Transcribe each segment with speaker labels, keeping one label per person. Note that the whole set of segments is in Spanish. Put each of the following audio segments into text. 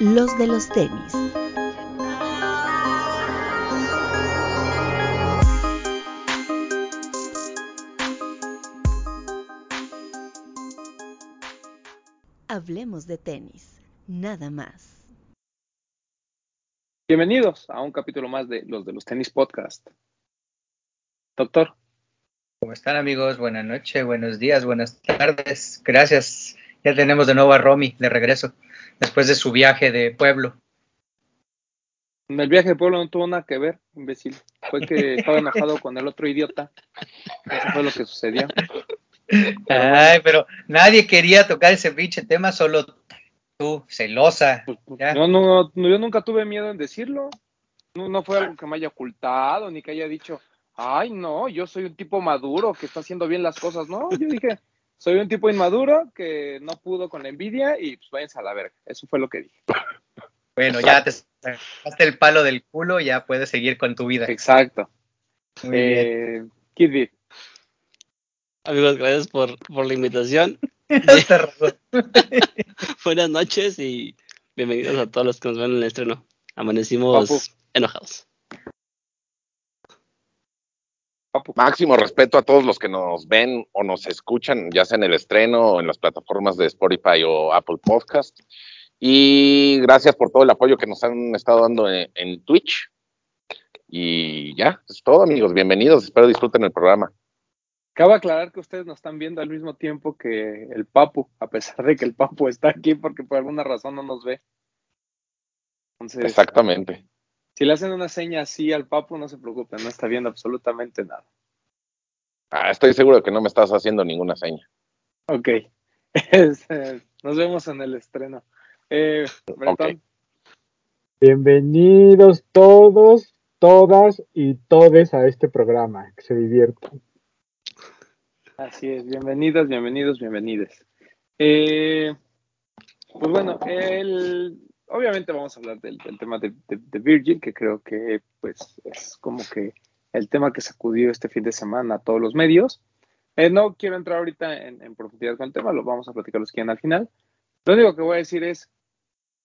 Speaker 1: los de los tenis. Hablemos de tenis, nada más.
Speaker 2: Bienvenidos a un capítulo más de los de los tenis podcast. Doctor.
Speaker 3: ¿Cómo están amigos? Buenas noches, buenos días, buenas tardes. Gracias. Ya tenemos de nuevo a Romy de regreso después de su viaje de pueblo.
Speaker 2: El viaje de pueblo no tuvo nada que ver, imbécil. Fue que estaba enojado con el otro idiota. Eso fue lo que sucedió.
Speaker 3: Ay, pero nadie quería tocar ese pinche tema, solo tú, celosa.
Speaker 2: Pues, pues, no, no, yo nunca tuve miedo en decirlo. No, no fue algo que me haya ocultado, ni que haya dicho, ay, no, yo soy un tipo maduro que está haciendo bien las cosas. No, yo dije, soy un tipo inmaduro que no pudo con la envidia y pues váyanse a la verga. Eso fue lo que dije.
Speaker 3: Bueno, ya te sacaste el palo del culo, ya puedes seguir con tu vida.
Speaker 2: Exacto. Muy eh.
Speaker 4: Amigos, gracias por, por la invitación. Buenas noches y bienvenidos a todos los que nos ven en el estreno. Amanecimos enojados.
Speaker 5: Máximo respeto a todos los que nos ven o nos escuchan, ya sea en el estreno o en las plataformas de Spotify o Apple Podcast. Y gracias por todo el apoyo que nos han estado dando en, Twitch. Y ya, es todo, amigos. Bienvenidos. Espero disfruten el programa.
Speaker 2: Cabe aclarar que ustedes nos están viendo al mismo tiempo que el Papu, a pesar de que el Papu está aquí porque por alguna razón no nos ve.
Speaker 5: Exactamente.
Speaker 2: Si le hacen una seña así al papu, no se preocupen, no está viendo absolutamente nada.
Speaker 5: Ah, estoy seguro que no me estás haciendo ninguna seña.
Speaker 2: Ok. Este, nos vemos en el estreno. Eh,
Speaker 6: Bienvenidos todos, todas y todes a este programa. Que se diviertan.
Speaker 2: Así es, bienvenidas, bienvenidos, bienvenides. Eh, pues bueno, el, obviamente vamos a hablar del, tema de, Virgil, que creo que pues es como que el tema que sacudió este fin de semana a todos los medios. Eh, no quiero entrar ahorita en, profundidad con el tema, lo vamos a platicar los que al final. Lo único que voy a decir es,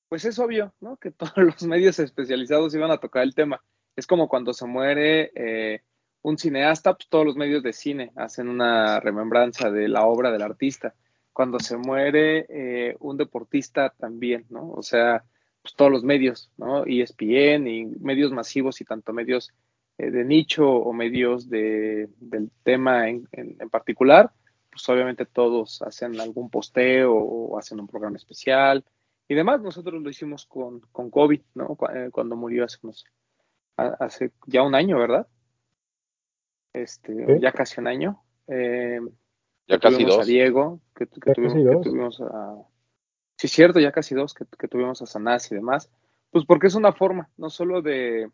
Speaker 2: pues es obvio, ¿no? Que todos los medios especializados iban a tocar el tema. Es como cuando se muere eh, un cineasta, pues todos los medios de cine hacen una remembranza de la obra del artista. Cuando se muere eh, un deportista también, ¿no? O sea, pues, todos los medios, ¿no? ESPN y medios masivos y tanto medios eh, de nicho o medios de, del tema en, particular, pues obviamente todos hacen algún posteo o hacen un programa especial y demás. Nosotros lo hicimos con, con COVID, ¿no? Eh, cuando murió hace unos, hace ya un año, ¿verdad? Este, ya casi un año. Eh,
Speaker 5: ya casi dos.
Speaker 2: A Diego, que, tuvimos, que tuvimos a, sí es cierto, ya casi dos que, tuvimos a Sanás y demás, pues porque es una forma, no solo de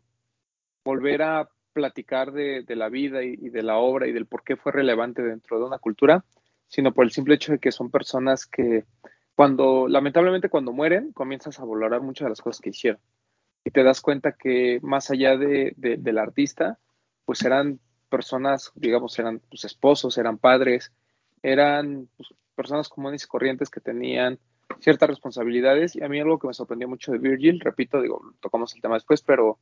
Speaker 2: volver a platicar de, la vida y, de la obra y del por qué fue relevante dentro de una cultura, sino por el simple hecho de que son personas que cuando, lamentablemente cuando mueren, comienzas a valorar muchas de las cosas que hicieron. Y te das cuenta que más allá de, del artista, pues eran personas, digamos, eran pues, esposos, eran padres, eran pues, personas comunes y corrientes que tenían ciertas responsabilidades. Y a mí algo que me sorprendió mucho de Virgil, repito, digo, tocamos el tema después, pero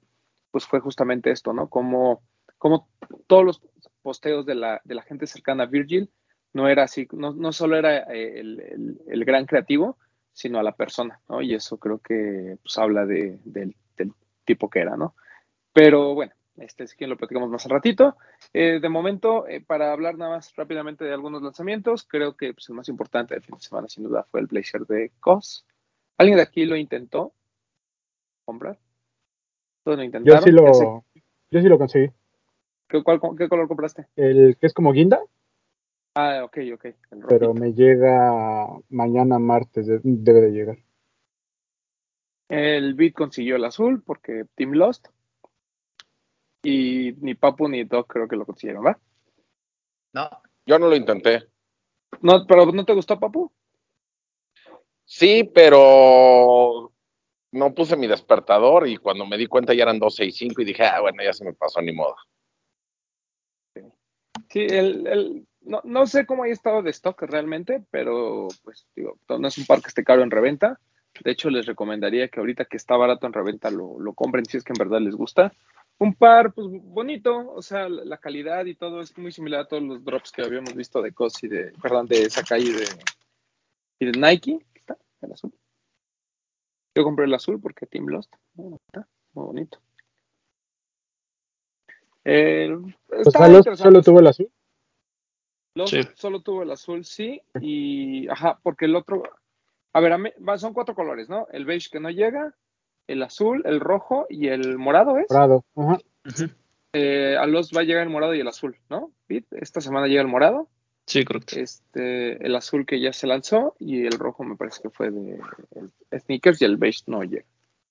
Speaker 2: pues fue justamente esto, ¿no? Como, como todos los posteos de la, de la gente cercana a Virgil no era así, no, no solo era eh, el, el, gran creativo, sino a la persona, ¿no? Y eso creo que pues habla de, del, del tipo que era, ¿no? Pero bueno, este es quien lo platicamos más al ratito. Eh, de momento, eh, para hablar nada más rápidamente de algunos lanzamientos, creo que pues, el más importante del fin de semana, sin duda, fue el Blazer de COS. ¿Alguien de aquí lo intentó comprar?
Speaker 6: ¿Todos lo intentaron? Yo sí lo, yo sí lo conseguí.
Speaker 2: ¿Qué, ¿Qué color compraste?
Speaker 6: El que es como guinda.
Speaker 2: Ah, ok, ok.
Speaker 6: Pero me llega mañana martes, debe de llegar.
Speaker 2: El Beat consiguió el azul porque Team Lost. Y ni Papu ni Doc creo que lo consiguieron, ¿va?
Speaker 5: No. Yo no lo intenté.
Speaker 2: No, pero ¿no te gustó Papu?
Speaker 5: Sí, pero no puse mi despertador y cuando me di cuenta ya eran 12 y 5 y dije, ah, bueno, ya se me pasó, ni modo.
Speaker 2: Sí, el, el, no, no sé cómo haya estado de stock realmente, pero pues digo, no es un par que esté caro en reventa. De hecho, les recomendaría que ahorita que está barato en reventa lo, lo compren si es que en verdad les gusta. Un par, pues bonito, o sea, la calidad y todo es muy similar a todos los drops que habíamos visto de COS y de, perdón, de Sakai y de, y de Nike. Está, el azul. Yo compré el azul porque Team Lost. Está muy bonito.
Speaker 6: El, ¿Solo tuvo el azul?
Speaker 2: Solo tuvo el azul, sí. Y, ajá, porque el otro, a ver, son cuatro colores, ¿no? El beige que no llega, el azul, el rojo y el morado, ¿es?
Speaker 6: Morado, ajá.
Speaker 2: Eh, a los va a llegar el morado y el azul, ¿no? Esta semana llega el morado.
Speaker 4: Sí, creo
Speaker 2: Este, el azul que ya se lanzó y el rojo me parece que fue de sneakers y el beige no llega.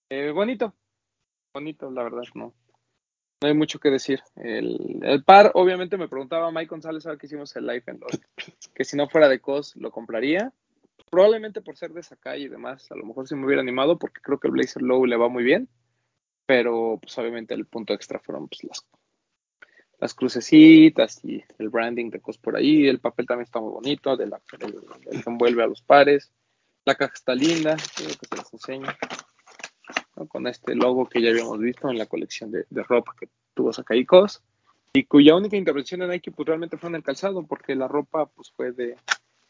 Speaker 2: Eh, bonito, bonito, la verdad, no. No hay mucho que decir. El, par, obviamente me preguntaba Mike González ahora que hicimos el live en los, que si no fuera de COS lo compraría. Probablemente por ser de Sakai y demás, a lo mejor sí me hubiera animado porque creo que el Blazer Low le va muy bien. Pero pues obviamente el punto extra fueron pues, las, las crucecitas y el branding de COS por ahí. El papel también está muy bonito, de la, el, que envuelve a los pares. La caja está linda, que se las enseño con este logo que ya habíamos visto en la colección de, ropa que tuvo Sakai Cos y cuya única intervención en Nike pues realmente fue en el calzado porque la ropa pues fue de,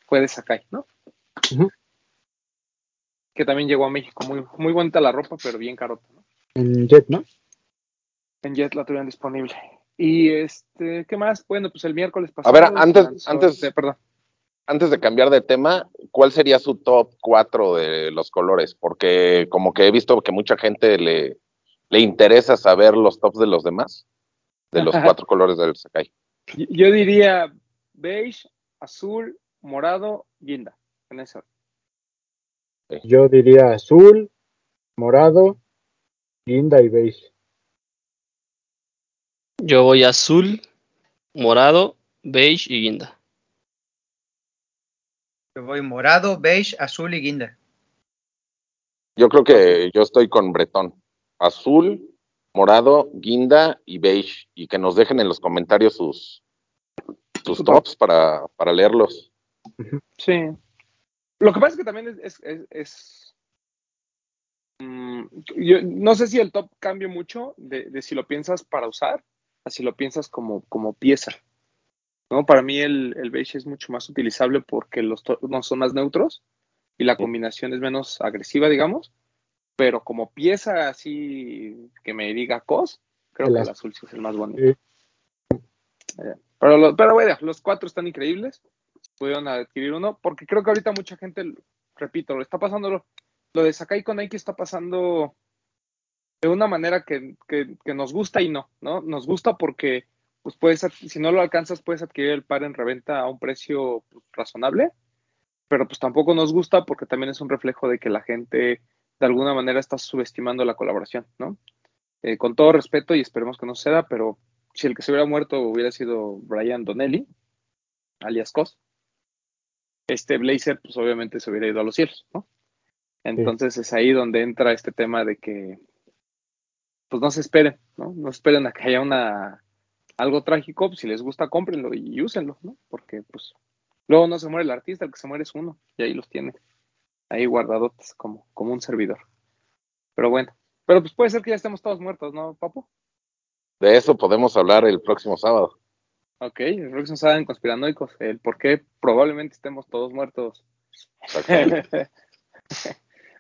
Speaker 2: fue de Sakai, ¿no? Que también llegó a México, muy, muy bonita la ropa, pero bien carota, ¿no?
Speaker 6: En Jet, ¿no?
Speaker 2: En Jet la tuvieron disponible. Y este, ¿qué más? Bueno, pues el miércoles pasado.
Speaker 5: A ver, antes, antes, de, perdón antes de cambiar de tema, ¿cuál sería su top 4 de los colores? Porque como que he visto que mucha gente le, le interesa saber los tops de los demás, de los cuatro colores del Sakai.
Speaker 2: Yo diría beige, azul, morado, guinda, en eso.
Speaker 6: Yo diría azul, morado, guinda y beige.
Speaker 4: Yo voy azul, morado, beige y guinda.
Speaker 3: Yo voy morado, beige, azul y guinda.
Speaker 5: Yo creo que yo estoy con Bretón. Azul, morado, guinda y beige. Y que nos dejen en los comentarios sus, sus tops para, para leerlos.
Speaker 2: Sí. Lo que pasa es que también es, es, mm, yo no sé si el top cambia mucho de, de, si lo piensas para usar a si lo piensas como, como pieza. ¿no? Para mí el, el beige es mucho más utilizable porque los no son más neutros y la combinación es menos agresiva, digamos. Pero como pieza así que me diga cos, creo que el azul sí es el más bonito. Eh, pero, pero bueno, los cuatro están increíbles. Pudieron adquirir uno porque creo que ahorita mucha gente, repito, lo está pasando, lo, lo de Sakai con Nike está pasando de una manera que, que, nos gusta y no, ¿no? Nos gusta porque pues puedes, si no lo alcanzas, puedes adquirir el par en reventa a un precio pues, razonable, pero pues tampoco nos gusta porque también es un reflejo de que la gente de alguna manera está subestimando la colaboración, ¿no? Eh, con todo respeto y esperemos que no suceda, pero si el que se hubiera muerto hubiera sido Brian Donnelly, alias Cos, este Blazer pues obviamente se hubiera ido a los cielos, ¿no? Entonces es ahí donde entra este tema de que pues no se esperen, ¿no? No esperen a que haya una algo trágico, pues, si les gusta, cómprenlo y úsenlo, ¿no? Porque pues luego no se muere el artista, el que se muere es uno, y ahí los tiene, ahí guardadotes como, como un servidor. Pero bueno, pero pues puede ser que ya estemos todos muertos, ¿no, Papo?
Speaker 5: De eso podemos hablar el próximo sábado.
Speaker 2: Ok, el próximo sábado en Conspiranoicos, el por qué probablemente estemos todos muertos.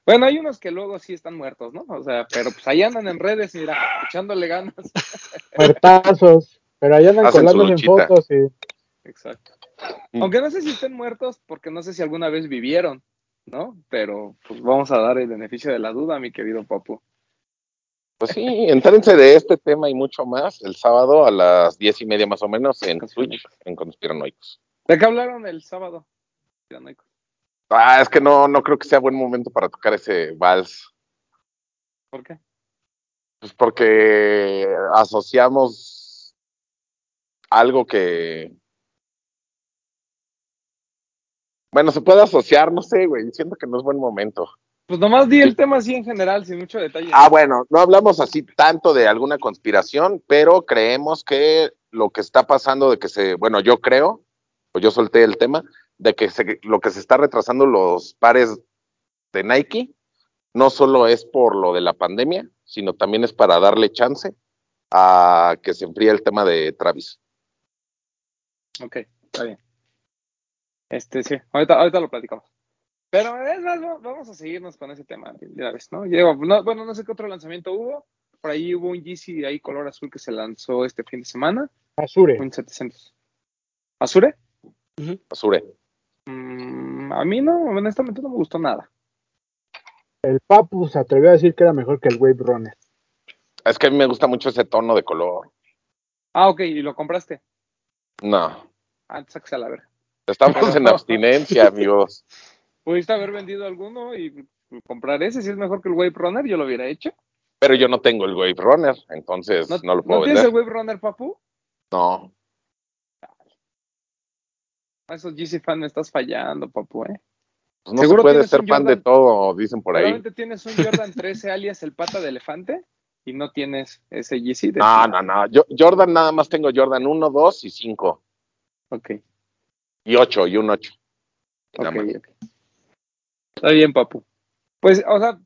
Speaker 2: bueno, hay unos que luego sí están muertos, ¿no? O sea, pero pues ahí andan en redes, mira, echándole ganas.
Speaker 6: Muertazos. Pero allá andan colándose en fotos, sí.
Speaker 2: Exacto. Mm. Aunque no sé si estén muertos, porque no sé si alguna vez vivieron, ¿no? Pero pues vamos a dar el beneficio de la duda, mi querido Papu.
Speaker 5: Pues sí, entrénse de este tema y mucho más el sábado a las diez y media más o menos en Twitch, en Conspiranoicos.
Speaker 2: ¿De qué hablaron el sábado?
Speaker 5: Ah, es que no, no creo que sea buen momento para tocar ese vals.
Speaker 2: ¿Por qué?
Speaker 5: Pues porque asociamos algo que... Bueno, se puede asociar, no sé, güey, siento que no es buen momento.
Speaker 2: Pues nomás di el tema así en general, sin mucho detalle.
Speaker 5: Ah, bueno, no hablamos así tanto de alguna conspiración, pero creemos que lo que está pasando de que se, bueno, yo creo, o yo solté el tema, de que se, lo que se está retrasando los pares de Nike no solo es por lo de la pandemia, sino también es para darle chance a que se enfríe el tema de Travis.
Speaker 2: Ok, está bien. Este, sí, ahorita, ahorita lo platicamos. Pero es más, vamos a seguirnos con ese tema de vez, ¿no? bueno, no sé qué otro lanzamiento hubo. Por ahí hubo un Yeezy ahí color azul que se lanzó este fin de semana.
Speaker 6: Azure.
Speaker 2: Un 700. ¿Azure?
Speaker 5: Azure.
Speaker 2: Mm, a mí no, honestamente no me gustó nada.
Speaker 6: El Papu se atrevió a decir que era mejor que el Wave Runner.
Speaker 5: Es que a mí me gusta mucho ese tono de color.
Speaker 2: Ah, ok, ¿y lo compraste?
Speaker 5: No.
Speaker 2: Ah, a la verga.
Speaker 5: Estamos en abstinencia, amigos.
Speaker 2: ¿Pudiste haber vendido alguno y comprar ese? Si es mejor que el Wave Runner, yo lo hubiera hecho.
Speaker 5: Pero yo no tengo el Wave Runner, entonces no, lo puedo ¿no tienes
Speaker 2: el Wave Runner, papu?
Speaker 5: No.
Speaker 2: A esos GC fan me estás fallando, papu, ¿eh?
Speaker 5: Pues no se puede ser fan de todo, dicen por ahí.
Speaker 2: Seguramente tienes un Jordan 13 alias el pata de elefante y no tienes ese GC. De
Speaker 5: no, no, no. Yo, Jordan nada más tengo Jordan 1, 2 y 5.
Speaker 2: Ok.
Speaker 5: Y 8, y un 8.
Speaker 2: Ok, ok. Está bien, papu. Pues, o sea,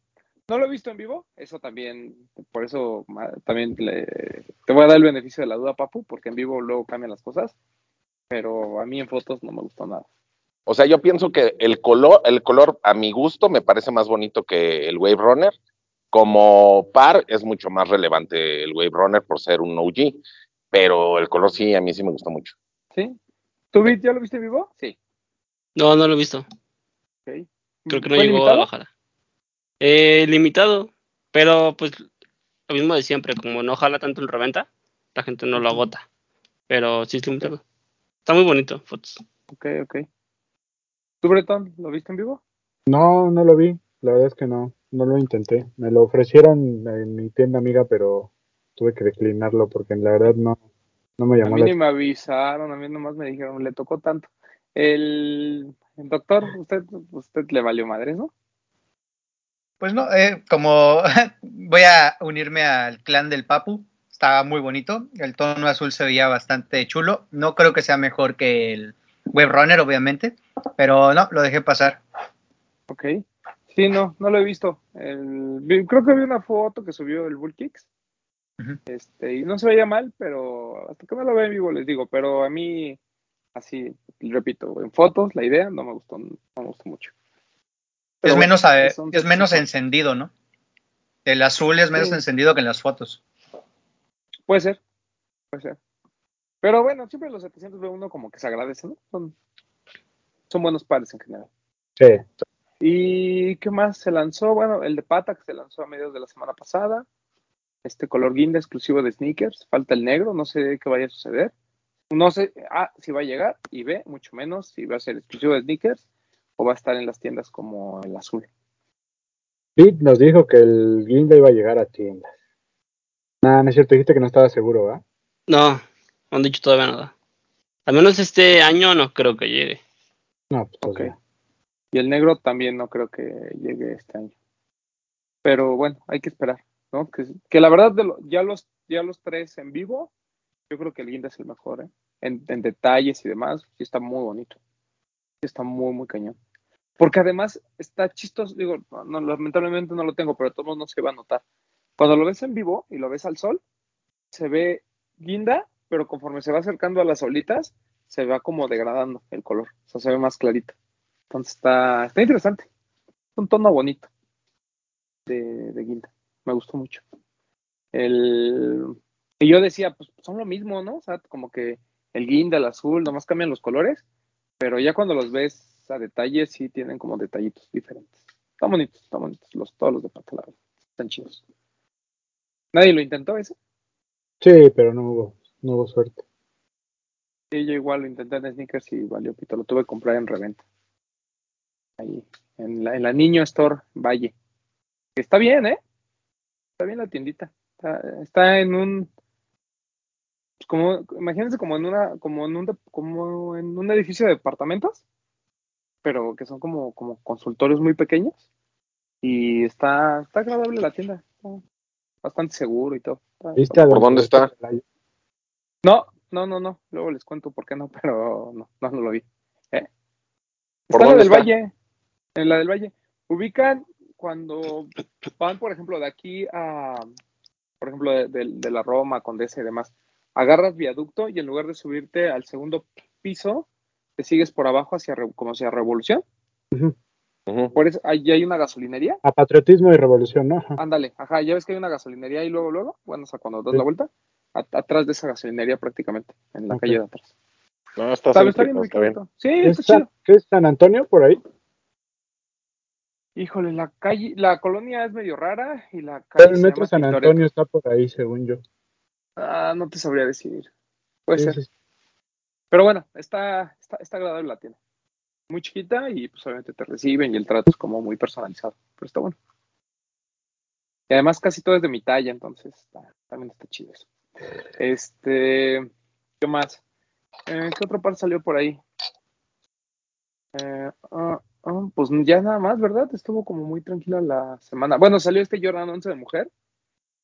Speaker 2: no lo he visto en vivo, eso también, por eso también te voy a dar el beneficio de la duda, Papu, porque en vivo luego cambian las cosas, pero a mí en fotos no me gustó nada.
Speaker 5: O sea, yo pienso que el color, el color a mi gusto me parece más bonito que el Wave Runner. Como par es mucho más relevante el Wave Runner por ser un OG, pero el color sí, a mí sí me gustó mucho.
Speaker 2: ¿Sí? ¿Tú ya lo viste en vivo? Sí.
Speaker 4: No, no lo he visto. Creo que no llegó a bajar. Eh, limitado, pero pues lo mismo de siempre, como no jala tanto el reventa, la gente no lo agota. Pero sí es limitado. Está muy bonito, fotos.
Speaker 2: Ok, ok. ¿Tú, Bretón, lo viste en vivo?
Speaker 6: No, no lo vi. La verdad es que no, no lo intenté. Me lo ofrecieron en mi tienda amiga, pero tuve que declinarlo porque la verdad no, no me llamó.
Speaker 2: A mí ni me avisaron, a mí nomás me dijeron, le tocó tanto. El doctor, usted, usted le valió madre, ¿no?
Speaker 3: Pues no, eh, como voy a unirme al clan del Papu, estaba muy bonito, el tono azul se veía bastante chulo, no creo que sea mejor que el Web Runner, obviamente, pero no, lo dejé pasar.
Speaker 2: Ok, sí, no, no lo he visto. creo que vi una foto que subió el Bull Kicks, este, y no se veía mal, pero hasta que me lo vea en vivo les digo, pero a mí, así, repito, en fotos, la idea no me gustó, no me gustó mucho
Speaker 3: es, menos, es menos encendido, ¿no? El azul es menos encendido que en las fotos.
Speaker 2: Puede ser, puede ser. Pero bueno, siempre los 700 ve uno como que se agradece, ¿no? Son, son buenos pares en general.
Speaker 6: Sí.
Speaker 2: ¿Y qué más se lanzó? Bueno, el de pata que se lanzó a mediados de la semana pasada. Este color guinda exclusivo de sneakers. Falta el negro, no sé qué vaya a suceder. No sé ah, si va a llegar y ve, mucho menos si va a ser exclusivo de sneakers o va a estar en las tiendas como el azul.
Speaker 6: Pete nos dijo que el guinda iba a llegar a tiendas. Nada, no es cierto, dijiste que no estaba seguro, ¿verdad?
Speaker 4: No, no han dicho todavía nada. Al menos este año no creo que llegue.
Speaker 6: No, pues
Speaker 2: ok. Y el negro también no creo que llegue este año. Pero bueno, hay que esperar, ¿no? Que, la verdad, de ya, los, ya los tres en vivo, yo creo que el guinda es el mejor, ¿eh? En, en detalles y demás, sí está muy bonito. Está muy, muy cañón. Porque además está chistoso, digo, no, lamentablemente no lo tengo, pero de todos no se va a notar. Cuando lo ves en vivo y lo ves al sol, se ve guinda, pero conforme se va acercando a las olitas, se va como degradando el color, o sea, se ve más clarito. Entonces está, está interesante. Un tono bonito de, de guinda. Me gustó mucho. El, y yo decía, pues son lo mismo, ¿no? O sea, como que el guinda, el azul, nomás cambian los colores, pero ya cuando los ves a detalle sí tienen como detallitos diferentes. Están bonitos, están bonitos. Los, todos los de pata, Están chidos. ¿Nadie lo intentó ese?
Speaker 6: Sí, pero no hubo, no hubo suerte.
Speaker 2: Sí, yo igual lo intenté en sneakers y valió pito. Lo tuve que comprar en reventa. Ahí, en la, en la Niño Store Valle. Está bien, ¿eh? Está bien la tiendita. está en un pues, como imagínense como en una como en un como en un edificio de departamentos pero que son como como consultorios muy pequeños y está está agradable la tienda bastante seguro y todo.
Speaker 5: ¿Por dónde está?
Speaker 2: no no no no luego les cuento por qué no pero no no, lo vi ¿eh? ¿Por está la del Valle en la del Valle. Ubican cuando van, por ejemplo, de aquí a, por ejemplo, de, la Roma, Condesa y demás, agarras viaducto y en lugar de subirte al segundo piso, te sigues por abajo hacia como hacia Revolución. Por eso, ahí hay una gasolinería.
Speaker 6: A patriotismo y revolución, ¿no?
Speaker 2: Ándale, ajá, ya ves que hay una gasolinería y luego, luego, bueno, o sea, cuando das la vuelta, atrás de esa gasolinería prácticamente, en la calle de atrás.
Speaker 5: No, está, está, bien,
Speaker 2: Sí, está chido.
Speaker 6: ¿Qué es San Antonio por ahí?
Speaker 2: Híjole, la calle, la colonia es medio rara y la calle.
Speaker 6: el metro San Antonio está por ahí, según yo.
Speaker 2: Ah, no te sabría decir. Puede ser. Pero bueno, está, está, está agradable la tienda. Muy chiquita y pues obviamente te reciben y el trato es como muy personalizado. Pero está bueno. Y además casi todo es de mi talla, entonces también está chido eso. Este, ¿qué más? Eh, ¿Qué otro par salió por ahí? Eh, ah, ah, pues ya nada más, ¿verdad? Estuvo como muy tranquila la semana. Bueno, salió este Jordan 11 de mujer,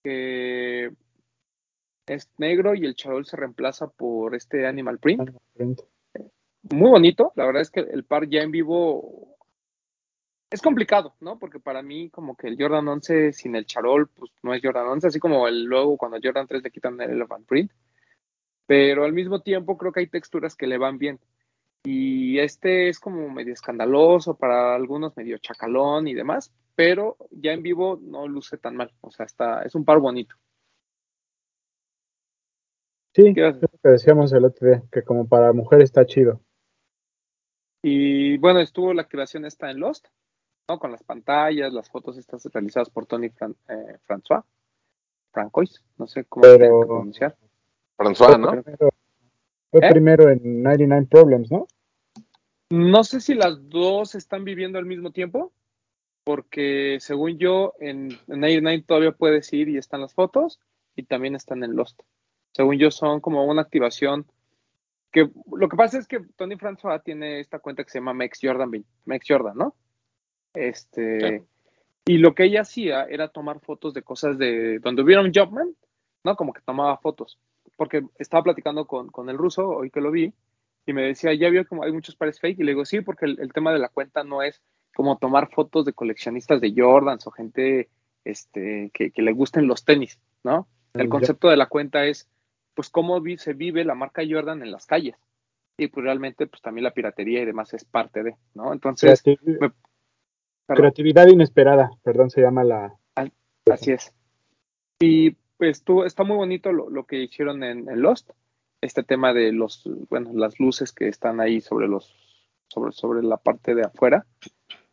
Speaker 2: que es negro y el charol se reemplaza por este Animal Print. Muy bonito, la verdad es que el par ya en vivo es complicado, ¿no? Porque para mí como que el Jordan 11 sin el charol, pues no es Jordan 11, así como el luego cuando Jordan 3 le quitan el Elephant Print. Pero al mismo tiempo creo que hay texturas que le van bien. Y este es como medio escandaloso, para algunos medio chacalón y demás, pero ya en vivo no luce tan mal. O sea, está, es un par bonito.
Speaker 6: Sí, es lo que decíamos el otro día, que como para mujer está chido.
Speaker 2: Y bueno, estuvo la creación esta en Lost, ¿no? Con las pantallas, las fotos estas realizadas por Tony eh, François, Francois, no sé cómo pronunciar.
Speaker 5: François, ¿no?
Speaker 6: Fue ¿Eh? primero en 99 Problems, ¿no?
Speaker 2: No sé si las dos están viviendo al mismo tiempo, porque según yo, en, en 99 todavía puedes ir y están las fotos, y también están en Lost. Según yo, son como una activación que lo que pasa es que Tony François tiene esta cuenta que se llama Max Jordan, Max Jordan, ¿no? Este, y lo que ella hacía era tomar fotos de cosas de donde hubiera un Jobman, ¿no? Como que tomaba fotos porque estaba platicando con, con, el ruso hoy que lo vi y me decía, ya vio como hay muchos pares fake y le digo, sí, porque el, tema de la cuenta no es como tomar fotos de coleccionistas de Jordans o gente este, que, le gusten los tenis, ¿no? El concepto de la cuenta es, pues, cómo se vive la marca Jordan en las calles. Y pues realmente, pues también la piratería y demás es parte de, ¿no? Entonces...
Speaker 6: Creatividad inesperada, perdón, se llama la...
Speaker 2: Así es. Y pues está muy bonito lo, que hicieron en, Lost, este tema de los, bueno, las luces que están ahí sobre los, sobre, sobre la parte de afuera,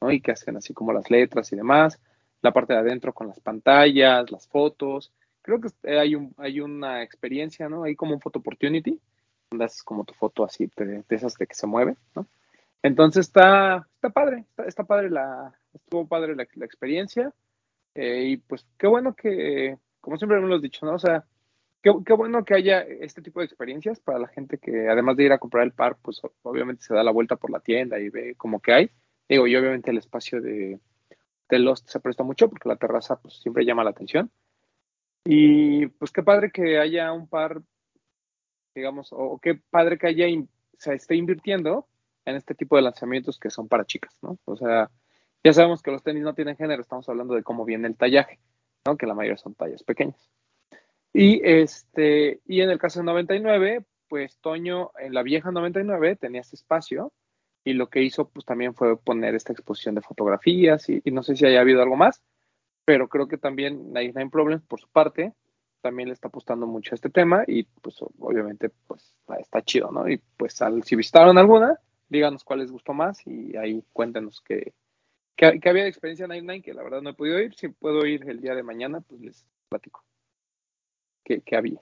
Speaker 2: ¿no? Y que hacen así como las letras y demás, la parte de adentro con las pantallas, las fotos, creo que hay un, hay una experiencia, ¿no? Hay como un photo opportunity, donde haces como tu foto así de, esas de que se mueve, ¿no? Entonces está, está padre, está, padre la, estuvo padre la, experiencia, eh, y pues qué bueno que, como siempre hemos dicho, ¿no? O sea, qué, bueno que haya este tipo de experiencias para la gente que además de ir a comprar el par, pues obviamente se da la vuelta por la tienda y ve como que hay. Digo, y obviamente el espacio de, de Lost se presta mucho porque la terraza pues siempre llama la atención. Y pues qué padre que haya un par, digamos, o, qué padre que haya, se esté invirtiendo en este tipo de lanzamientos que son para chicas, ¿no? O sea, ya sabemos que los tenis no tienen género, estamos hablando de cómo viene el tallaje que la mayoría son tallas pequeñas. Y, este, y en el caso de 99, pues Toño en la vieja 99 tenía este espacio y lo que hizo pues también fue poner esta exposición de fotografías y, no sé si haya habido algo más, pero creo que también Nine Problems por su parte también le está apostando mucho a este tema y pues obviamente pues está chido, ¿no? Y pues al, si visitaron alguna, díganos cuál les gustó más y ahí cuéntenos qué, que, había de experiencia en Nine que la verdad no he podido ir. Si puedo ir el día de mañana, pues les platico que, había.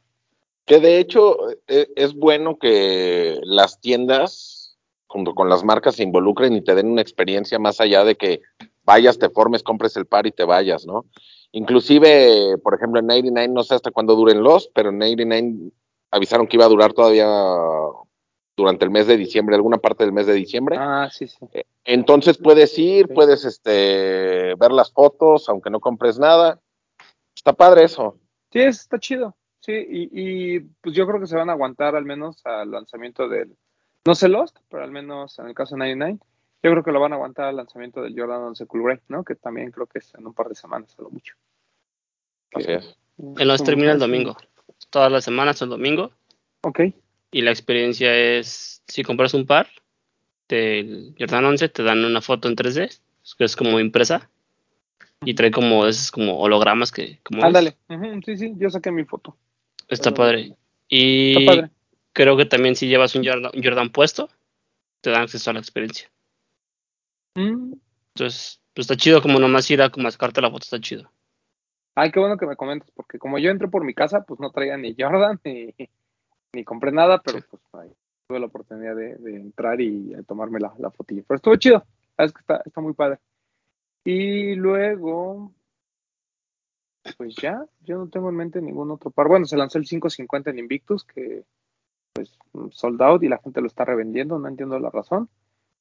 Speaker 5: Que de hecho e, es bueno que las tiendas, junto con las marcas, se involucren y te den una experiencia más allá de que vayas, te formes, compres el par y te vayas, ¿no? Inclusive, por ejemplo, en 99, no sé hasta cuándo duren los, pero en 99 avisaron que iba a durar todavía durante el mes de diciembre, alguna parte del mes de diciembre.
Speaker 2: Ah, sí, sí. Eh,
Speaker 5: entonces puedes ir, puedes este, ver las fotos, aunque no compres nada. Está padre eso.
Speaker 2: Sí, está chido. Sí, y, pues yo creo que se van a aguantar al menos al lanzamiento del, no sé Lost, pero al menos en el caso de 99. Yo creo que lo van a aguantar al lanzamiento del Jordan 11 Cool Grey, ¿no? Que también creo que es en un par de semanas, a lo mucho.
Speaker 4: Así es. En los termina el domingo. Todas las semanas el domingo.
Speaker 2: Ok.
Speaker 4: Y la experiencia es, si compras un par del Jordan 11, te dan una foto en 3D, que es como impresa. Y trae como esos como hologramas que... Como
Speaker 2: Ándale. Sí, sí, yo saqué mi foto.
Speaker 4: Está padre. Y creo que también si llevas un Jordan, puesto, te dan acceso a la experiencia. Mm. Entonces, pues está chido como nomás ir a como sacarte la foto, está chido.
Speaker 2: Ay, qué bueno que me comentas, porque como yo entré por mi casa, pues no traía ni Jordan ni, ni compré nada, pero pues tuve la oportunidad de, entrar y tomarme la, la fotilla. Pero estuvo chido, es que está, está muy padre. Y luego, pues ya, yo no tengo en mente ningún otro par. Bueno, se lanzó el 550 en Invictus, que pues sold out y la gente lo está revendiendo, no entiendo la razón.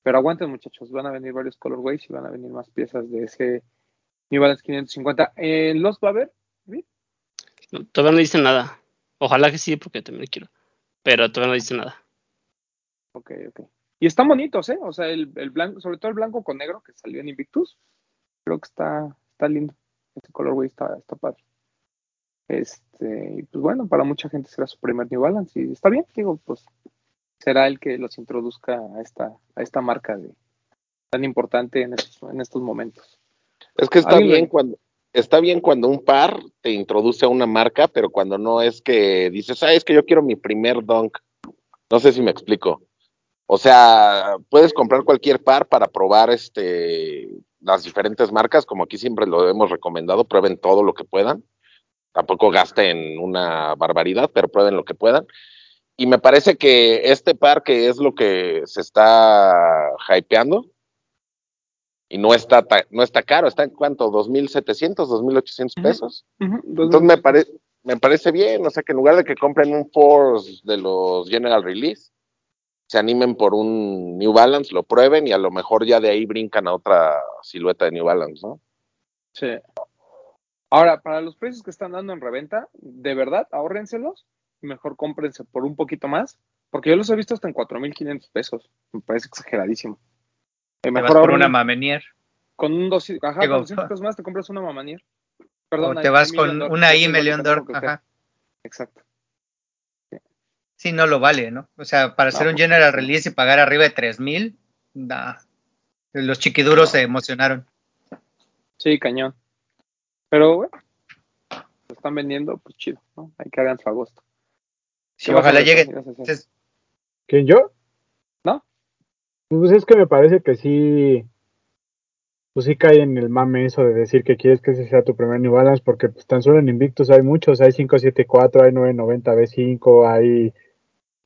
Speaker 2: Pero aguanten muchachos, van a venir varios colorways y van a venir más piezas de ese New Balance 550. ¿En los va a haber?
Speaker 4: todavía no dice nada. Ojalá que sí, porque también quiero. Pero todavía no dice nada.
Speaker 2: Ok, ok. Y están bonitos, ¿eh? O sea, el, el blanco, sobre todo el blanco con negro que salió en Invictus, creo que está, está lindo. Ese colorway está, está padre. Este, y pues bueno, para mucha gente será su primer New Balance y está bien, digo, pues será el que los introduzca a esta, a esta marca de, tan importante en estos, en estos momentos.
Speaker 5: Es que está bien cuando está bien cuando un par te introduce a una marca, pero cuando no es que dices, ah, es que yo quiero mi primer dunk. No sé si me explico. O sea, puedes comprar cualquier par para probar este las diferentes marcas, como aquí siempre lo hemos recomendado, prueben todo lo que puedan. Tampoco gasten una barbaridad, pero prueben lo que puedan. Y me parece que este par que es lo que se está hypeando, y no está, no está caro, está en cuánto, 2.700, 2.800 pesos. Entonces me, parece me parece bien, o sea que en lugar de que compren un Force de los General Release, se animen por un New Balance, lo prueben y a lo mejor ya de ahí brincan a otra silueta de New Balance, ¿no?
Speaker 2: Sí. Ahora, para los precios que están dando en reventa, de verdad, ahórrenselos mejor cómprense por un poquito más, porque yo los he visto hasta en 4.500 pesos. Me parece exageradísimo.
Speaker 3: Eh, mejor por una Mamenier.
Speaker 2: Con un 200, ajá, con 200 pesos más te compras una Mamenier.
Speaker 3: Perdón, o te vas con una I Million Ajá.
Speaker 2: Exacto.
Speaker 3: Sí, no lo vale, ¿no? O sea, para hacer un pues, general release y pagar arriba de 3000, nah. los chiquiduros se emocionaron.
Speaker 2: Sí, cañón. Pero bueno, lo están vendiendo, pues chido, ¿no? Hay que hagan su agosto.
Speaker 3: Sí, ojalá llegue.
Speaker 6: ¿Quién yo?
Speaker 2: ¿No?
Speaker 6: Pues es que me parece que sí, pues sí cae en el mame eso de decir que quieres que ese sea tu primer New Balance, porque pues tan solo en Invictus hay muchos, hay 574, hay 990 B5, hay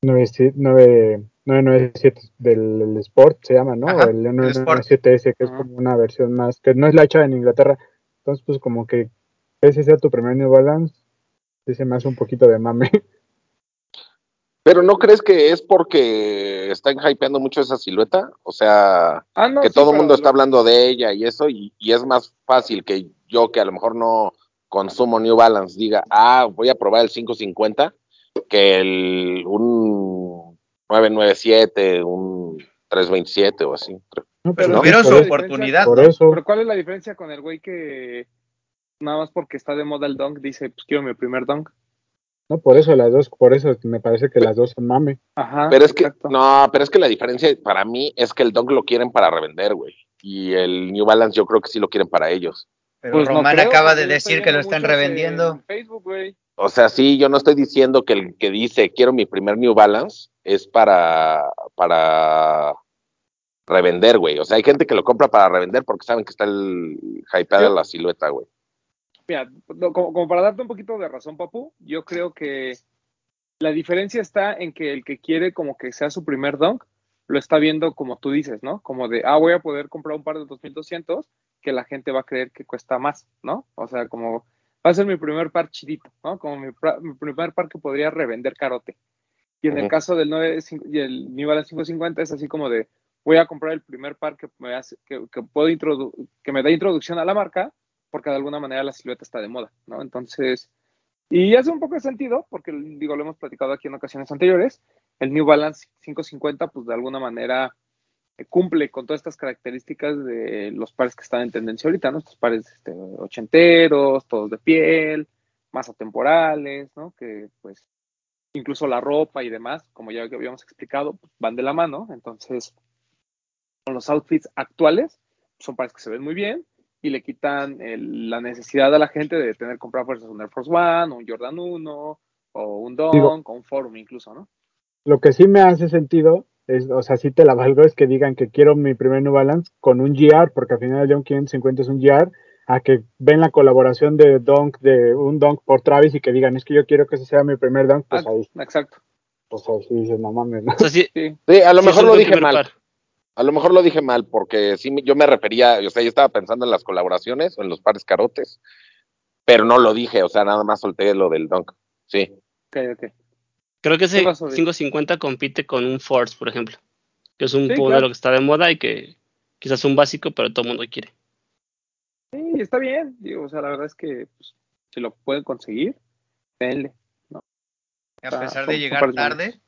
Speaker 6: 997 del, Sport, se llama, ¿no? el 997S, que es como una versión más, que no es la hecha en Inglaterra. Entonces, pues como que ese sea tu primer New Balance, dice más un poquito de mame.
Speaker 5: Pero ¿no crees que es porque están hypeando mucho esa silueta? O sea, ah, que todo el mundo está hablando de ella y eso, y, es más fácil que yo, que a lo mejor no consumo New Balance, diga, ah, voy a probar el 550, que el un 997, un 327 o así.
Speaker 3: pero tuvieron su oportunidad.
Speaker 6: Por eso.
Speaker 2: Pero ¿cuál es la diferencia con el güey que nada más porque está de moda el dunk dice, pues quiero mi primer dunk?
Speaker 6: No, por eso las dos, por eso me parece que las dos son mame.
Speaker 5: Ajá. Pero es que, no, pero es que la diferencia para mí es que el dunk lo quieren para revender, güey. Y el New Balance yo creo que sí lo quieren para ellos.
Speaker 3: Pero pues Román acaba de decir que lo están revendiendo.
Speaker 2: Facebook, güey.
Speaker 5: O sea, sí, yo no estoy diciendo que el que dice quiero mi primer New Balance es para, para revender, güey. O sea, hay gente que lo compra para revender porque saben que está el hype de la silueta, güey.
Speaker 2: Mira, como, para darte un poquito de razón, Papu, yo creo que la diferencia está en que el que quiere como que sea su primer dunk, lo está viendo como tú dices, ¿no? Como de, ah, voy a poder comprar un par de 2200 que la gente va a creer que cuesta más, ¿no? O sea, como va a ser mi primer par chidito, ¿no? Como mi, primer par que podría revender carote. Y en el caso del 9 y el New Balance 550 es así como de, voy a comprar el primer par que me, hace, que, que puedo que me da introducción a la marca porque de alguna manera la silueta está de moda, ¿no? Entonces, y hace un poco de sentido, porque digo, lo hemos platicado aquí en ocasiones anteriores, el New Balance 550, pues de alguna manera cumple con todas estas características de los pares que están en tendencia ahorita, ¿no? Estos pares este, ochenteros, todos de piel, más atemporales, ¿no? Que pues incluso la ropa y demás, como ya habíamos explicado, pues, van de la mano. Entonces, con los outfits actuales, son pares que se ven muy bien y le quitan la necesidad a la gente de tener que comprar fuerzas un Air Force One, o un Jordan 1, o un Dunk, o un Forum incluso, ¿no?
Speaker 6: Lo que sí me hace sentido es, o sea, sí te la valgo, es que digan que quiero mi primer New Balance con un GR, porque al final ya un 550 es un GR, a que ven la colaboración de Dunk, de un Dunk por Travis y que digan, es que yo quiero que ese sea mi primer Dunk, pues
Speaker 2: ah, ahí. Exacto.
Speaker 6: Pues ahí sí dices, no mames, ¿no?
Speaker 5: sí, a lo mejor lo dije mal. A lo mejor lo dije mal, porque sí, yo me refería, o sea, yo estaba pensando en las colaboraciones o en los pares carotes, pero no lo dije, o sea, nada más solté lo del Dunk. Sí.
Speaker 2: Ok, ok.
Speaker 4: Creo que ese 550 compite con un Force, por ejemplo, que es un modelo que está de moda y que quizás es un básico, pero todo el mundo quiere.
Speaker 2: Sí, está bien, digo, o sea, la verdad es que pues, si lo pueden conseguir, denle. ¿no?
Speaker 3: A pesar de llegar tarde,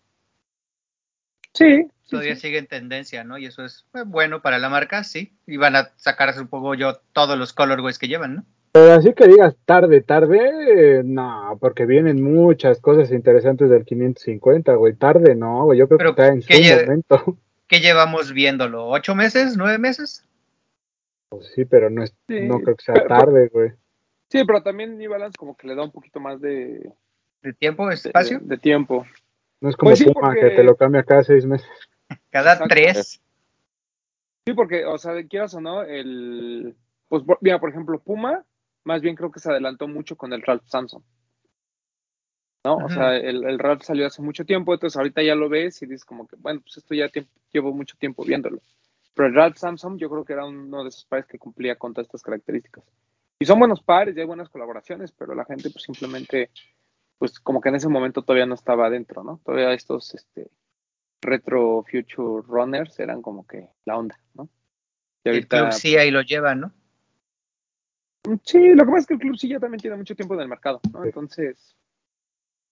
Speaker 2: sí,
Speaker 3: todavía sigue en tendencia, ¿no? Y eso es eh, bueno para la marca, sí. Y van a sacar, supongo yo, todos los colorways que llevan, ¿no?
Speaker 6: Pero así que digas tarde, tarde, no, porque vienen muchas cosas interesantes del 550, güey. Tarde, no, güey. Yo creo que está en su momento.
Speaker 3: ¿Qué llevamos viéndolo? ¿Ocho meses? ¿Nueve meses?
Speaker 6: Pues sí, pero no, es, no creo que sea tarde, güey.
Speaker 2: Sí, pero también New Balance como que le da un poquito más de...
Speaker 3: ¿De tiempo, espacio?
Speaker 2: De, tiempo.
Speaker 6: No es como pues Puma, que te lo cambia cada seis meses.
Speaker 3: Cada tres.
Speaker 2: Sí, porque, o sea, quieras o no, el... Pues mira, por ejemplo, Puma más bien creo que se adelantó mucho con el Ralph Samson. ¿No? O sea, el, el, Ralph salió hace mucho tiempo, entonces ahorita ya lo ves y dices como que, bueno, pues esto ya llevo mucho tiempo viéndolo. Pero el Ralph Samson yo creo que era uno de esos pares que cumplía con todas estas características. Y son buenos pares, y hay buenas colaboraciones, pero la gente pues simplemente, pues como que en ese momento todavía no estaba adentro, ¿no? Todavía estos este, retro future runners eran como que la onda, ¿no?
Speaker 3: Y ahorita, el club sí ahí lo lleva, ¿no?
Speaker 2: Sí, lo que pasa es que el club sí ya también tiene mucho tiempo en el mercado, ¿no? Entonces,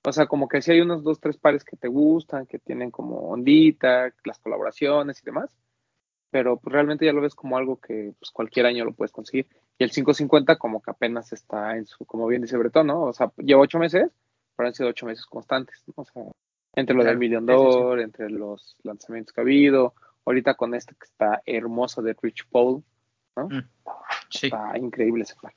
Speaker 2: o sea, como que sí hay unos dos, tres pares que te gustan, que tienen como ondita, las colaboraciones y demás, pero pues realmente ya lo ves como algo que pues cualquier año lo puedes conseguir. Y el 550 como que apenas está en su, como bien dice Bretón, ¿no? O sea, lleva ocho meses, pero han sido ocho meses constantes, ¿no? O sea, entre lo del Million Dollar, entre los lanzamientos que ha habido, ahorita con este que está hermoso de Rich Paul, ¿no? Mm. Está increíble ese par.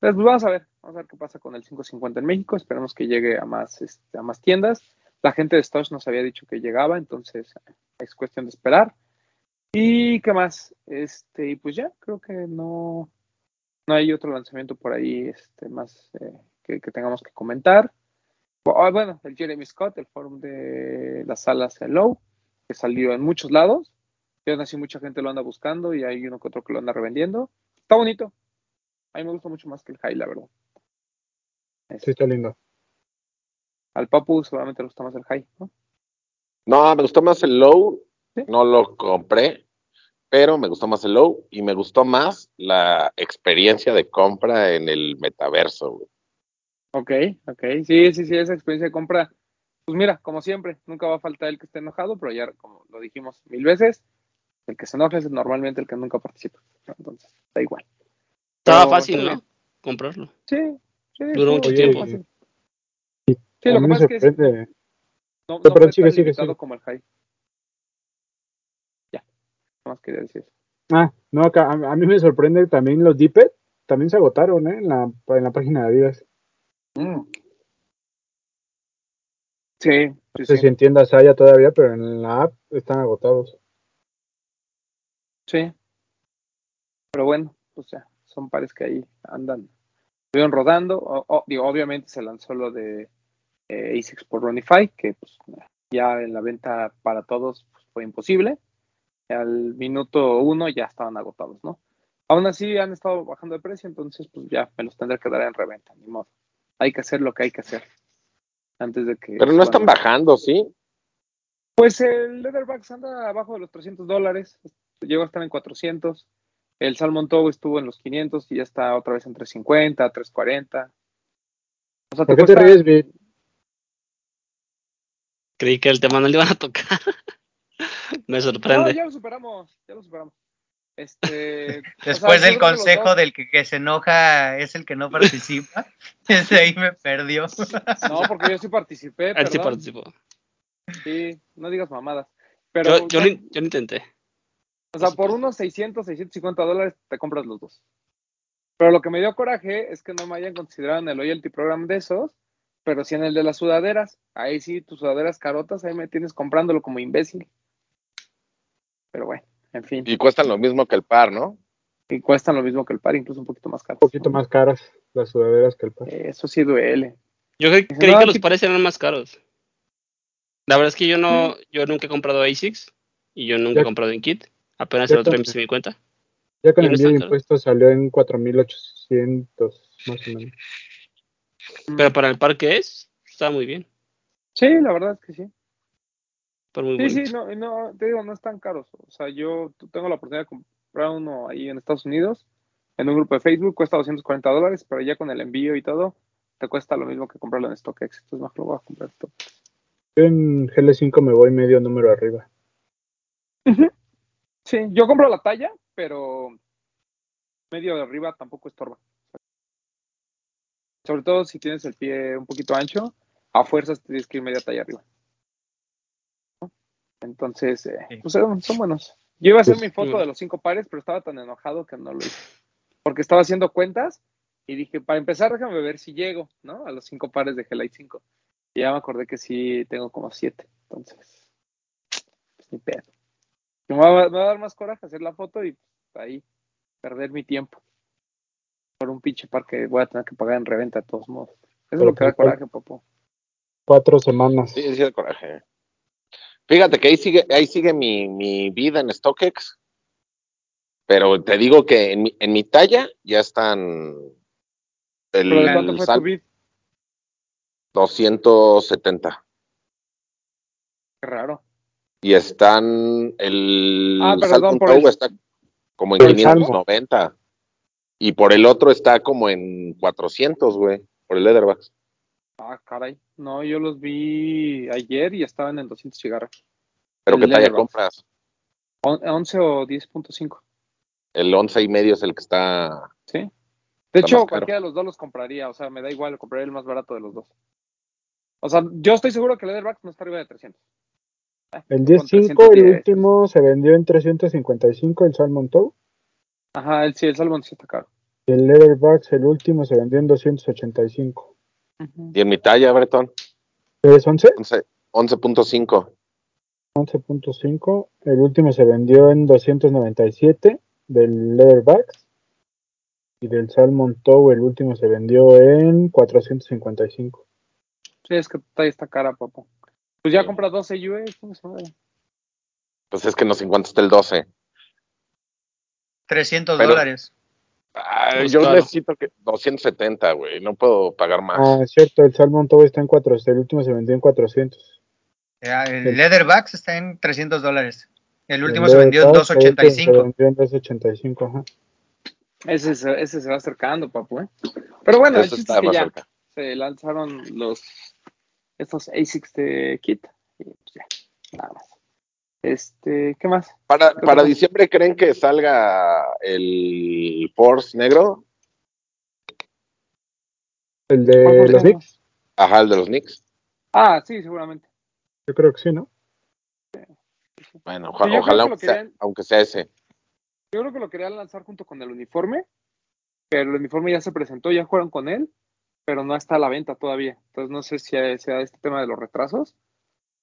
Speaker 2: Entonces, pues vamos a ver, vamos a ver qué pasa con el 550 en México. Esperemos que llegue a más, este, a más tiendas. La gente de Stosh nos había dicho que llegaba, entonces es cuestión de esperar. ¿Y qué más? Este, y pues ya, creo que no, no hay otro lanzamiento por ahí este, más eh, que, tengamos que comentar. Ah, bueno, el Jeremy Scott, el forum de las salas Hello, que salió en muchos lados. Y aún así mucha gente lo anda buscando y hay uno que otro que lo anda revendiendo. Está bonito. A mí me gusta mucho más que el high, la verdad.
Speaker 6: Sí, está lindo.
Speaker 2: Al Papu seguramente le gusta más el high, ¿no?
Speaker 5: No, me gustó más el low. No lo compré, pero me gustó más el low y me gustó más la experiencia de compra en el metaverso.
Speaker 2: Ok, ok. Sí, sí, sí, esa experiencia de compra. Pues mira, como siempre, nunca va a faltar el que esté enojado, pero ya, como lo dijimos mil veces, el que se enoja es normalmente el que nunca participa. Entonces, da igual.
Speaker 4: Estaba fácil, ¿no? Comprarlo.
Speaker 2: Sí, sí.
Speaker 4: Duró mucho tiempo.
Speaker 2: Sí, lo que pasa es que es, no, no pero sigue, sigue, sigue. como el high. Ya, más quería decir.
Speaker 6: Ah, no, acá, a, mí me sorprende también los Dipet, también se agotaron, ¿eh? En la, en la página de Adidas.
Speaker 2: Mm. Sí,
Speaker 6: sí, no sé si en tiendas haya todavía, pero en la app están agotados.
Speaker 2: Sí. Pero bueno, pues ya, son pares que ahí andan. Estuvieron rodando. obviamente se lanzó lo de eh, ASICS por Runify, que pues, ya en la venta para todos pues, fue imposible. Al minuto uno ya estaban agotados, ¿no? Aún así han estado bajando de precio, entonces pues ya me los tendré que dar en reventa, ni modo. Hay que hacer lo que hay que hacer. Antes de que.
Speaker 5: Pero no están bajando, ¿sí?
Speaker 2: Pues el Leatherbacks anda abajo de los 300 dólares llegó a estar en 400. El Salmon Togo estuvo en los 500 y ya está otra vez en 350, 340.
Speaker 6: O sea, ¿Por qué te ríes,
Speaker 4: Creí que el tema no le iban a tocar. Me sorprende.
Speaker 2: No, ya lo superamos, ya lo superamos. Este,
Speaker 3: Después del consejo del que, se enoja es el que no participa, ese ahí me perdió.
Speaker 2: No, porque yo sí participé.
Speaker 4: Él sí participó.
Speaker 2: Sí, no digas mamadas. Pero,
Speaker 4: yo, yo, lo, yo lo intenté.
Speaker 2: O sea, por unos 600, 650 dólares te compras los dos. Pero lo que me dio coraje es que no me hayan considerado en el loyalty program de esos, pero sí en el de las sudaderas. Ahí sí, tus sudaderas carotas, ahí me tienes comprándolo como imbécil. Pero bueno, en fin.
Speaker 5: Y cuestan lo mismo que el par, ¿no?
Speaker 2: Y cuestan lo mismo que el par, incluso un poquito más caros.
Speaker 6: Un poquito más caras las sudaderas que el par.
Speaker 2: Eso sí duele.
Speaker 4: Yo creí, que los pares eran más caros. La verdad es que yo no, yo nunca he comprado ASICS y yo nunca he comprado en kit. Apenas el otro me cuenta.
Speaker 6: Ya con el envío de impuestos salió en 4.800 más o menos.
Speaker 4: Pero para el par que es, está muy bien.
Speaker 2: Sí, la verdad es que sí. Sí, sí, no, no, te digo, no están caros. O sea, yo tengo la oportunidad de comprar uno ahí en Estados Unidos, en un grupo de Facebook, cuesta 240 dólares, pero ya con el envío y todo, te cuesta lo mismo que comprarlo en StockX. Entonces, mejor lo voy a comprar StockX.
Speaker 6: Yo en GL5 me voy medio número arriba.
Speaker 2: Sí, yo compro la talla, pero medio de arriba tampoco estorba. Sobre todo si tienes el pie un poquito ancho, a fuerzas tienes que ir media talla arriba. Entonces, eh, pues son, buenos. Yo iba a hacer pues, mi foto de los cinco pares, pero estaba tan enojado que no lo hice. Porque estaba haciendo cuentas y dije, para empezar, déjame ver si llego, ¿no? A los cinco pares de G-Lite 5. Y ya me acordé que sí tengo como siete. Entonces, pues ni pedo. Me va, a dar más coraje hacer la foto y pues, ahí perder mi tiempo por un pinche par que voy a tener que pagar en reventa de todos modos. Eso es lo que da coraje, papo.
Speaker 6: Cuatro semanas.
Speaker 5: Sí, sí da coraje. Fíjate que ahí sigue, ahí sigue mi, mi vida en StockX. Pero te digo que en mi, en mi talla ya están.
Speaker 2: El, ¿Pero de cuánto fue tu bid?
Speaker 5: 270.
Speaker 2: Qué raro
Speaker 5: y están el
Speaker 2: ah, perdón,
Speaker 5: está como en 590 y por el otro está como en 400, güey, por el Leatherbacks.
Speaker 2: Ah, caray. No, yo los vi ayer y estaban en 200 cigarros.
Speaker 5: ¿Pero qué talla compras?
Speaker 2: 11 o 10.5.
Speaker 5: El 11 y medio es el que está.
Speaker 2: Sí. De hecho, cualquiera de los dos los compraría. O sea, me da igual, compraría el más barato de los dos. O sea, yo estoy seguro que el Leatherbacks no está arriba de 300.
Speaker 6: El 10.5, el último, se vendió en 355, el Salmon Toe.
Speaker 2: Ajá, el, sí, el Salmon sí está caro.
Speaker 6: El Leatherbucks, el último, se vendió en 285.
Speaker 5: ¿Y en mi talla, Breton?
Speaker 6: ¿Es 11?
Speaker 5: 11.5.
Speaker 6: 11.5. El último se vendió en 297 del Leatherbacks. Y del Salmon Toe, el último se vendió en 455.
Speaker 2: Sí, es que talla está cara, papá. Pues ya compra 12 US,
Speaker 5: Pues es que no sé cuánto está el 12.
Speaker 3: 300 dólares.
Speaker 5: Yo necesito que 270, güey, no puedo pagar más.
Speaker 6: Ah, es cierto, el Salmon todo está en 400, el último se vendió en 400.
Speaker 3: el, Leatherbacks está en 300 dólares. El último se vendió en 285. Se vendió en
Speaker 6: 285, ajá.
Speaker 2: Ese, ese se va acercando, papu, ¿eh? Pero bueno, el chiste es que ya se lanzaron los estos ASICs de kit. Y pues ya, nada más. Este, ¿qué más?
Speaker 5: Para, para diciembre creen que salga el Force negro.
Speaker 6: ¿El de los Knicks?
Speaker 5: Ajá, el de los Knicks.
Speaker 2: Ah, sí, seguramente.
Speaker 6: Yo creo que sí, ¿no?
Speaker 5: Bueno, ojalá, aunque, sea, ese.
Speaker 2: Yo creo que lo querían lanzar junto con el uniforme, pero el uniforme ya se presentó, ya jugaron con él pero no está a la venta todavía. Entonces no sé si sea este tema de los retrasos,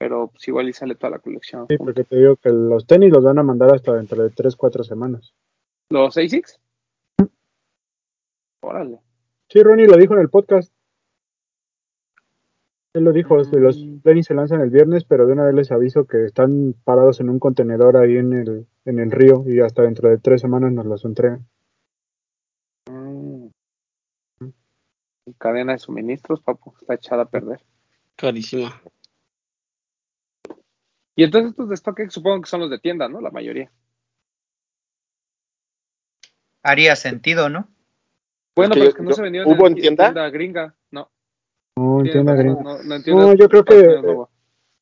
Speaker 2: pero pues igual y sale toda la colección.
Speaker 6: Sí, porque te digo que los tenis los van a mandar hasta dentro de 3, 4 semanas.
Speaker 2: ¿Los ASICS? Órale.
Speaker 6: Sí, Ronnie lo dijo en el podcast. Él lo dijo, los mm. tenis se lanzan el viernes, pero de una vez les aviso que están parados en un contenedor ahí en el, en el río y hasta dentro de tres semanas nos los entregan.
Speaker 2: cadena de suministros, papu, está echada a perder.
Speaker 4: Carísima.
Speaker 2: Y entonces estos de StockX supongo que son los de tienda, ¿no? La mayoría.
Speaker 3: Haría sentido, ¿no?
Speaker 2: Bueno, pero es que no se vendió
Speaker 5: ¿Hubo en, tienda?
Speaker 2: gringa, no.
Speaker 6: No, en tienda gringa. No, yo creo que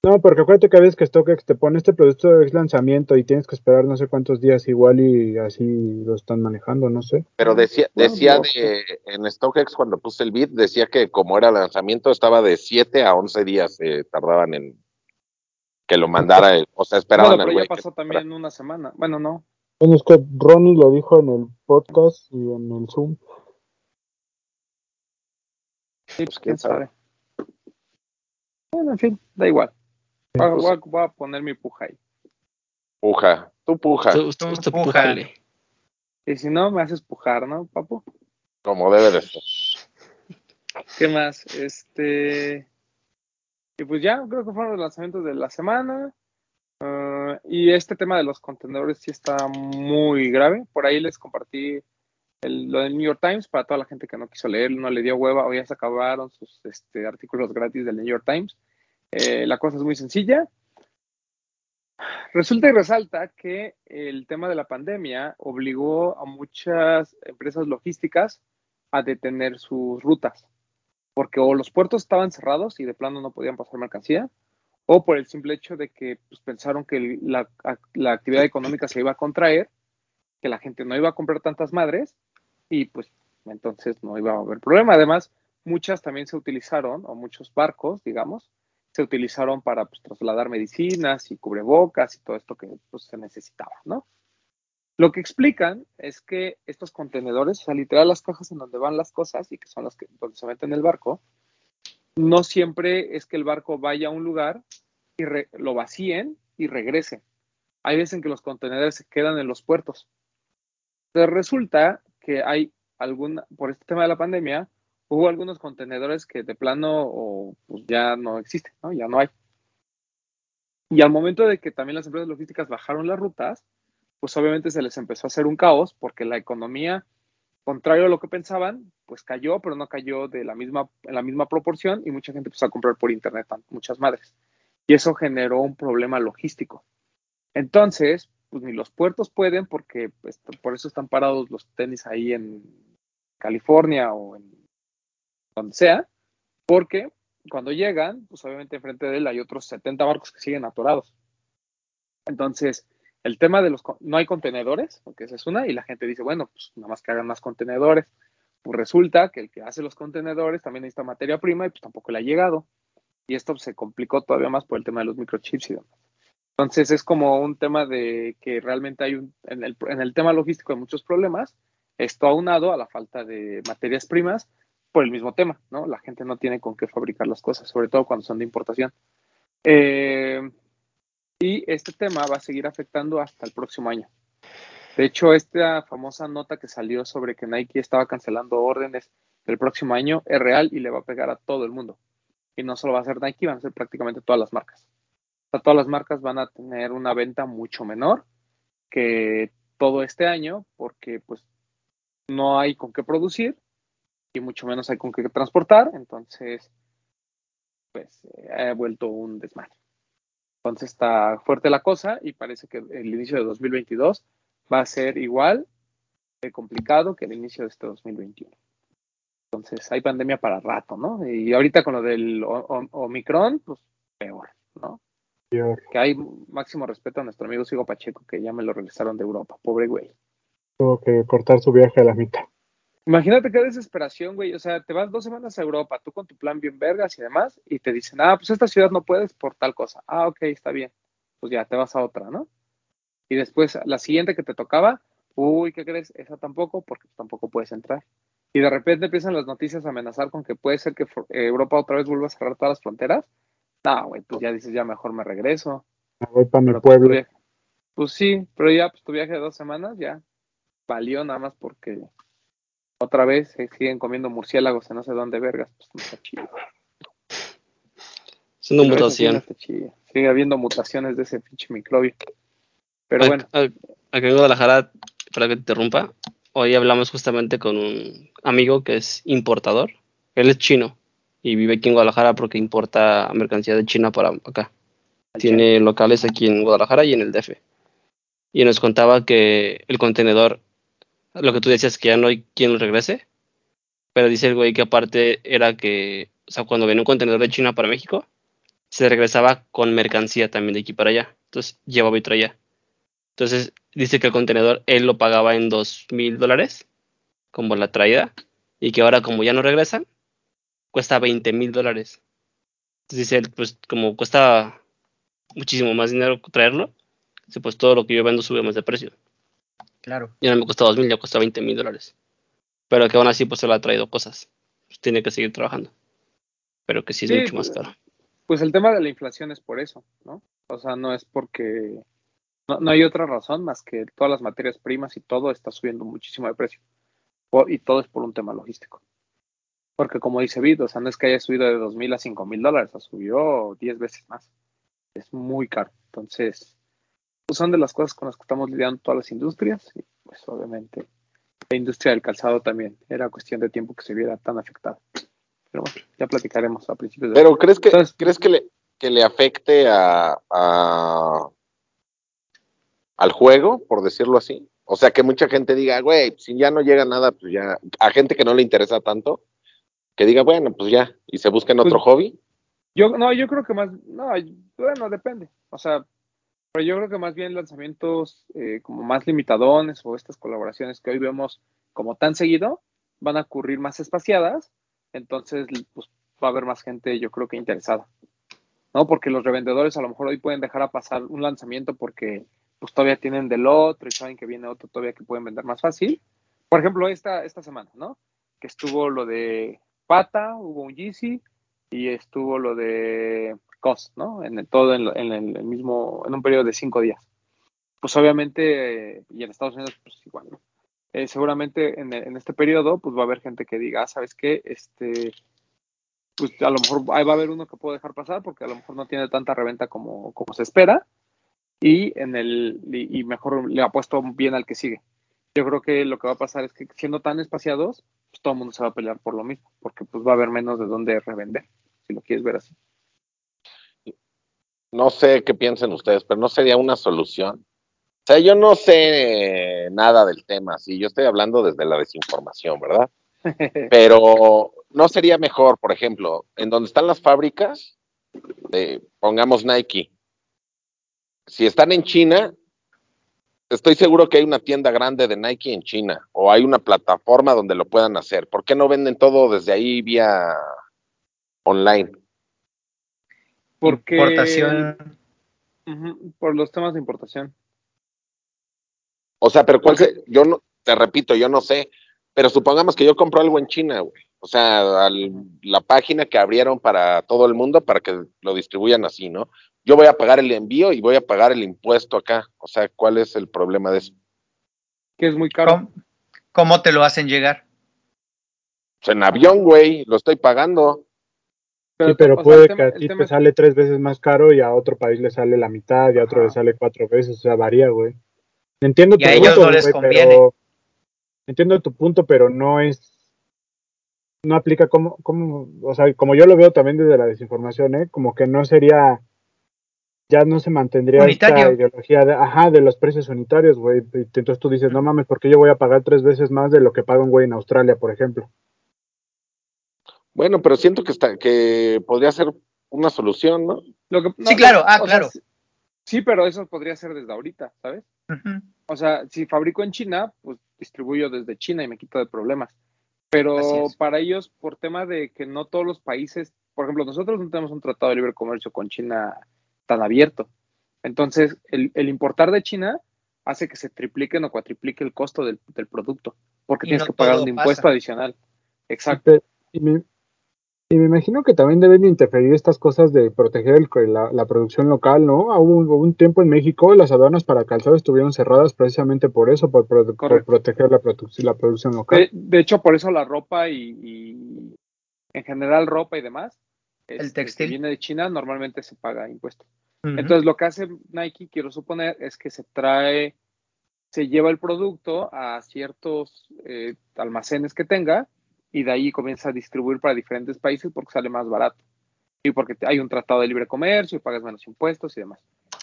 Speaker 6: No, porque acuérdate que a veces que StockX te pone este producto de lanzamiento y tienes que esperar no sé cuántos días igual y así lo están manejando, no sé.
Speaker 5: Pero decía, decía de, en StockX cuando puse el bit, decía que como era lanzamiento estaba de 7 a 11 días eh, tardaban en que lo mandara, el, o sea, esperaban
Speaker 2: bueno, pero ya pasó también una semana, bueno, no.
Speaker 6: Bueno, es que Ronnie lo dijo en el podcast y en el Zoom.
Speaker 2: Sí, pues quién sabe. Bueno, en fin, da igual. Voy, a, poner mi puja ahí.
Speaker 5: Puja, tú puja.
Speaker 4: Tú,
Speaker 2: Y si no, me haces pujar, ¿no, papu?
Speaker 5: Como debe de ser.
Speaker 2: ¿Qué más? Este. Y pues ya, creo que fueron los lanzamientos de la semana. Ah, y este tema de los contenedores sí está muy grave. Por ahí les compartí lo del New York Times para toda la gente que no quiso leer, no le dio hueva o ya se acabaron sus este, artículos gratis del New York Times. Eh, la cosa es muy sencilla. Resulta y resalta que el tema de la pandemia obligó a muchas empresas logísticas a detener sus rutas, porque o los puertos estaban cerrados y de plano no podían pasar mercancía, o por el simple hecho de que pues, pensaron que la, la actividad económica se iba a contraer, que la gente no iba a comprar tantas madres y pues entonces no iba a haber problema. Además, muchas también se utilizaron, o muchos barcos, digamos, se utilizaron para pues, trasladar medicinas y cubrebocas y todo esto que pues, se necesitaba, ¿no? Lo que explican es que estos contenedores, o sea, literal las cajas en donde van las cosas y que son las que donde se meten en el barco, no siempre es que el barco vaya a un lugar y lo vacíen y regresen. Hay veces en que los contenedores se quedan en los puertos. Entonces resulta que hay algún, por este tema de la pandemia, hubo algunos contenedores que de plano o, pues ya no existen, ¿no? Ya no hay. Y al momento de que también las empresas logísticas bajaron las rutas, pues obviamente se les empezó a hacer un caos porque la economía, contrario a lo que pensaban, pues cayó, pero no cayó de la misma, en la misma proporción y mucha gente empezó a comprar por internet, muchas madres. Y eso generó un problema logístico. Entonces, pues ni los puertos pueden porque pues, por eso están parados los tenis ahí en California o en donde sea, porque cuando llegan, pues obviamente enfrente de él hay otros 70 barcos que siguen atorados. Entonces, el tema de los no hay contenedores, porque esa es una, y la gente dice, bueno, pues nada más que hagan más contenedores. Pues resulta que el que hace los contenedores también necesita materia prima y pues tampoco le ha llegado. Y esto se complicó todavía más por el tema de los microchips y demás. Entonces es como un tema de que realmente hay un, en el, en el tema logístico hay muchos problemas, esto aunado a la falta de materias primas por el mismo tema, ¿no? La gente no tiene con qué fabricar las cosas, sobre todo cuando son de importación. Eh, y este tema va a seguir afectando hasta el próximo año. De hecho, esta famosa nota que salió sobre que Nike estaba cancelando órdenes el próximo año es real y le va a pegar a todo el mundo. Y no solo va a ser Nike, van a ser prácticamente todas las marcas todas las marcas van a tener una venta mucho menor que todo este año porque pues no hay con qué producir y mucho menos hay con qué transportar, entonces pues ha vuelto un desmadre. Entonces está fuerte la cosa y parece que el inicio de 2022 va a ser igual de complicado que el inicio de este 2021. Entonces hay pandemia para rato, ¿no? Y ahorita con lo del Omicron, pues peor, ¿no? Que hay máximo respeto a nuestro amigo Sigo Pacheco, que ya me lo regresaron de Europa. Pobre güey.
Speaker 6: Tuvo que cortar su viaje a la mitad.
Speaker 2: Imagínate qué desesperación, güey. O sea, te vas dos semanas a Europa, tú con tu plan bien vergas y demás, y te dicen, ah, pues esta ciudad no puedes por tal cosa. Ah, ok, está bien. Pues ya, te vas a otra, ¿no? Y después, la siguiente que te tocaba, uy, ¿qué crees? Esa tampoco, porque tampoco puedes entrar. Y de repente empiezan las noticias a amenazar con que puede ser que Europa otra vez vuelva a cerrar todas las fronteras no, güey, pues ya dices, ya mejor me regreso.
Speaker 6: Me voy para mi pues, pueblo.
Speaker 2: Pues, sí, pero ya, pues tu viaje de dos semanas ya valió nada más porque otra vez se siguen comiendo murciélagos en no sé dónde vergas, pues no está chido.
Speaker 4: Es una mutación.
Speaker 2: Sigue habiendo mutaciones de ese pinche microbio. Pero bueno.
Speaker 4: Aquí en Guadalajara, para que te interrumpa, hoy hablamos justamente con un amigo que es importador. Él es chino y vive aquí en Guadalajara porque importa mercancía de China para acá. Tiene locales aquí en Guadalajara y en el DF. Y nos contaba que el contenedor, lo que tú decías que ya no hay quien lo regrese, pero dice el güey que aparte era que, o sea, cuando viene un contenedor de China para México, se regresaba con mercancía también de aquí para allá. Entonces llevaba y traía. Entonces dice que el contenedor él lo pagaba en dos mil dólares, como la traída, y que ahora como ya no regresan, cuesta 20 mil dólares. Entonces dice pues como cuesta muchísimo más dinero traerlo, pues todo lo que yo vendo sube más de precio.
Speaker 3: Claro.
Speaker 4: Ya no me cuesta dos mil, ya cuesta 20 mil dólares. Pero que aún así pues se le ha traído cosas. Pues, tiene que seguir trabajando. Pero que sí es mucho más pues, caro.
Speaker 2: Pues el tema de la inflación es por eso, ¿no? O sea, no es porque no, no hay otra razón más que todas las materias primas y todo está subiendo muchísimo de precio. y todo es por un tema logístico. Porque como dice Vid, o sea, no es que haya subido de dos mil a cinco mil dólares, o subió diez veces más. Es muy caro. Entonces, son de las cosas con las que estamos lidiando todas las industrias y pues obviamente la industria del calzado también era cuestión de tiempo que se viera tan afectada. Pero bueno, ya platicaremos a principios de
Speaker 5: Pero ¿crees que, ¿crees que le, que le afecte a, al juego, por decirlo así? O sea, que mucha gente diga, güey, si ya no llega nada, pues ya, a gente que no le interesa tanto, que diga, bueno, pues ya, y se busquen otro pues, hobby.
Speaker 2: Yo, no, yo creo que más, no, bueno, depende. O sea, pero yo creo que más bien lanzamientos eh, como más limitadones o estas colaboraciones que hoy vemos como tan seguido van a ocurrir más espaciadas, entonces pues va a haber más gente, yo creo que interesada. ¿No? Porque los revendedores a lo mejor hoy pueden dejar a pasar un lanzamiento porque pues todavía tienen del otro y saben que viene otro todavía que pueden vender más fácil. Por ejemplo, esta, esta semana, ¿no? Que estuvo lo de Pata, hubo un Yeezy y estuvo lo de COS, ¿no? En el, todo en, el mismo, en un periodo de cinco días. Pues obviamente, y en Estados Unidos, pues igual, ¿no? Eh, seguramente en, en, este periodo, pues va a haber gente que diga, ah, ¿sabes qué? Este, pues a lo mejor ahí va a haber uno que puedo dejar pasar porque a lo mejor no tiene tanta reventa como, como se espera y en el y, mejor le apuesto bien al que sigue. Yo creo que lo que va a pasar es que siendo tan espaciados, pues todo el mundo se va a pelear por lo mismo, porque pues va a haber menos de dónde revender, si lo quieres ver así.
Speaker 5: No sé qué piensen ustedes, pero no sería una solución. O sea, yo no sé nada del tema, sí, yo estoy hablando desde la desinformación, ¿verdad? Pero no sería mejor, por ejemplo, en donde están las fábricas, pongamos Nike, si están en China, estoy seguro que hay una tienda grande de Nike en China o hay una plataforma donde lo puedan hacer. ¿Por qué no venden todo desde ahí vía online?
Speaker 2: Porque importación. por los temas de importación.
Speaker 5: O sea, pero cuál se, yo no, te repito, yo no sé, pero supongamos que yo compro algo en China, güey. O sea, la página que abrieron para todo el mundo para que lo distribuyan así, ¿no? Yo voy a pagar el envío y voy a pagar el impuesto acá. O sea, ¿cuál es el problema de eso?
Speaker 2: Que es muy caro.
Speaker 3: ¿Cómo, te lo hacen llegar?
Speaker 5: Pues en avión, güey, lo estoy pagando.
Speaker 6: Sí, pero puede que a ti te sale tres veces más caro y a otro país le sale la mitad y a otro le sale cuatro veces, o sea, varía, güey. Entiendo
Speaker 3: y a ellos no les conviene.
Speaker 6: entiendo tu punto, pero no es no aplica como, como, o sea, como yo lo veo también desde la desinformación, ¿eh? como que no sería, ya no se mantendría esta ideología de, ajá, de los precios unitarios, güey. Entonces tú dices, no mames, ¿por qué yo voy a pagar tres veces más de lo que paga un güey en Australia, por ejemplo?
Speaker 5: Bueno, pero siento que está, que podría ser una solución, ¿no?
Speaker 3: sí, claro, ah, claro.
Speaker 2: sí, pero eso podría ser desde ahorita, ¿sabes? O sea, si fabrico en China, pues distribuyo desde China y me quito de problemas. Pero para ellos, por tema de que no todos los países, por ejemplo, nosotros no tenemos un tratado de libre comercio con China tan abierto. Entonces, el, importar de China hace que se triplique o cuatriplique el costo del, producto, porque tienes que pagar un impuesto adicional. Exacto.
Speaker 6: Y me imagino que también deben interferir estas cosas de proteger la, producción local, ¿no? Hubo, un tiempo en México, las aduanas para calzado estuvieron cerradas precisamente por eso, por, proteger la, la producción local.
Speaker 2: De, hecho, por eso la ropa y, en general ropa y demás,
Speaker 3: el este, textil
Speaker 2: que viene de China, normalmente se paga impuesto. Entonces, lo que hace Nike, quiero suponer, es que se trae, se lleva el producto a ciertos eh, almacenes que tenga y de ahí comienza a distribuir para diferentes países porque sale más barato y porque hay un tratado de libre comercio y pagas menos impuestos y demás.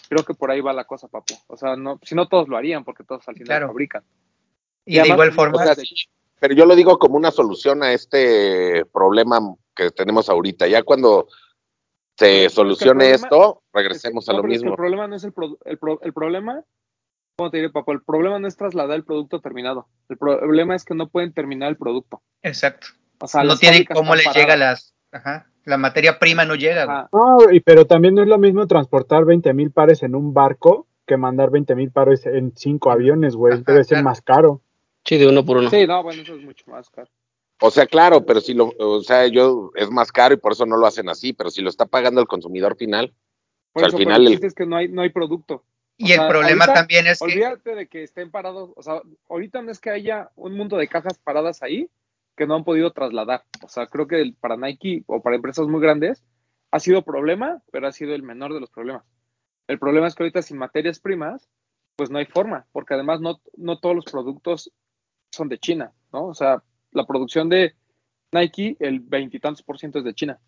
Speaker 2: Creo que por ahí va la cosa, papu. O sea, no, si no todos lo harían porque todos al final lo fabrican.
Speaker 3: Y, de igual forma.
Speaker 5: pero yo lo digo como una solución a este problema que tenemos ahorita. Ya cuando se solucione esto, regresemos a lo mismo.
Speaker 2: el problema no es el, el, problema, ¿cómo te diré, papá? El problema no es trasladar el producto terminado. El problema es que no pueden terminar el producto.
Speaker 3: Exacto. O sea, no tienen cómo les llega las, ajá, la materia prima no llega.
Speaker 6: No, y, pero también no es lo mismo transportar 20 mil pares en un barco que mandar 20 mil pares en cinco aviones, güey. Debe ser más caro.
Speaker 4: Sí, de uno por uno.
Speaker 2: Sí, no, bueno, eso es mucho más caro.
Speaker 5: O sea, claro, pero si lo, o sea, yo es más caro y por eso no lo hacen así, pero si lo está pagando el consumidor final,
Speaker 2: o sea, al final el, es que no hay no hay producto.
Speaker 3: Y el problema también es
Speaker 2: que olvídate de que estén parados, o sea, ahorita no es que haya un mundo de cajas paradas ahí que no han podido trasladar. O sea, creo que para Nike o para empresas muy grandes ha sido problema, pero ha sido el menor de los problemas. El problema es que ahorita sin materias primas, pues no hay forma, porque además no, no todos los productos son de China, ¿no? O sea, la producción de Nike, el veintitantos por ciento es de China.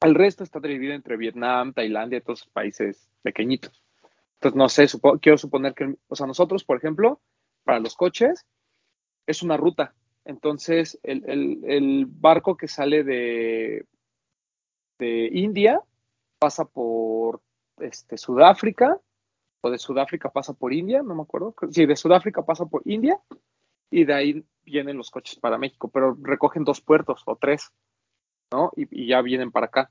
Speaker 2: El resto está dividido entre Vietnam, Tailandia y todos esos países pequeñitos. Entonces, no sé, quiero suponer que, o sea, nosotros, por ejemplo, para los coches, es una ruta. Entonces, el, barco que sale de, de India pasa por este, Sudáfrica, o de Sudáfrica pasa por India, no me acuerdo. Sí, de Sudáfrica pasa por India, y de ahí vienen los coches para México, pero recogen dos puertos o tres, ¿no? Y, ya vienen para acá.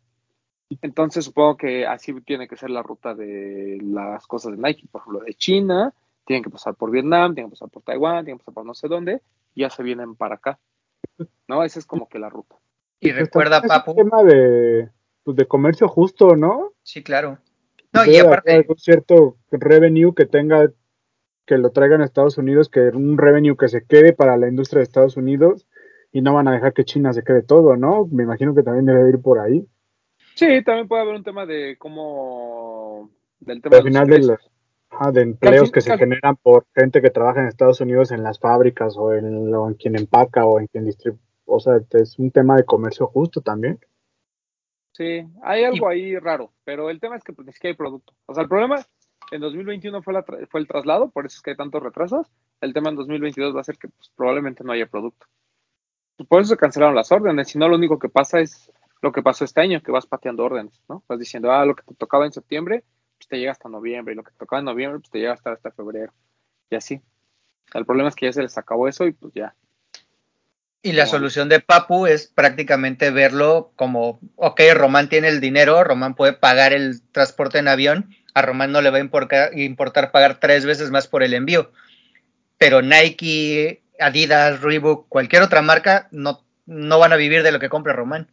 Speaker 2: Entonces supongo que así tiene que ser la ruta de las cosas de Nike, por ejemplo, de China, tienen que pasar por Vietnam, tienen que pasar por Taiwán, tienen que pasar por no sé dónde, y ya se vienen para acá. ¿No? Esa es como que la ruta.
Speaker 3: Y recuerda, Papu.
Speaker 6: Es un tema de, pues, de comercio justo, ¿no?
Speaker 3: Sí, claro. No, y aparte.
Speaker 6: Un cierto revenue que tenga que lo traigan a Estados Unidos, que un revenue que se quede para la industria de Estados Unidos y no van a dejar que China se quede todo, ¿no? Me imagino que también debe ir por ahí.
Speaker 2: Sí, también puede haber un tema de cómo del tema
Speaker 6: al final de, los, de empleos que se generan por gente que trabaja en Estados Unidos en las fábricas o en, en quien empaca o en quien distribuye. O sea, es un tema de comercio justo también.
Speaker 2: Sí, hay algo ahí raro, pero el tema es que pues, es que hay producto. O sea, el problema en 2021 fue, fue el traslado, por eso es que hay tantos retrasos. El tema en 2022 va a ser que pues, probablemente no haya producto. Por eso se cancelaron las órdenes, si no lo único que pasa es lo que pasó este año, que vas pateando órdenes, ¿no? Vas diciendo, ah, lo que te tocaba en septiembre, pues te llega hasta noviembre, y lo que te tocaba en noviembre, pues te llega hasta, hasta febrero, y así. El problema es que ya se les acabó eso y pues ya.
Speaker 3: Y la solución de Papu es prácticamente verlo como, ok, Román tiene el dinero, Román puede pagar el transporte en avión, a Román no le va a importar, pagar tres veces más por el envío. Pero Nike, Adidas, Reebok, cualquier otra marca no, no van a vivir de lo que compre Román.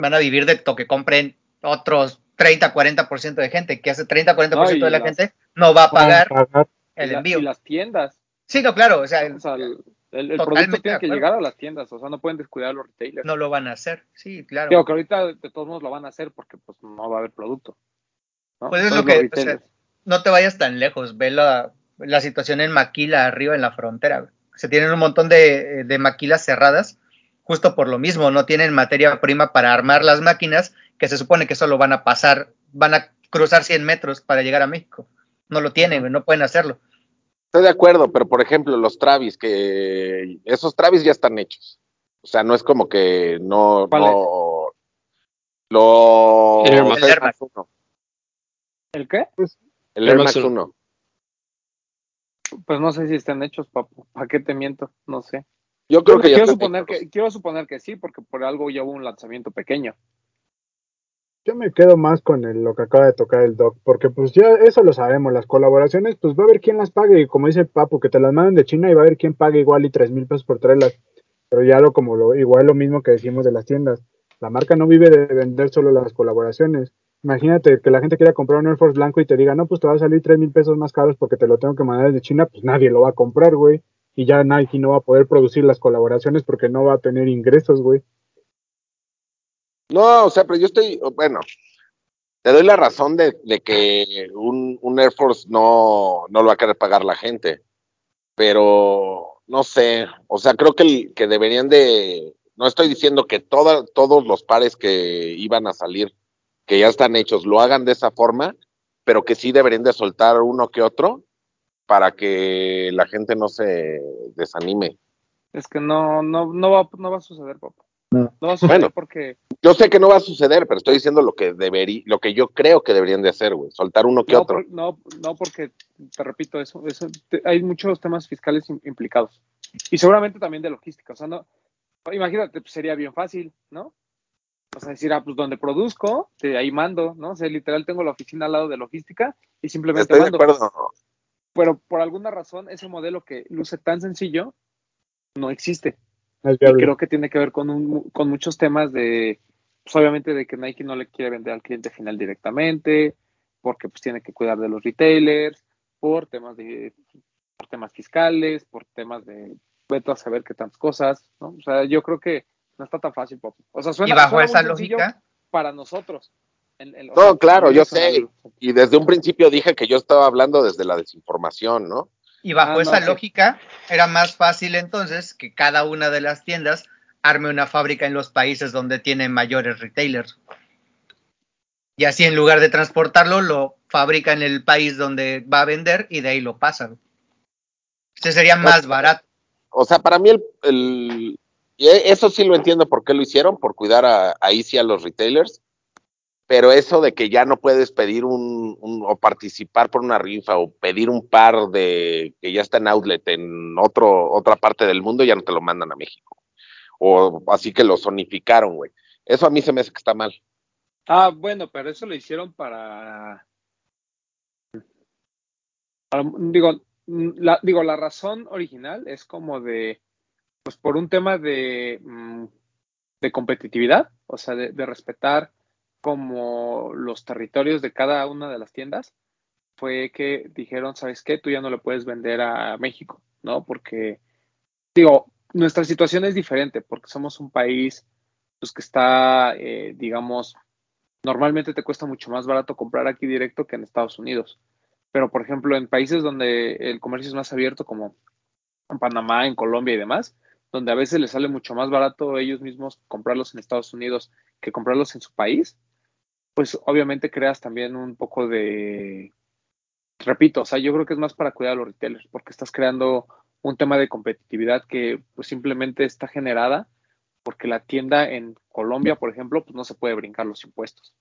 Speaker 3: Van a vivir de lo que compren otros 30, 40% de gente, que hace 30, 40% de la gente no va a pagar, el envío.
Speaker 2: Y las tiendas.
Speaker 3: Sí, no, claro, o sea,
Speaker 2: el, producto tiene que llegar a las tiendas, o sea, no pueden descuidar a los retailers.
Speaker 3: No lo van a hacer, sí, claro.
Speaker 2: Digo que ahorita de todos modos lo van a hacer porque pues no va a haber producto.
Speaker 3: Pues es lo que, no te vayas tan lejos, ve la, situación en Maquila arriba en la frontera. Se tienen un montón de, maquilas cerradas, justo por lo mismo, no tienen materia prima para armar las máquinas, que se supone que solo van a pasar, van a cruzar 100 metros para llegar a México. No lo tienen, no pueden hacerlo.
Speaker 5: Estoy de acuerdo, pero por ejemplo, los Travis, que esos Travis ya están hechos. O sea, no es como que no. no lo,
Speaker 2: el, ¿El qué?
Speaker 5: Pues, el Air Max 1.
Speaker 2: Pues no sé si están hechos, papu. ¿Para qué te miento? No sé.
Speaker 5: Yo creo que
Speaker 2: quiero suponer que quiero suponer que sí, porque por algo ya hubo un lanzamiento pequeño.
Speaker 6: Yo me quedo más con lo que acaba de tocar el doc, porque pues ya eso lo sabemos, las colaboraciones, pues va a haber quién las pague, y como dice el Papu, que te las manden de China y va a haber quién pague igual y tres mil pesos por traerlas. Pero ya lo como lo, igual lo mismo que decimos de las tiendas. La marca no vive de vender solo las colaboraciones. Imagínate que la gente quiera comprar un Air Force blanco y te diga, no, pues te va a salir tres mil pesos más caros porque te lo tengo que mandar desde China, pues nadie lo va a comprar, güey. Y ya Nike no va a poder producir las colaboraciones porque no va a tener ingresos, güey.
Speaker 5: No, o sea, pero yo estoy, bueno, te doy la razón de, que un, Air Force no, no lo va a querer pagar la gente, pero no sé, o sea, creo que, que deberían de, no estoy diciendo que todos los pares que iban a salir que ya están hechos lo hagan de esa forma, pero que sí deberían de soltar uno que otro para que la gente no se desanime.
Speaker 2: Es que no, no, no va, no va a suceder, papá. No, va a suceder porque
Speaker 5: Yo sé que no va a suceder, pero estoy diciendo lo que debería, lo que yo creo que deberían de hacer, güey, soltar uno que otro.
Speaker 2: no, no, porque te repito eso, eso hay muchos temas fiscales implicados y seguramente también de logística. O sea, no, imagínate, pues sería bien fácil, ¿no? O sea, decir, ah, pues donde produzco, de ahí mando, ¿no? O sea, literal tengo la oficina al lado de logística y simplemente
Speaker 5: Estoy De acuerdo.
Speaker 2: Pero por alguna razón, ese modelo que luce tan sencillo no existe. y creo que tiene que ver con, un, con muchos temas de, pues obviamente de que Nike no le quiere vender al cliente final directamente, porque pues tiene que cuidar de los retailers, por temas de por temas fiscales, por temas de veto a saber qué tantas cosas, ¿no? O sea, yo creo que no está tan fácil, O sea, suena,
Speaker 3: y bajo esa lógica
Speaker 2: para nosotros.
Speaker 5: No, claro, yo sé. Y desde un principio dije que yo estaba hablando desde la desinformación, ¿no?
Speaker 3: Y bajo ah, esa lógica, era más fácil entonces que cada una de las tiendas arme una fábrica en los países donde tienen mayores retailers. Y así en lugar de transportarlo, lo fabrica en el país donde va a vender y de ahí lo pasan. Este sería más barato.
Speaker 5: O sea, para mí el, eso sí lo entiendo por qué lo hicieron, por cuidar a, ahí sí a los retailers, pero eso de que ya no puedes pedir un, o participar por una rifa o pedir un par de que ya está en outlet en otro, otra parte del mundo, ya no te lo mandan a México o así que lo zonificaron, güey. Eso a mí se me hace que está mal.
Speaker 2: Ah, bueno, pero eso lo hicieron para, digo, la, digo, la razón original es como de, pues por un tema de, mm, de competitividad, o sea, de, de, respetar como los territorios de cada una de las tiendas, fue que dijeron, ¿sabes qué? Tú ya no le puedes vender a México, ¿no? Porque, digo, nuestra situación es diferente porque somos un país pues, que está, eh, digamos, normalmente te cuesta mucho más barato comprar aquí directo que en Estados Unidos. Pero, por ejemplo, en países donde el comercio es más abierto, como en Panamá, en Colombia y demás, donde a veces les sale mucho más barato ellos mismos comprarlos en Estados Unidos que comprarlos en su país, pues obviamente creas también un poco de, repito, o sea, yo creo que es más para cuidar a los retailers, porque estás creando un tema de competitividad que pues simplemente está generada porque la tienda en Colombia, por ejemplo, pues no se puede brincar los impuestos.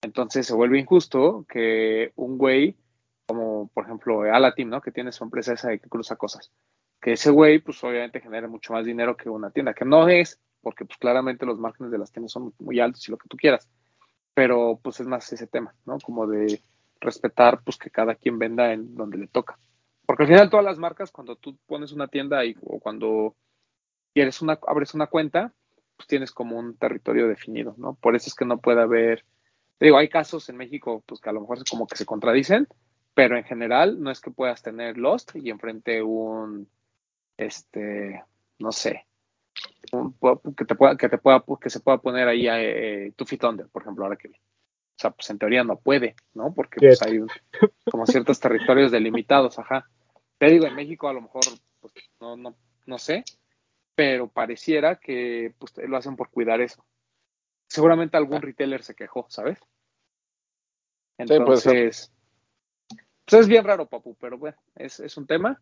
Speaker 2: Entonces se vuelve injusto que un güey, como por ejemplo Alatim, ¿no? Que tiene su empresa esa de que cruza cosas, que ese güey, pues obviamente genera mucho más dinero que una tienda, que no es, porque pues claramente los márgenes de las tiendas son muy altos y lo que tú quieras, pero pues es más ese tema, ¿no? Como de respetar, pues que cada quien venda en donde le toca. Porque al final todas las marcas, cuando tú pones una tienda y, o cuando quieres una, abres una cuenta, pues tienes como un territorio definido, ¿no? Por eso es que no puede haber, digo, hay casos en México, pues que a lo mejor como que se contradicen, pero en general no es que puedas tener Lost y enfrente un, este, no sé, que te pueda, que te pueda, que se pueda poner ahí eh, tu Fit Under, por ejemplo, ahora que vi. O sea, pues en teoría no puede, ¿no? Porque pues, hay como ciertos territorios delimitados, ajá. Te digo, en México a lo mejor, pues, no, no, no sé, pero pareciera que pues, lo hacen por cuidar eso. Seguramente algún retailer se quejó, ¿sabes? Entonces, pues es bien raro, Papu, pero bueno, es, es un tema.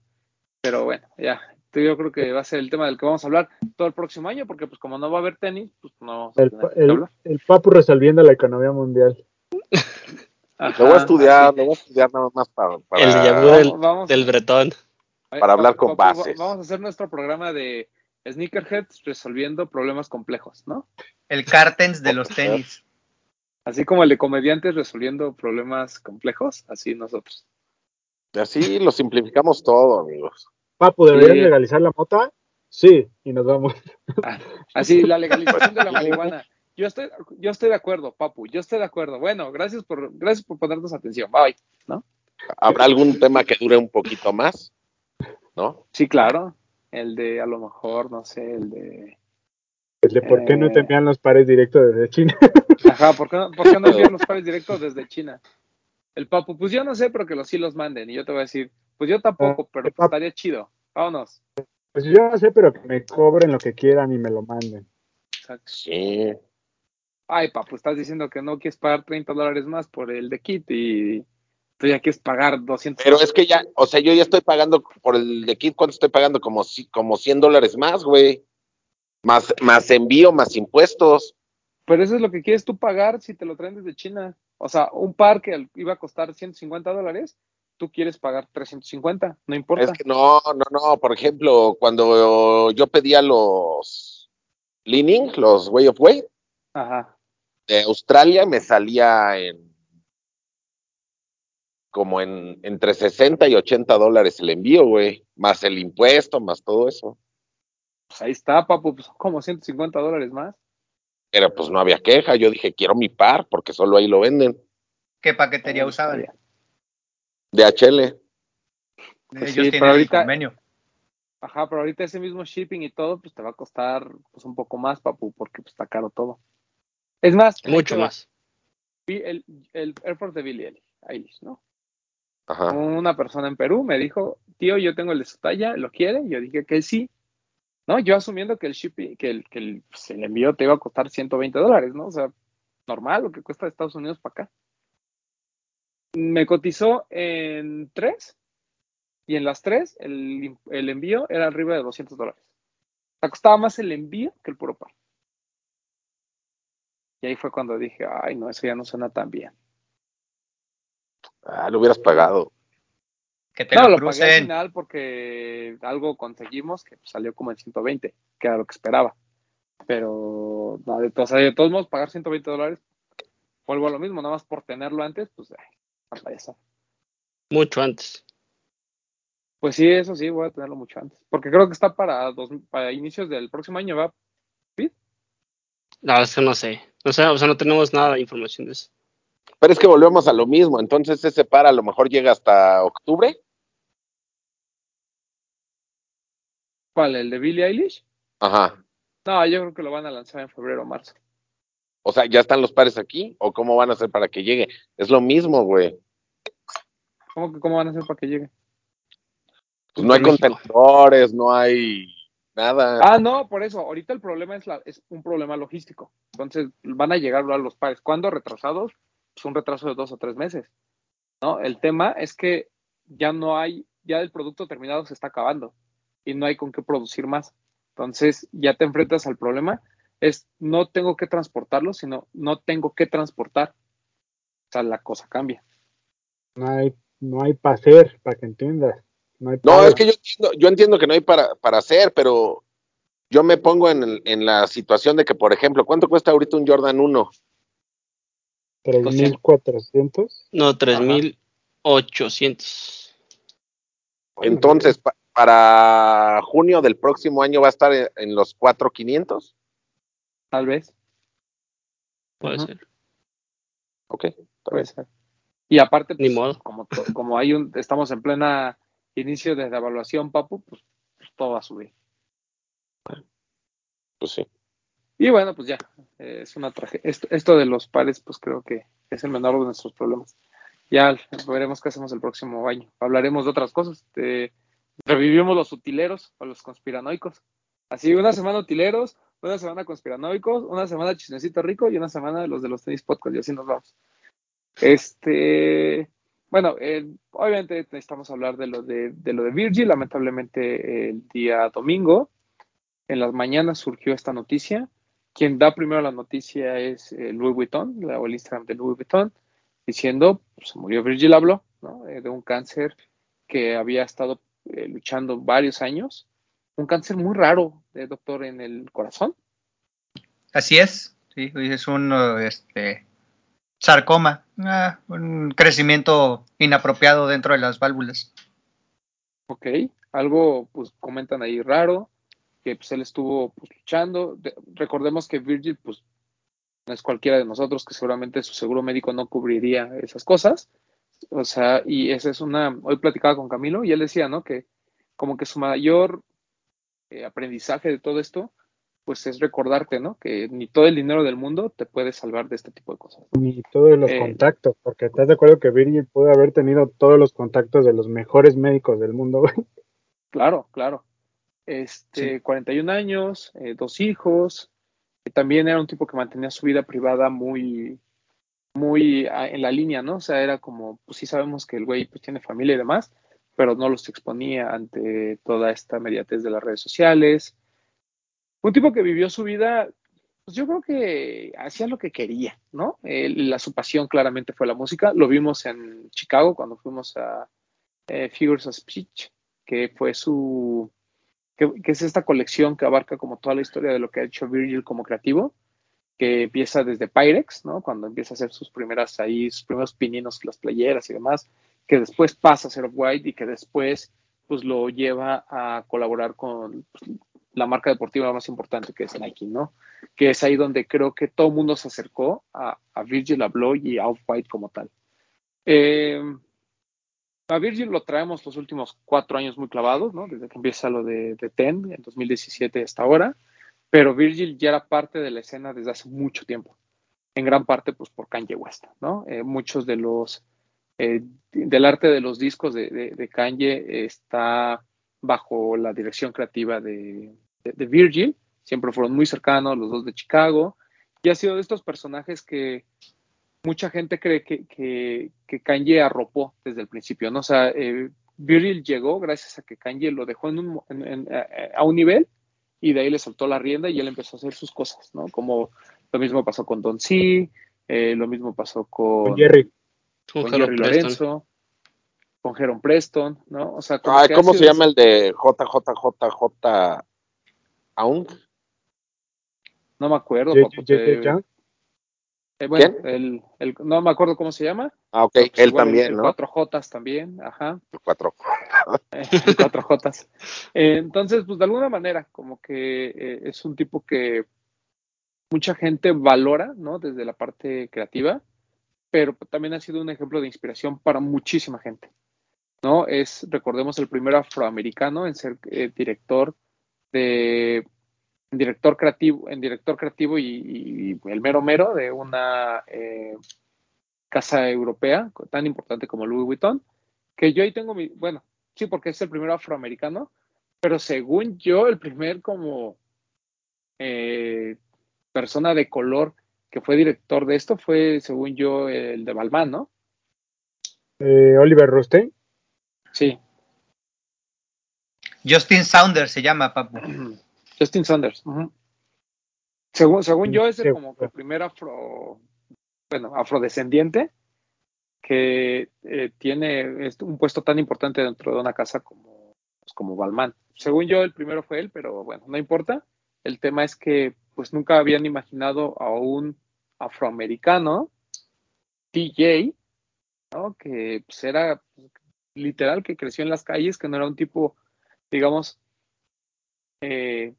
Speaker 2: Pero bueno, ya, yo creo que va a ser el tema del que vamos a hablar todo el próximo año, porque pues como no va a haber tenis, pues no vamos a
Speaker 6: el, el, el, Papu resolviendo la economía mundial.
Speaker 5: lo voy a estudiar, lo voy a estudiar nada más para... para
Speaker 4: el del, del bretón.
Speaker 5: Para hablar con bases.
Speaker 2: Vamos a hacer nuestro programa de Sneakerheads resolviendo problemas complejos, ¿no?
Speaker 3: El Cartens de los tenis.
Speaker 2: Así como el de comediantes resolviendo problemas complejos, así nosotros.
Speaker 5: Así lo simplificamos todo, amigos.
Speaker 6: Papu, ¿deberían legalizar la mota? Sí, y nos vamos.
Speaker 2: Ah, así, la legalización de la marihuana. Yo estoy, yo estoy de acuerdo, Papu, yo estoy de acuerdo. Bueno, gracias por, gracias por ponernos atención. Bye, ¿no?
Speaker 5: ¿Habrá algún tema que dure un poquito más? ¿No?
Speaker 2: Sí, claro. El de, a lo mejor, no sé, el de...
Speaker 6: El de por qué no te eh, envían los pares directos desde China.
Speaker 2: Ajá, ¿por qué, no, por qué no envían los pares directos desde China? El Papu, pues yo no sé, pero que los sí los manden. Y yo te voy a decir, pues yo tampoco, ah, pero estaría chido. Vámonos.
Speaker 6: Pues yo no sé, pero que me cobren lo que quieran y me lo manden.
Speaker 5: Sí.
Speaker 2: Ay, papu, estás diciendo que no quieres pagar 30 dólares más por el de kit y tú ya quieres pagar 200.
Speaker 5: Pero es que ya, o sea, yo ya estoy pagando por el de kit, ¿cuánto estoy pagando? Como, como 100 dólares más, güey. Más, más envío, más impuestos.
Speaker 2: Pero eso es lo que quieres tú pagar si te lo traen desde China. O sea, un par que iba a costar 150 dólares, tú quieres pagar 350, no importa.
Speaker 5: Es que no, no, no. Por ejemplo, cuando yo pedía los Leaning, los Way of Way, de Australia me salía en como en entre 60 y 80 dólares el envío, güey, más el impuesto, más todo eso.
Speaker 2: Pues ahí está, papu, pues como 150 dólares más.
Speaker 5: Pero pues no había queja, yo dije, quiero mi par, porque solo ahí lo venden.
Speaker 3: ¿Qué paquetería usaban?
Speaker 5: DHL.
Speaker 3: Pues Ellos tienen ahorita, convenio.
Speaker 2: Ajá, pero ahorita ese mismo shipping y todo, pues te va a costar pues un poco más, papu, porque pues está caro todo. Es más,
Speaker 4: mucho más.
Speaker 2: El, el airport de Billy Eilish, ¿no? Ajá. Una persona en Perú me dijo, tío, yo tengo el de su talla, ¿lo quiere? Yo dije que sí. No, yo asumiendo que el shipping, que el, que el, pues, el envío te iba a costar 120 dólares, ¿no? O sea, normal, lo que cuesta de Estados Unidos para acá. Me cotizó en tres y en las tres el, el envío era arriba de 200 dólares. O sea, costaba más el envío que el puro par. Y ahí fue cuando dije, ay, no, eso ya no suena tan bien.
Speaker 5: Ah, lo hubieras pagado.
Speaker 2: Que te no, lo, pagué al final porque algo conseguimos que salió como en 120, que era lo que esperaba. Pero, no, de, todos, de todos modos, pagar 120 dólares, vuelvo a lo mismo, nada más por tenerlo antes, pues, ay,
Speaker 4: Mucho antes.
Speaker 2: Pues sí, eso sí, voy a tenerlo mucho antes. Porque creo que está para, dos, para inicios del próximo año, ¿va? ¿Sí?
Speaker 4: No, eso no sé. O sea, o sea, no tenemos nada de información de eso.
Speaker 5: Pero es que volvemos a lo mismo. Entonces ese par a lo mejor llega hasta octubre.
Speaker 2: ¿Cuál? ¿El de Billie Eilish?
Speaker 5: Ajá.
Speaker 2: No, yo creo que lo van a lanzar en febrero o marzo.
Speaker 5: O sea, ¿ya están los pares aquí? ¿O cómo van a hacer para que llegue? Es lo mismo, güey.
Speaker 2: ¿Cómo que cómo van a hacer para que llegue?
Speaker 5: Pues no hay contenedores, no hay nada.
Speaker 2: Ah, no, por eso. Ahorita el problema es, la, es un problema logístico. Entonces, van a llegar a los pares. ¿Cuándo retrasados? Pues un retraso de dos o tres meses. ¿no? El tema es que ya no hay, ya el producto terminado se está acabando y no hay con qué producir más. Entonces, ya te enfrentas al problema. Es no tengo que transportarlo, sino no tengo que transportar. O sea, la cosa cambia.
Speaker 6: No hay, no hay para hacer, para que entiendas.
Speaker 5: No, es que yo entiendo, yo entiendo que no hay para, para hacer, pero yo me pongo en, en, la situación de que, por ejemplo, ¿cuánto cuesta ahorita un Jordan 1?
Speaker 6: 3.400.
Speaker 4: No, 3.800.
Speaker 5: Entonces, para junio del próximo año va a estar en, los 4.500.
Speaker 2: Tal vez.
Speaker 4: Puede ser.
Speaker 5: Ok.
Speaker 2: Puede ser. Y aparte,
Speaker 4: Ni pues, modo.
Speaker 2: Como, como hay un, estamos en plena inicio de evaluación, papu, pues, pues, todo va a subir.
Speaker 5: Pues sí.
Speaker 2: Y bueno, pues ya, eh, es una tragedia. Esto, de los pares, pues creo que es el menor de nuestros problemas. Ya veremos qué hacemos el próximo año. Hablaremos de otras cosas. revivimos los utileros o los conspiranoicos. Así, una semana utileros, una semana conspiranoicos, una semana chismecito rico y una semana los de los tenis podcast. Y así nos vamos. Este, bueno, eh, obviamente necesitamos hablar de lo de, lo de Virgil. Lamentablemente el día domingo, en las mañanas surgió esta noticia. Quien da primero la noticia es eh, Louis Vuitton, la, el Instagram de Louis Vuitton, diciendo, pues murió Virgil habló, ¿no? Eh, de un cáncer que había estado luchando varios años. Un cáncer muy raro, de doctor, en el corazón.
Speaker 3: Así es, sí, es un este, sarcoma, ah, un crecimiento inapropiado dentro de las válvulas.
Speaker 2: Ok, algo pues comentan ahí raro, que pues él estuvo pues, luchando. recordemos que Virgil pues no es cualquiera de nosotros, que seguramente su seguro médico no cubriría esas cosas. O sea, y esa es una, hoy platicaba con Camilo y él decía, ¿no? Que como que su mayor eh, aprendizaje de todo esto pues es recordarte, ¿no? Que ni todo el dinero del mundo te puede salvar de este tipo de cosas.
Speaker 6: Ni todos los eh, contactos, porque estás de acuerdo que Virgil pudo haber tenido todos los contactos de los mejores médicos del mundo,
Speaker 2: Claro, claro. Este, 41 años, eh, dos hijos, también era un tipo que mantenía su vida privada muy, muy ah, en la línea, ¿no? O sea, era como, pues sí sabemos que el güey pues tiene familia y demás, pero no los exponía ante toda esta mediatez de las redes sociales un tipo que vivió su vida pues yo creo que hacía lo que quería, ¿no? la, su pasión claramente fue la música. Lo vimos en Chicago cuando fuimos a eh, Figures of Speech, que fue su, que, es esta colección que abarca como toda la historia de lo que ha hecho Virgil como creativo, que empieza desde Pyrex, ¿no? Cuando empieza a hacer sus primeras ahí, sus primeros pininos, las playeras y demás, que después pasa a ser White y que después pues lo lleva a colaborar con pues, la marca deportiva más importante que es Nike, ¿no? Que es ahí donde creo que todo el mundo se acercó a, Virgil Abloh y a Off-White como tal. Eh, a Virgil lo traemos los últimos cuatro años muy clavados, ¿no? Desde que empieza lo de, TEN en 2017 hasta ahora, pero Virgil ya era parte de la escena desde hace mucho tiempo, en gran parte pues por Kanye West, ¿no? Eh, muchos de los, eh, del arte de los discos de, de, Kanye está bajo la dirección creativa de, de Virgil, siempre fueron muy cercanos, los dos de Chicago, y ha sido de estos personajes que mucha gente cree que, que, Kanye arropó desde el principio, ¿no? O sea, eh, Virgil llegó gracias a que Kanye lo dejó en un, a un nivel y de ahí le soltó la rienda y él empezó a hacer sus cosas, ¿no? Como lo mismo pasó con Don C, eh, lo mismo pasó con,
Speaker 6: Jerry,
Speaker 2: con, Jerry Lorenzo, con Jerome Preston, ¿no? O sea,
Speaker 5: ¿cómo se llama el de JJJJ Aung?
Speaker 2: No me acuerdo. Eh, bueno, el, el, no me acuerdo cómo se llama.
Speaker 5: Ah, ok, pues él también, el, ¿no?
Speaker 2: Cuatro Jotas también, ajá.
Speaker 5: Cuatro.
Speaker 2: Eh, cuatro Jotas. Eh, entonces, pues de alguna manera, como que es un tipo que mucha gente valora, ¿no? Desde la parte creativa, pero también ha sido un ejemplo de inspiración para muchísima gente, ¿no? Es, recordemos, el primer afroamericano en ser director de director creativo, en director creativo y, el mero mero de una eh, casa europea tan importante como Louis Vuitton, que yo ahí tengo mi, bueno, sí, porque es el primero afroamericano, pero según yo, el primer como eh, persona de color que fue director de esto fue, según yo, el de Balmain, ¿no?
Speaker 6: Eh, Oliver Rostein.
Speaker 2: Sí.
Speaker 3: Justin Saunders se llama, papu.
Speaker 2: Justin Sanders. Según, según yo, es como el primer afro, bueno, afrodescendiente que eh, tiene un puesto tan importante dentro de una casa como, pues, como Balmán. Según yo, el primero fue él, pero bueno, no importa. El tema es que pues nunca habían imaginado a un afroamericano, DJ, ¿no? que pues, era literal, que creció en las calles, que no era un tipo, digamos, eh,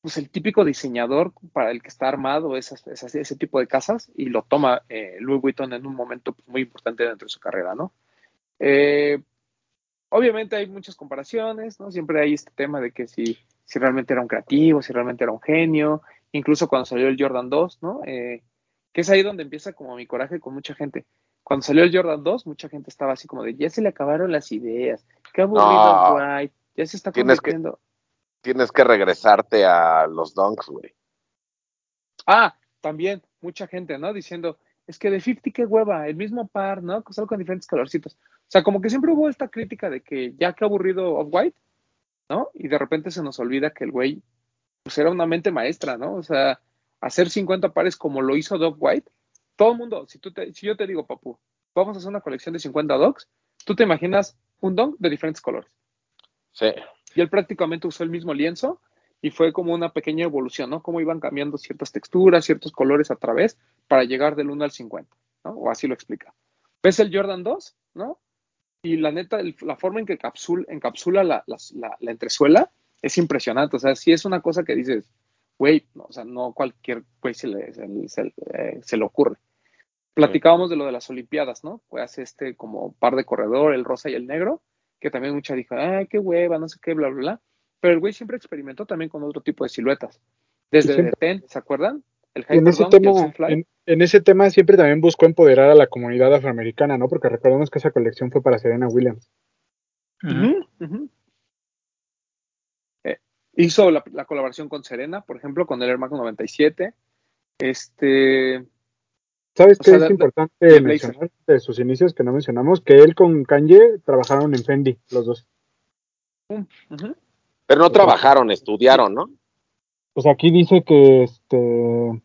Speaker 2: pues el típico diseñador para el que está armado esas, ese tipo de casas y lo toma eh, Louis Vuitton en un momento pues, muy importante dentro de su carrera, ¿no? Eh, obviamente hay muchas comparaciones, ¿no? Siempre hay este tema de que si, si realmente era un creativo, si realmente era un genio, incluso cuando salió el Jordan 2, ¿no? Eh, que es ahí donde empieza como mi coraje con mucha gente. Cuando salió el Jordan 2, mucha gente estaba así como de, ya se le acabaron las ideas, qué aburrido White, ya se está convirtiendo
Speaker 5: tienes que regresarte a los donks, güey.
Speaker 2: Ah, también, mucha gente, ¿no? Diciendo, es que de 50 qué hueva, el mismo par, ¿no? Solo con diferentes colorcitos. O sea, como que siempre hubo esta crítica de que ya que aburrido Off-White, ¿no? Y de repente se nos olvida que el güey, pues era una mente maestra, ¿no? O sea, hacer 50 pares como lo hizo Dog White, todo el mundo, si, tú te, si yo te digo, papu, vamos a hacer una colección de 50 dogs, tú te imaginas un dog de diferentes colores.
Speaker 5: Sí
Speaker 2: y él prácticamente usó el mismo lienzo y fue como una pequeña evolución, ¿no? Cómo iban cambiando ciertas texturas, ciertos colores a través para llegar del 1 al 50, ¿no? O así lo explica. Ves el Jordan 2, ¿no? Y la neta, la forma en que encapsula la, entresuela es impresionante. O sea, sí es una cosa que dices, güey, o sea, no cualquier güey se le, se, eh, le ocurre. Platicábamos de lo de las Olimpiadas, ¿no? Pues este como par de corredor, el rosa y el negro que también mucha dijo, ay, qué hueva, no sé qué, bla, bla, bla. Pero el güey siempre experimentó también con otro tipo de siluetas. Desde el Ten, ¿se acuerdan?
Speaker 6: El en, ese tema, en, ese tema siempre también buscó empoderar a la comunidad afroamericana, ¿no? Porque recordemos que esa colección fue para Serena Williams.
Speaker 2: Eh, hizo la, colaboración con Serena, por ejemplo, con el Air Max 97. Este,
Speaker 6: ¿Sabes qué es importante mencionar de sus inicios que no mencionamos? Que él con Kanye trabajaron en Fendi, los dos.
Speaker 5: Mm, Pero no trabajaron, estudiaron, ¿no?
Speaker 6: Pues aquí dice que este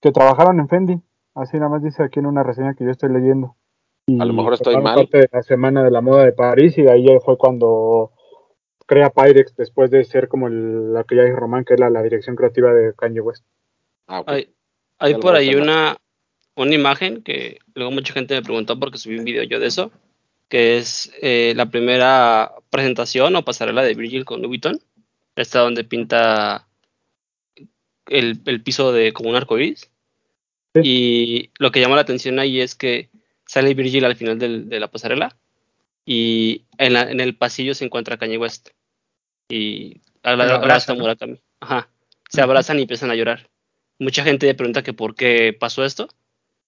Speaker 6: que trabajaron en Fendi. Así nada más dice aquí en una reseña que yo estoy leyendo.
Speaker 5: a lo mejor estoy mal.
Speaker 6: parte de la semana de la moda de París y ahí fue cuando crea Pyrex después de ser como la que ya es Román, que es la, dirección creativa de Kanye West.
Speaker 4: Ah, hay, por ahí una, una imagen que luego mucha gente me preguntó porque subí un video yo de eso, que es eh, la primera presentación o pasarela de Virgil con Louis Vuitton. Esta donde pinta el, piso de como un arcoíris. Y lo que llama la atención ahí es que sale Virgil al final de la pasarela y en, en, el pasillo se encuentra Kanye West. Y Murakami. Ajá. Se abrazan y empiezan a llorar. Mucha gente le pregunta que por qué pasó esto.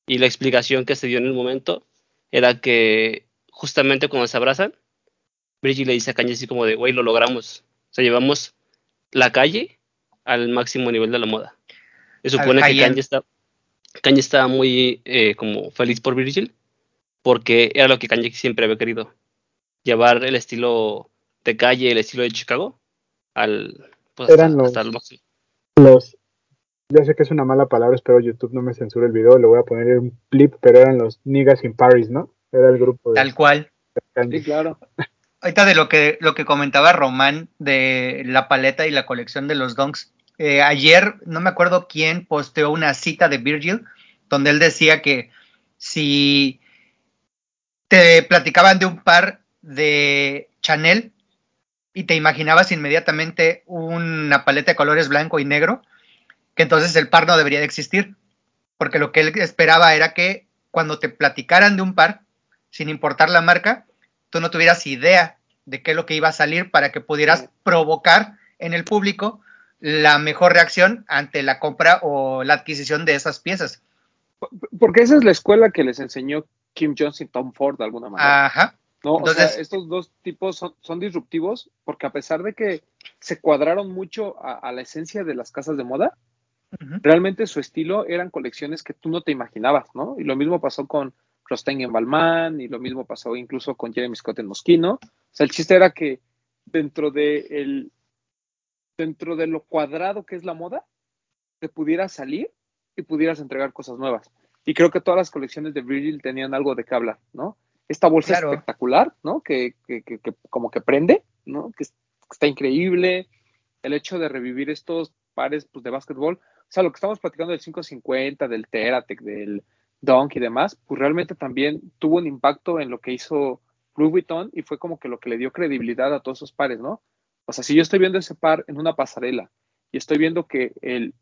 Speaker 4: Y la explicación que se dio en el momento era que justamente cuando se abrazan, Virgil le dice a Kanye así como de, güey, lo logramos. O sea, llevamos la calle al máximo nivel de la moda. Se supone que Kanye está, Kanye estaba muy eh, como feliz por Virgil porque era lo que Kanye siempre había querido. Llevar el estilo de calle, el estilo de Chicago, al,
Speaker 6: pues, Eran los, Los, ya sé que es una mala palabra, espero YouTube no me censure el video, le voy a poner en un clip, pero eran los Niggas in Paris, ¿no? Era el grupo
Speaker 3: Tal cual.
Speaker 2: Sí, claro.
Speaker 3: Ahorita de lo que, lo que comentaba Román de la paleta y la colección de los donks. Eh, ayer, no me acuerdo quién posteó una cita de Virgil, donde él decía que si te platicaban de un par de Chanel y te imaginabas inmediatamente una paleta de colores blanco y negro, que entonces el par no debería de existir, porque lo que él esperaba era que cuando te platicaran de un par, sin importar la marca, tú no tuvieras idea de qué es lo que iba a salir para que pudieras provocar en el público la mejor reacción ante la compra o la adquisición de esas piezas.
Speaker 2: Porque esa es la escuela que les enseñó Kim Jones y Tom Ford de alguna manera. Ajá. No, Entonces, estos dos tipos son, disruptivos porque a pesar de que se cuadraron mucho a, la esencia de las casas de moda, realmente su estilo eran colecciones que tú no te imaginabas, ¿no? Y lo mismo pasó con Rostein en Balmain y lo mismo pasó incluso con Jeremy Scott en Moschino. O sea, el chiste era que dentro de el, dentro de lo cuadrado que es la moda, te pudieras salir y pudieras entregar cosas nuevas. Y creo que todas las colecciones de Virgil tenían algo de qué hablar, ¿no? Esta bolsa espectacular, ¿no? Que, que, que, como que prende, ¿no? Que, está increíble. El hecho de revivir estos pares pues, de básquetbol, o sea, lo que estamos platicando del 550, del Teratec, del Dunk y demás, pues realmente también tuvo un impacto en lo que hizo Louis Vuitton y fue como que lo que le dio credibilidad a todos esos pares, ¿no? O sea, si yo estoy viendo ese par en una pasarela y estoy viendo que el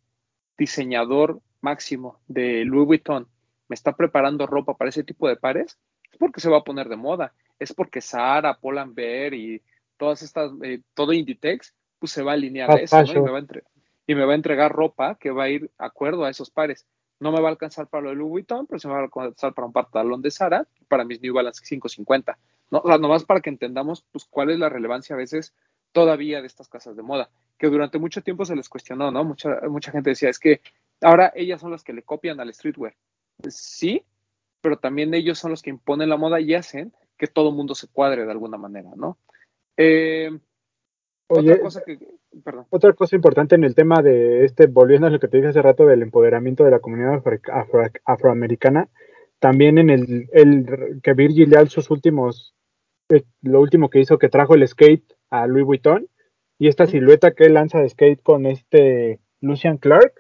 Speaker 2: diseñador máximo de Louis Vuitton me está preparando ropa para ese tipo de pares, es porque se va a poner de moda, es porque Sara, Bear y todas estas, eh, todo Inditex, pues se va a alinear a eso, ¿no? Y me, va a y me va a entregar ropa que va a ir acuerdo a esos pares. No me va a alcanzar para lo de Louis Vuitton, pero se me va a alcanzar para un pantalón de Sara, para mis New Balance 550. ¿no? O sea, nomás para que entendamos pues, cuál es la relevancia a veces todavía de estas casas de moda, que durante mucho tiempo se les cuestionó, ¿no? Mucha, mucha gente decía, es que ahora ellas son las que le copian al streetwear. Sí, pero también ellos son los que imponen la moda y hacen que todo mundo se cuadre de alguna manera, ¿no?
Speaker 6: Eh, otra cosa que, perdón. Otra cosa importante en el tema de este, volviendo a lo que te dije hace rato del empoderamiento de la comunidad afroamericana, también en el, el que Virgil ya sus últimos, eh, lo último que hizo que trajo el skate a Louis Vuitton y esta silueta que él lanza de skate con este Lucian Clark,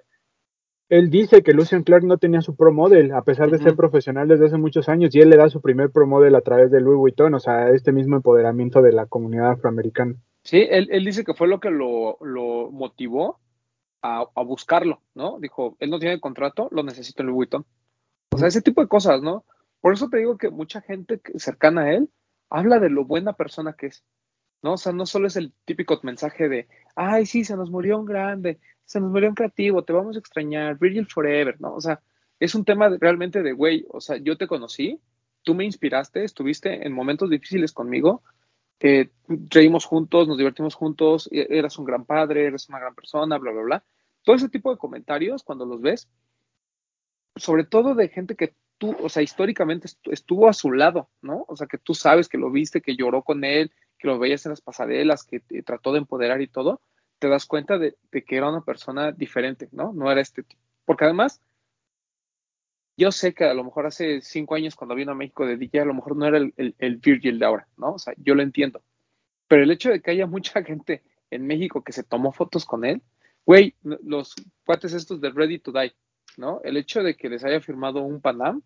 Speaker 6: él dice que Lucian Clark no tenía su pro model, a pesar de ser profesional desde hace muchos años, y él le da su primer pro model a través de Louis Vuitton, o sea, este mismo empoderamiento de la comunidad afroamericana.
Speaker 2: Sí, él, dice que fue lo que lo, motivó a, buscarlo, ¿no? Dijo, él no tiene contrato, lo necesito en Louis Vuitton. O sea, ese tipo de cosas, ¿no? Por eso te digo que mucha gente cercana a él habla de lo buena persona que es, ¿no? O sea, no solo es el típico mensaje de, ay, sí, se nos murió un grande, se nos murió un creativo, te vamos a extrañar, Virgil Forever, ¿no? O sea, es un tema realmente de, güey, o sea, yo te conocí, tú me inspiraste, estuviste en momentos difíciles conmigo, eh, reímos juntos, nos divertimos juntos, e-, eras un gran padre, eres una gran persona, bla, bla, bla. Todo ese tipo de comentarios, cuando los ves, sobre todo de gente que tú, o sea, históricamente estuvo a su lado, ¿no? O sea, que tú sabes que lo viste, que lloró con él, que lo veías en las pasarelas, que te trató de empoderar y todo, te das cuenta de, que era una persona diferente, ¿no? No era este tipo. Porque además, yo sé que a lo mejor hace cinco años cuando vino a México de DJ, a lo mejor no era el, el, Virgil de ahora, ¿no? O sea, yo lo entiendo. Pero el hecho de que haya mucha gente en México que se tomó fotos con él, güey, los cuates estos de Ready to Die, ¿no? El hecho de que les haya firmado un Panam,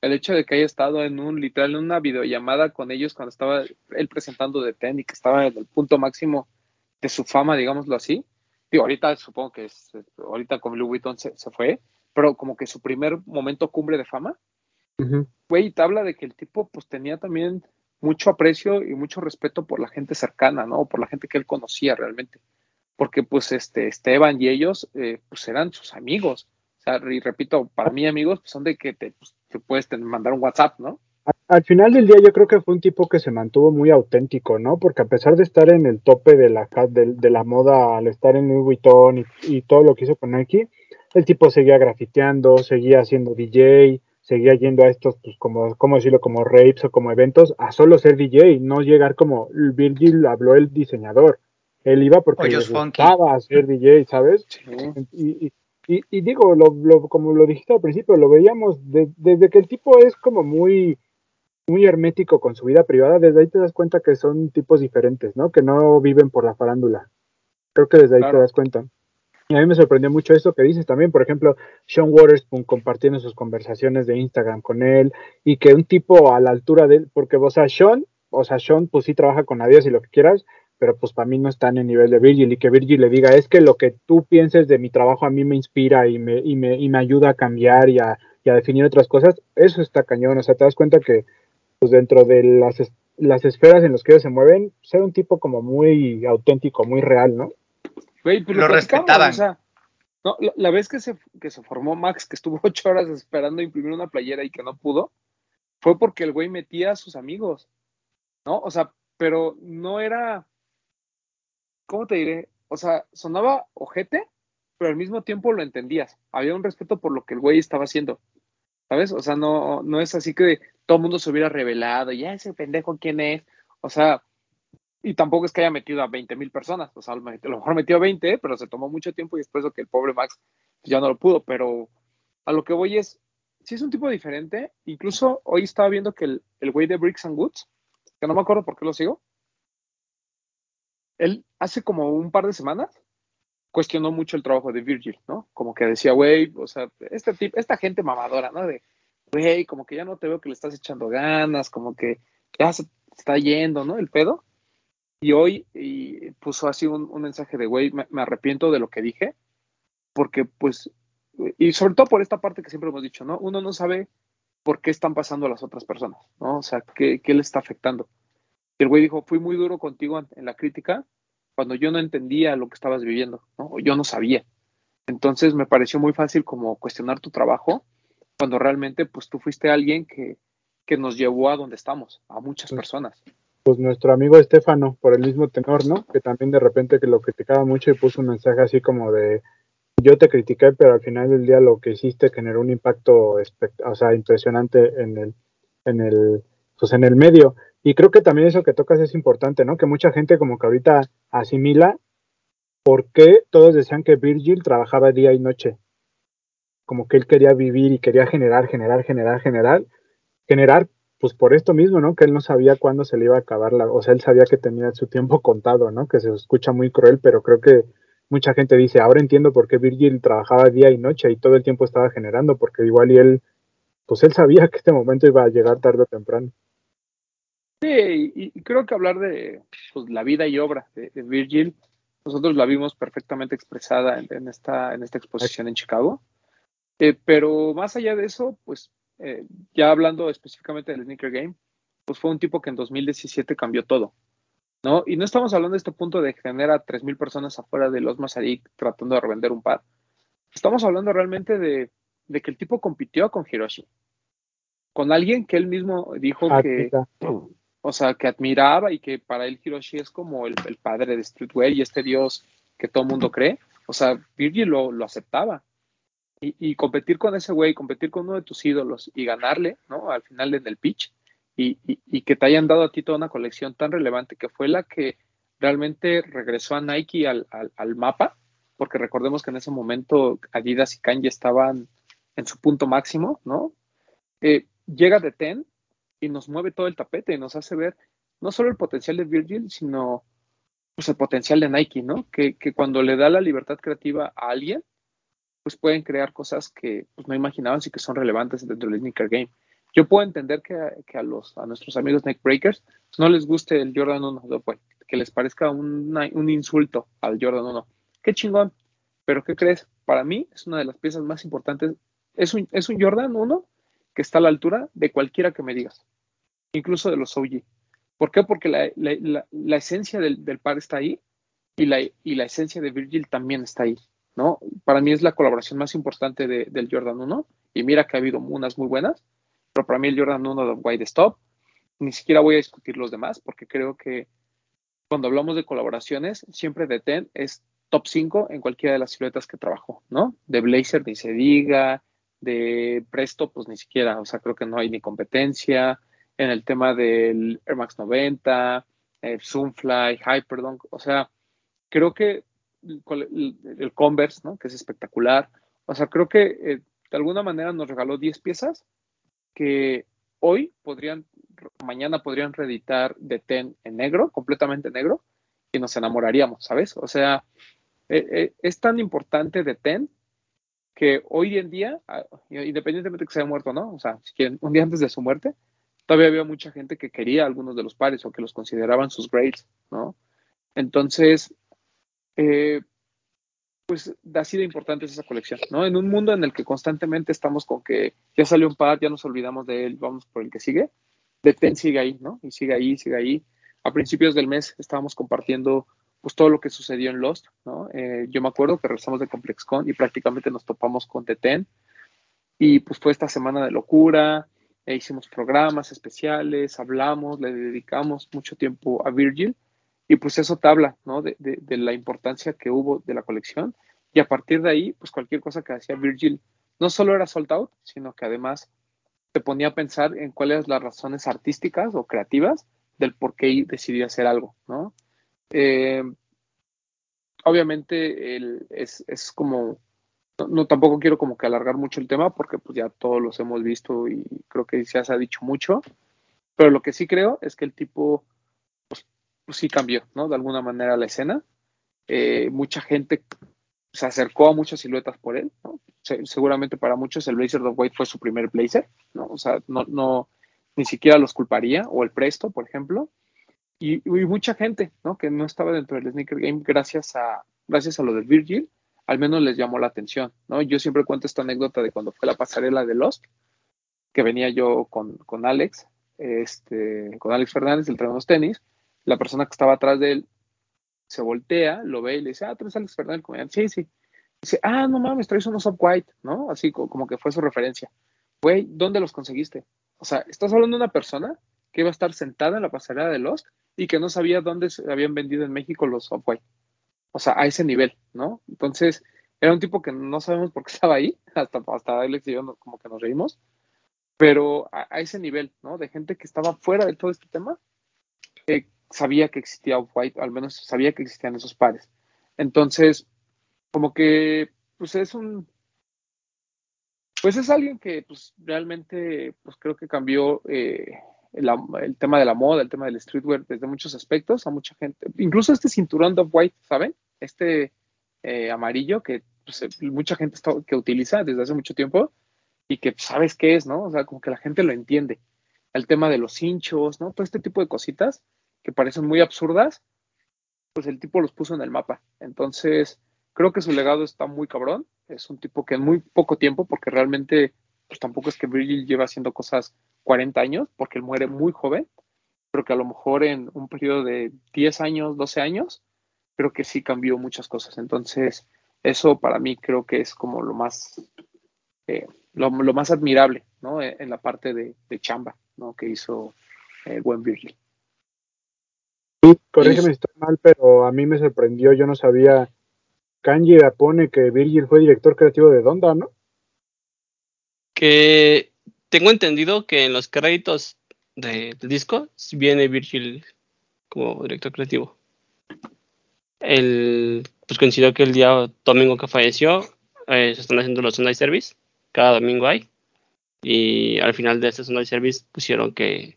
Speaker 2: el hecho de que haya estado en un, literal, en una videollamada con ellos cuando estaba él presentando de Ten y que estaba en el punto máximo de su fama, digámoslo así. Digo, ahorita supongo que es, ahorita con Louis Vuitton se, fue, pero como que su primer momento cumbre de fama, güey, te habla de que el tipo pues tenía también mucho aprecio y mucho respeto por la gente cercana, ¿no? Por la gente que él conocía realmente. Porque pues este Esteban y ellos eh, pues eran sus amigos. Y repito, para mí amigos pues, son de que te, pues, te puedes mandar un WhatsApp, ¿no?
Speaker 6: al final del día yo creo que fue un tipo que se mantuvo muy auténtico, ¿no? Porque a pesar de estar en el tope de la, de, la moda, al estar en Louis Vuitton y, todo lo que hizo con Nike, el tipo seguía grafiteando, seguía haciendo DJ, seguía yendo a estos, pues como, ¿cómo decirlo? Como rapes o como eventos, a solo ser DJ, no llegar como Virgil habló el diseñador. Él iba porque le gustaba ser DJ, ¿sabes? Y, y, digo, lo, como lo dijiste al principio, lo veíamos desde que el tipo es como muy muy hermético con su vida privada, desde ahí te das cuenta que son tipos diferentes, ¿no? Que no viven por la farándula. Creo que desde ahí te das cuenta. Y a mí me sorprendió mucho eso que dices también, por ejemplo, Sean Waterspoon compartiendo sus conversaciones de Instagram con él y que un tipo a la altura de él, porque, o sea, Sean, o sea, Sean, pues sí trabaja con Adiós y lo que quieras, pero pues para mí no está en el nivel de Virgil y que Virgil le diga, es que lo que tú pienses de mi trabajo a mí me inspira y me, y me, y me ayuda a cambiar y a, y a definir otras cosas, eso está cañón, o sea, te das cuenta que pues dentro de las, las esferas en las que ellos se mueven, ser un tipo como muy auténtico, muy real, ¿no?
Speaker 2: Güey, pues lo, respetaban. O sea, no, la, vez que se, que se formó Max, que estuvo ocho horas esperando imprimir una playera y que no pudo, fue porque el güey metía a sus amigos, ¿no? O sea, pero no era, ¿cómo te diré? O sea, sonaba ojete, pero al mismo tiempo lo entendías. Había un respeto por lo que el güey estaba haciendo. ¿Sabes? O sea, no, no es así que todo el mundo se hubiera revelado, ya ese pendejo quién es. O sea, y tampoco es que haya metido a 20 mil personas. O sea, a lo mejor metió a 20, pero se tomó mucho tiempo y después de que el pobre Max ya no lo pudo. Pero a lo que voy es, si es un tipo diferente. Incluso hoy estaba viendo que el, el güey de Bricks and Woods, que no me acuerdo por qué lo sigo, él hace como un par de semanas cuestionó mucho el trabajo de Virgil, ¿no? Como que decía, güey, o sea, este tipo, esta gente mamadora, ¿no? De, güey, como que ya no te veo que le estás echando ganas, como que ya se está yendo, ¿no? El pedo. Y hoy puso así un, mensaje de, güey, me, arrepiento de lo que dije, porque pues, y sobre todo por esta parte que siempre hemos dicho, ¿no? Uno no sabe por qué están pasando a las otras personas, ¿no? O sea, qué, qué le está afectando. Y el güey dijo, fui muy duro contigo en la crítica, cuando yo no entendía lo que estabas viviendo, ¿no? Yo no sabía. Entonces me pareció muy fácil como cuestionar tu trabajo cuando realmente pues tú fuiste alguien que, que nos llevó a donde estamos, a muchas pues, personas.
Speaker 6: Pues nuestro amigo Estefano, por el mismo tenor, ¿no? Que también de repente que lo criticaba mucho y puso un mensaje así como de yo te critiqué, pero al final del día lo que hiciste generó un impacto o sea, impresionante en el, en el, pues en el medio. Y creo que también eso que tocas es importante, ¿no? Que mucha gente como que ahorita asimila por qué todos decían que Virgil trabajaba día y noche. Como que él quería vivir y quería generar, generar, generar, generar. Generar, pues por esto mismo, ¿no? Que él no sabía cuándo se le iba a acabar la... O sea, él sabía que tenía su tiempo contado, ¿no? Que se escucha muy cruel, pero creo que mucha gente dice, ahora entiendo por qué Virgil trabajaba día y noche y todo el tiempo estaba generando, porque igual y él, pues él sabía que este momento iba a llegar tarde o temprano.
Speaker 2: Sí, y, creo que hablar de pues, la vida y obra de, Virgil, nosotros la vimos perfectamente expresada en, esta, en esta exposición en Chicago. Eh, pero más allá de eso, pues eh, ya hablando específicamente del Sneaker Game, pues fue un tipo que en 2017 cambió todo, ¿no? Y no estamos hablando de este punto de generar a 3.000 personas afuera de los Masaryk tratando de revender un par. Estamos hablando realmente de, de que el tipo compitió con Hiroshi, con alguien que él mismo dijo ah, que, o sea, que admiraba y que para él Hiroshi es como el, padre de Streetwear y este dios que todo el mundo cree. O sea, Virgil lo, lo aceptaba. Y, competir con ese güey, competir con uno de tus ídolos y ganarle, ¿no? Al final en el pitch y, y, que te hayan dado a ti toda una colección tan relevante que fue la que realmente regresó a Nike al, mapa, porque recordemos que en ese momento Adidas y Kanye estaban en su punto máximo, ¿no? Eh, llega de Ten y nos mueve todo el tapete y nos hace ver no solo el potencial de Virgil, sino pues, el potencial de Nike, ¿no? Que, cuando le da la libertad creativa a alguien, pues pueden crear cosas que pues, no imaginaban y que son relevantes dentro del sneaker game. Yo puedo entender que, a, los, a nuestros amigos neckbreakers no les guste el Jordan 1 que les parezca un insulto al Jordan 1. Qué chingón. Pero ¿qué crees? Para mí es una de las piezas más importantes. Es un, es un Jordan 1 que está a la altura de cualquiera que me digas, incluso de los OG. ¿Por qué? Porque la, esencia del, par está ahí y la, esencia de Virgil también está ahí. ¿no? Para mí es la colaboración más importante del Jordan 1 y mira que ha habido unas muy buenas, pero para mí el Jordan 1 de White Stop, ni siquiera voy a discutir los demás porque creo que cuando hablamos de colaboraciones, siempre de Ten es top 5 en cualquiera de las siluetas que trabajó, ¿no? De Blazer ni se diga, de Presto pues ni siquiera, o sea, creo que no hay ni competencia, en el tema del Air Max 90, eh, Zoomfly, Hyperdunk, o sea, creo que el, Converse, ¿no? Que es espectacular, o sea, creo que eh, de alguna manera nos regaló 10 piezas que hoy podrían mañana podrían reeditar de Ten en negro, completamente negro, y nos enamoraríamos, ¿sabes? O sea, eh, eh, es tan importante de Ten que hoy en día, ah, independientemente de que se haya muerto no, o sea, si quieren, un día antes de su muerte, todavía había mucha gente que quería algunos de los pares o que los consideraban sus grades, ¿no? Entonces, eh, pues así de importante es esa colección, ¿no? En un mundo en el que constantemente estamos con que ya salió un par, ya nos olvidamos de él, vamos por el que sigue, de Ten sigue ahí, ¿no? Y sigue ahí, sigue ahí. A principios del mes estábamos compartiendo pues todo lo que sucedió en Lost, ¿no? Eh, yo me acuerdo que regresamos de ComplexCon y prácticamente nos topamos con Ten y pues fue esta semana de locura, e hicimos programas especiales, hablamos, le dedicamos mucho tiempo a Virgil y pues eso te habla, ¿no? De, de, la importancia que hubo de la colección y a partir de ahí, pues cualquier cosa que hacía Virgil no solo era sold out, sino que además te ponía a pensar en cuáles las razones artísticas o creativas del por qué decidió hacer algo, ¿no? Eh, obviamente es, como, no, tampoco quiero como que alargar mucho el tema porque pues ya todos los hemos visto y creo que ya se ha dicho mucho, pero lo que sí creo es que el tipo pues, pues sí cambió, ¿no? De alguna manera la escena. Eh, mucha gente se acercó a muchas siluetas por él, seguramente para muchos el Blazer of White fue su primer Blazer, ¿no? O sea, no, no, ni siquiera los culparía, o el Presto, por ejemplo, y, mucha gente, ¿no? Que no estaba dentro del sneaker game gracias a, gracias a lo del Virgil, al menos les llamó la atención, ¿no? Yo siempre cuento esta anécdota de cuando fue la pasarela de Lost, que venía yo con, con Alex, este, con Alex Fernández, el de los tenis, la persona que estaba atrás de él se voltea, lo ve y le dice, ah, tú eres Alex Fernández, Sí, sí. Dice, ah, no mames, traes unos Up White, ¿no? Así como que fue su referencia. Güey, ¿dónde los conseguiste? O sea, estás hablando de una persona que iba a estar sentada en la pasarela de Lost y que no sabía dónde se habían vendido en México los White. O sea, a ese nivel, ¿no? Entonces, era un tipo que no sabemos por qué estaba ahí, hasta, hasta Alex y yo como que nos reímos, pero a, ese nivel, ¿no? De gente que estaba fuera de todo este tema, eh, sabía que existía Off-White, al menos sabía que existían esos pares. Entonces, como que, pues es un, pues es alguien que, pues realmente, pues creo que cambió eh, el, tema de la moda, el tema del streetwear desde muchos aspectos a mucha gente. Incluso este cinturón de Off-White, ¿saben? Este eh, amarillo que pues, mucha gente que utiliza desde hace mucho tiempo y que pues, sabes qué es, ¿no? O sea, como que la gente lo entiende. El tema de los hinchos, ¿no? Todo este tipo de cositas que parecen muy absurdas, pues el tipo los puso en el mapa. Entonces, creo que su legado está muy cabrón. Es un tipo que en muy poco tiempo, porque realmente, pues tampoco es que Virgil lleva haciendo cosas 40 años, porque él muere muy joven, pero que a lo mejor en un periodo de 10 años, 12 años, creo que sí cambió muchas cosas. Entonces, eso para mí creo que es como lo más, eh, lo, más admirable, ¿no? En la parte de, chamba, ¿no? Que hizo el buen Virgil.
Speaker 6: Sí, corrígeme si estoy mal, pero a mí me sorprendió, yo no sabía. Kanji pone que Virgil fue director creativo de Donda, ¿no?
Speaker 4: Que tengo entendido que en los créditos del disco viene Virgil como director creativo. El, pues coincidió que el día domingo que falleció eh, se están haciendo los Sunday Service. Cada domingo hay. Y al final de este Sunday Service pusieron que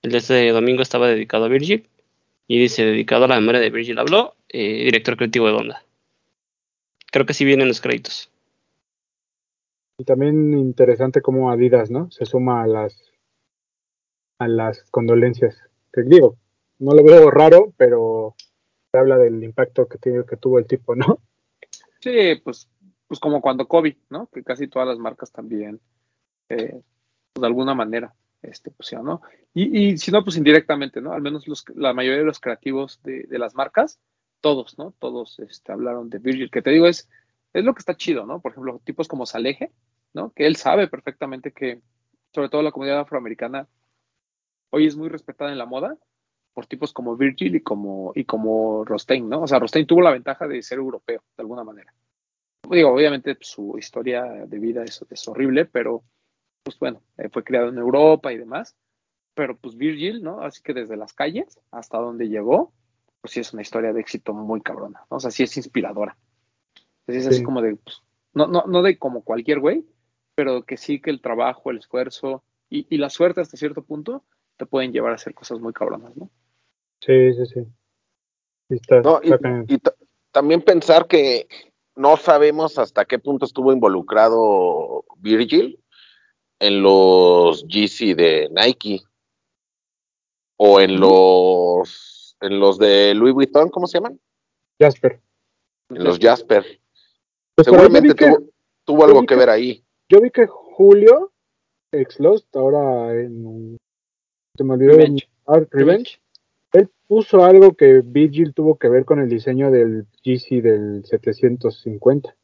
Speaker 4: el de este domingo estaba dedicado a Virgil. Y dice, dedicado a la memoria de Virgil habló, eh, director creativo de Donda. Creo que sí vienen los créditos.
Speaker 6: Y también interesante cómo Adidas, ¿no? Se suma a las a las condolencias. Que digo, no lo veo raro, pero se habla del impacto que, tiene, que tuvo el tipo, ¿no?
Speaker 2: Sí, pues, pues como cuando Kobe, ¿no? Que casi todas las marcas también, eh, pues de alguna manera, este, pues ¿no? Y, y si no, pues indirectamente, ¿no? Al menos los, la mayoría de los creativos de, de las marcas, todos, ¿no? Todos este, hablaron de Virgil, que te digo, es, es lo que está chido, ¿no? Por ejemplo, tipos como Saleje, ¿no? Que él sabe perfectamente que, sobre todo la comunidad afroamericana, hoy es muy respetada en la moda por tipos como Virgil y como, y como Rostein, ¿no? O sea, Rostein tuvo la ventaja de ser europeo, de alguna manera. Digo, obviamente su historia de vida es, es horrible, pero pues bueno, eh, fue criado en Europa y demás, pero pues Virgil, ¿no? Así que desde las calles hasta donde llegó, pues sí es una historia de éxito muy cabrona, ¿no? O sea, sí es inspiradora. Es así como de, pues, no, no, no de como cualquier güey, pero que sí que el trabajo, el esfuerzo y, y, la suerte hasta cierto punto te pueden llevar a hacer cosas muy cabronas, ¿no?
Speaker 6: Sí, sí, sí.
Speaker 5: y, también pensar que no sabemos hasta qué punto estuvo involucrado Virgil en los GC de Nike o en los en los de Louis Vuitton, ¿cómo se llaman?
Speaker 6: Jasper.
Speaker 5: En los Jasper. Pues Seguramente tuvo, tuvo algo que, ver ahí.
Speaker 6: Yo vi que Julio ex Lost, ahora en se me olvidó Revenge. Revenge. Él puso algo que Virgil tuvo que ver con el diseño del GC del 750.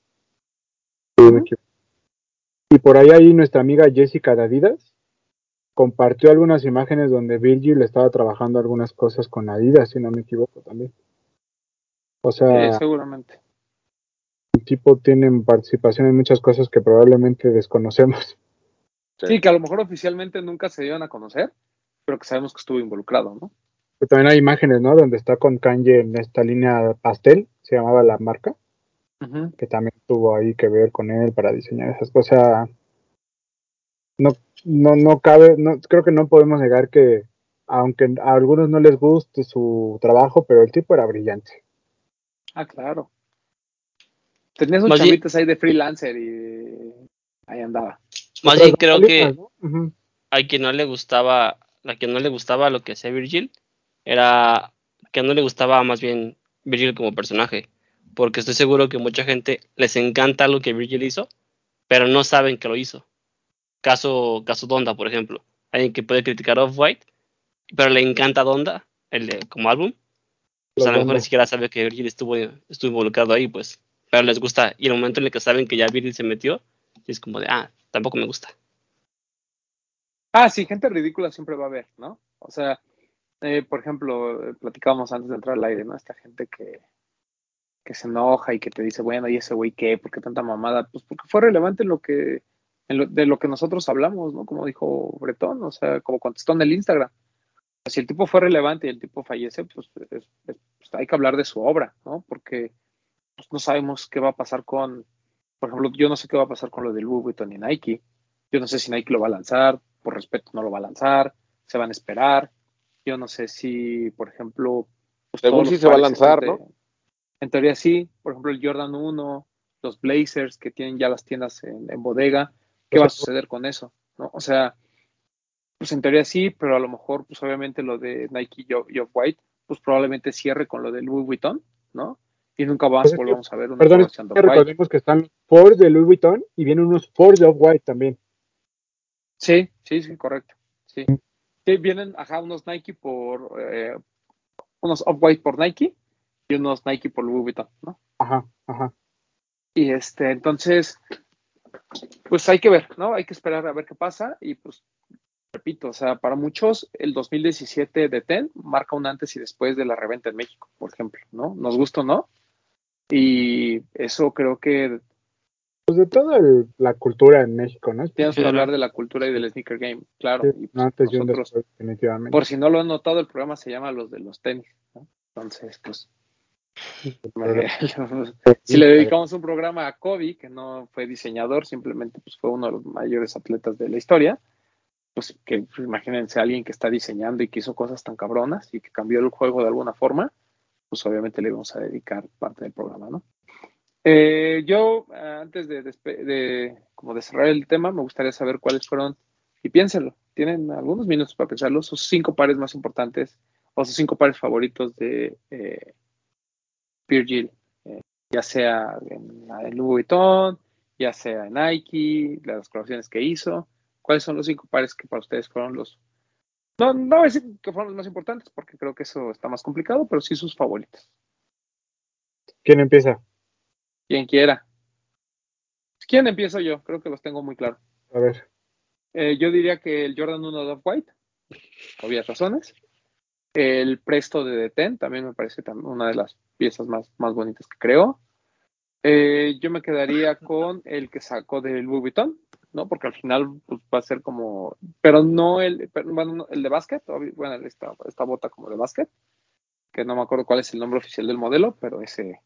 Speaker 6: Y por ahí ahí nuestra amiga Jessica Adidas compartió algunas imágenes donde Virgil estaba trabajando algunas cosas con Adidas, si no me equivoco también. O sea,
Speaker 2: seguramente.
Speaker 6: El tipo tiene participación en muchas cosas que probablemente desconocemos.
Speaker 2: Sí. que a lo mejor oficialmente nunca se dieron a conocer, pero que sabemos que estuvo involucrado, ¿no?
Speaker 6: Pero también hay imágenes, ¿no? Donde está con Kanye en esta línea pastel, se llamaba la marca que también tuvo ahí que ver con él para diseñar esas cosas. No, no, no cabe, no, creo que no podemos negar que, aunque a algunos no les guste su trabajo, pero el tipo era brillante.
Speaker 2: Ah, claro. Tenía sus chavitas ahí de freelancer y ahí andaba.
Speaker 4: Más bien creo que a quien no le gustaba, a quien no le gustaba lo que hacía Virgil, era que no le gustaba más bien Virgil como personaje porque estoy seguro que mucha gente les encanta lo que Virgil hizo, pero no saben que lo hizo. Caso, caso Donda, por ejemplo. Alguien que puede criticar Off-White, pero le encanta Donda el, como álbum. Pues a lo mejor ni siquiera sabe que Virgil estuvo, estuvo involucrado ahí, pues. Pero les gusta. Y en el momento en el que saben que ya Virgil se metió, es como de, ah, tampoco me gusta.
Speaker 2: Ah, sí, gente ridícula siempre va a haber, ¿no? O sea, eh, por ejemplo, platicábamos antes de entrar al aire, ¿no? Esta gente que, que se enoja y que te dice, bueno, ¿y ese güey qué? ¿Por qué tanta mamada? Pues porque fue relevante lo que, de lo que nosotros hablamos, ¿no? Como dijo Bretón, o sea, como contestó en el Instagram. Si el tipo fue relevante y el tipo fallece, pues, pues, hay que hablar de su obra, ¿no? Porque pues, no sabemos qué va a pasar con, por ejemplo, yo no sé qué va a pasar con lo de Louis Vuitton y Nike. Yo no sé si Nike lo va a lanzar, por respeto no lo va a lanzar, se van a esperar. Yo no sé si, por ejemplo...
Speaker 5: Pues, Según si se va a lanzar, ¿no?
Speaker 2: En teoría sí, por ejemplo el Jordan 1, los Blazers que tienen ya las tiendas en, bodega, ¿qué va a suceder con eso? ¿No? O sea, pues en teoría sí, pero a lo mejor, pues obviamente lo de Nike y Off-White, pues probablemente cierre con lo de Louis Vuitton, ¿no? Y nunca más volvamos a ver una
Speaker 6: Perdón, es que recordemos que están Force de Louis Vuitton y vienen unos Force de Off-White también.
Speaker 2: Sí, sí, sí, correcto. Sí. sí vienen, ajá, unos Nike por, eh, unos Off-White por Nike y unos Nike por Louis Vuitton, ¿no?
Speaker 6: Ajá, ajá.
Speaker 2: Y este, entonces, pues hay que ver, ¿no? Hay que esperar a ver qué pasa y pues, repito, o sea, para muchos el 2017 de TEN marca un antes y después de la reventa en México, por ejemplo, ¿no? Nos gusta o no. Y eso creo que...
Speaker 6: Pues de toda la cultura en México, ¿no?
Speaker 2: Tienes que hablar de la cultura y del sneaker game, claro. y
Speaker 6: pues antes nosotros, definitivamente.
Speaker 2: Por si no lo han notado, el programa se llama Los de los tenis, ¿no? Entonces, pues si le dedicamos un programa a Kobe, que no fue diseñador, simplemente pues, fue uno de los mayores atletas de la historia, pues que pues, imagínense a alguien que está diseñando y que hizo cosas tan cabronas y que cambió el juego de alguna forma, pues obviamente le vamos a dedicar parte del programa, ¿no? Eh, yo, antes de, de, como de cerrar el tema, me gustaría saber cuáles fueron, y piénsenlo, tienen algunos minutos para pensarlo, sus cinco pares más importantes o sus cinco pares favoritos de eh, Virgil, eh, ya sea en, en Louis Vuitton, ya sea en Nike, las colaboraciones que hizo, cuáles son los cinco pares que para ustedes fueron los, no, no voy a decir que fueron los más importantes, porque creo que eso está más complicado, pero sí sus favoritos.
Speaker 6: ¿Quién empieza?
Speaker 2: Quien quiera. ¿Quién empiezo yo? Creo que los tengo muy claro.
Speaker 6: A ver.
Speaker 2: Eh, yo diría que el Jordan 1 de White, obvias razones. El Presto de Deten también me parece una de las piezas más, más bonitas que creo. Eh, yo me quedaría con el que sacó del Louis Vuitton, ¿no? Porque al final pues, va a ser como, pero no el, bueno, el de básquet, bueno, esta, esta bota como de básquet, que no me acuerdo cuál es el nombre oficial del modelo, pero ese,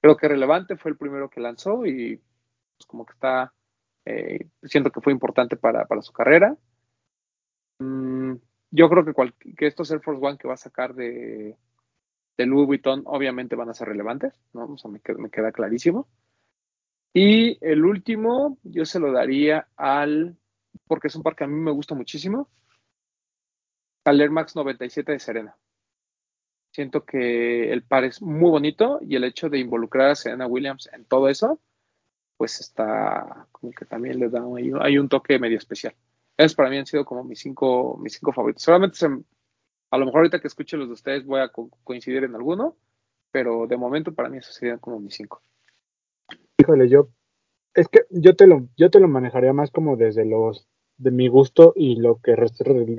Speaker 2: creo que relevante, fue el primero que lanzó y pues, como que está, eh, siento que fue importante para, su carrera. Mm, yo creo que, que, estos Air Force One que va a sacar de, de Louis Vuitton obviamente van a ser relevantes, ¿no? O sea, me, me queda clarísimo. Y el último, yo se lo daría al, porque es un par que a mí me gusta muchísimo, al Air Max 97 de Serena. Siento que el par es muy bonito y el hecho de involucrar a Serena Williams en todo eso, pues está como que también le da hay, un toque medio especial. Esos para mí han sido como mis cinco, mis cinco favoritos. Solamente a lo mejor ahorita que escuche los de ustedes voy a coincidir en alguno, pero de momento para mí esos serían como mis cinco.
Speaker 6: Híjole, yo es que yo te lo yo te lo manejaría más como desde los de mi gusto y lo que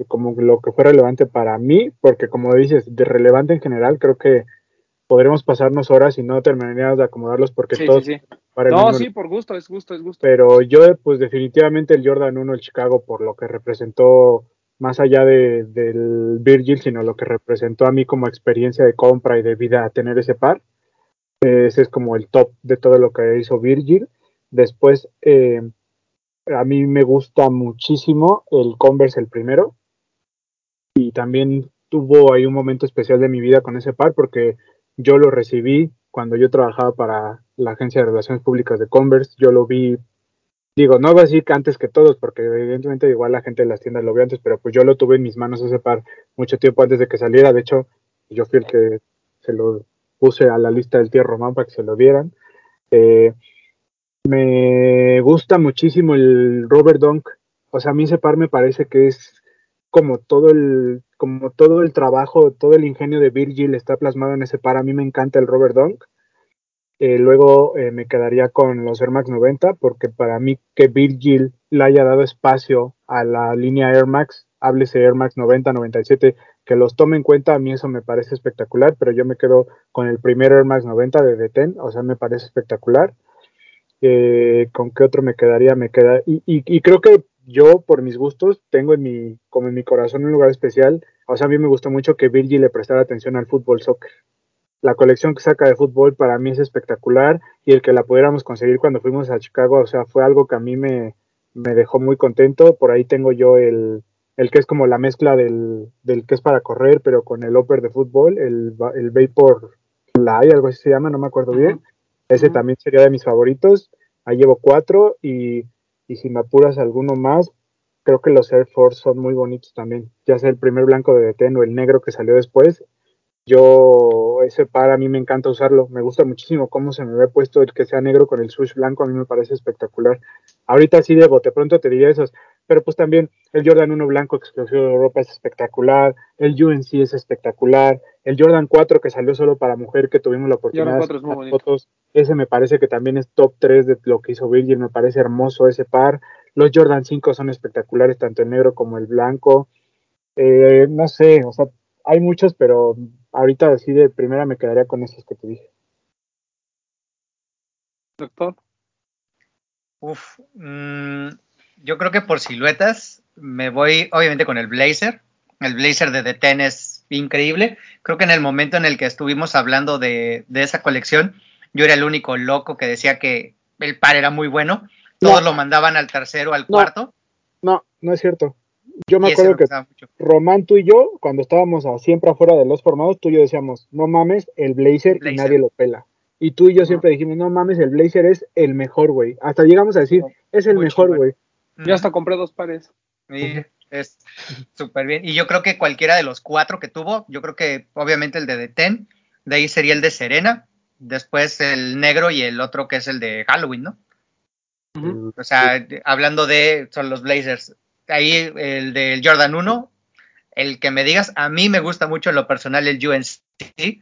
Speaker 6: como lo que fue relevante para mí, porque como dices, de relevante en general, creo que podremos pasarnos horas y no terminaríamos de acomodarlos porque
Speaker 2: sí,
Speaker 6: todos
Speaker 2: sí, Para no, sí, por gusto, es gusto, es gusto.
Speaker 6: Pero yo, pues definitivamente el Jordan 1, el Chicago, por lo que representó más allá de, del Virgil, sino lo que representó a mí como experiencia de compra y de vida tener ese par. Ese es como el top de todo lo que hizo Virgil. Después, eh, a mí me gusta muchísimo el Converse el primero. Y también tuvo ahí un momento especial de mi vida con ese par porque yo lo recibí cuando yo trabajaba para la agencia de relaciones públicas de Converse, yo lo vi, digo, no voy a decir que antes que todos, porque evidentemente igual la gente de las tiendas lo vio antes, pero pues yo lo tuve en mis manos ese par mucho tiempo antes de que saliera, de hecho, yo fui el que se lo puse a la lista del tío Román para que se lo dieran. Eh, me gusta muchísimo el Robert Dunk. O sea, a mí ese par me parece que es como todo el, como todo el trabajo, todo el ingenio de Virgil está plasmado en ese par. A mí me encanta el Robert Dunk. Eh, luego eh, me quedaría con los Air Max 90 porque para mí que Virgil le haya dado espacio a la línea Air Max, háblese Air Max 90, 97, que los tome en cuenta, a mí eso me parece espectacular, pero yo me quedo con el primer Air Max 90 de Deten, o sea, me parece espectacular. Eh, ¿Con qué otro me quedaría? Me queda, y, creo que yo, por mis gustos, tengo en mi, como en mi corazón un lugar especial. O sea, a mí me gustó mucho que Virgil le prestara atención al fútbol soccer. La colección que saca de fútbol para mí es espectacular y el que la pudiéramos conseguir cuando fuimos a Chicago, o sea, fue algo que a mí me, me dejó muy contento. Por ahí tengo yo el, el que es como la mezcla del, del que es para correr, pero con el upper de fútbol, el, el Vapor Fly, algo así se llama, no me acuerdo bien. Ese también sería de mis favoritos. Ahí llevo cuatro y, y, si me apuras alguno más, creo que los Air Force son muy bonitos también. Ya sea el primer blanco de DTN o el negro que salió después. Yo, ese par a mí me encanta usarlo. Me gusta muchísimo cómo se me ve puesto el que sea negro con el swoosh blanco. A mí me parece espectacular. Ahorita sí de bote pronto te diría esos. Pero pues también el Jordan 1 blanco exclusivo de Europa es espectacular. El UNC es espectacular. El Jordan 4 que salió solo para mujer que tuvimos la oportunidad de
Speaker 2: hacer fotos
Speaker 6: ese me parece que también es top 3 de lo que hizo Virgil, me parece hermoso ese par. Los Jordan 5 son espectaculares, tanto el negro como el blanco. Eh, no sé, o sea, hay muchos, pero ahorita así de primera me quedaría con esos que te dije.
Speaker 2: Doctor.
Speaker 3: Uf, mm, yo creo que por siluetas me voy obviamente con el blazer. El blazer de The Ten es increíble. Creo que en el momento en el que estuvimos hablando de, esa colección, yo era el único loco que decía que el par era muy bueno. Todos lo mandaban al tercero, al cuarto.
Speaker 6: No, no es cierto. Yo me acuerdo que Román, tú y yo, cuando estábamos siempre afuera de los formados, tú y yo decíamos, no mames, el blazer, y nadie lo pela. Y tú y yo siempre dijimos, no mames, el blazer es el mejor, güey. Hasta llegamos a decir, es el mejor, güey.
Speaker 2: Yo hasta compré dos pares.
Speaker 3: Sí, es súper bien. Y yo creo que cualquiera de los cuatro que tuvo, yo creo que obviamente el de The Ten, de ahí sería el de Serena, después el negro y el otro que es el de Halloween, ¿no? O sea, hablando de son los Blazers, ahí el del Jordan 1, el que me digas, a mí me gusta mucho en lo personal el UNC.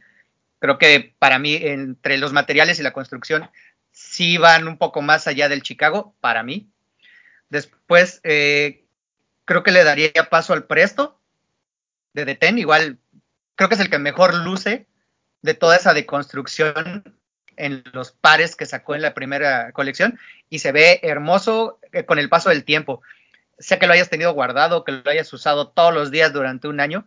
Speaker 3: Creo que para mí, entre los materiales y la construcción, sí van un poco más allá del Chicago, para mí. Después, eh, creo que le daría paso al Presto de Deten, igual creo que es el que mejor luce de toda esa deconstrucción en los pares que sacó en la primera colección y se ve hermoso eh, con el paso del tiempo. Sea que lo hayas tenido guardado, que lo hayas usado todos los días durante un año,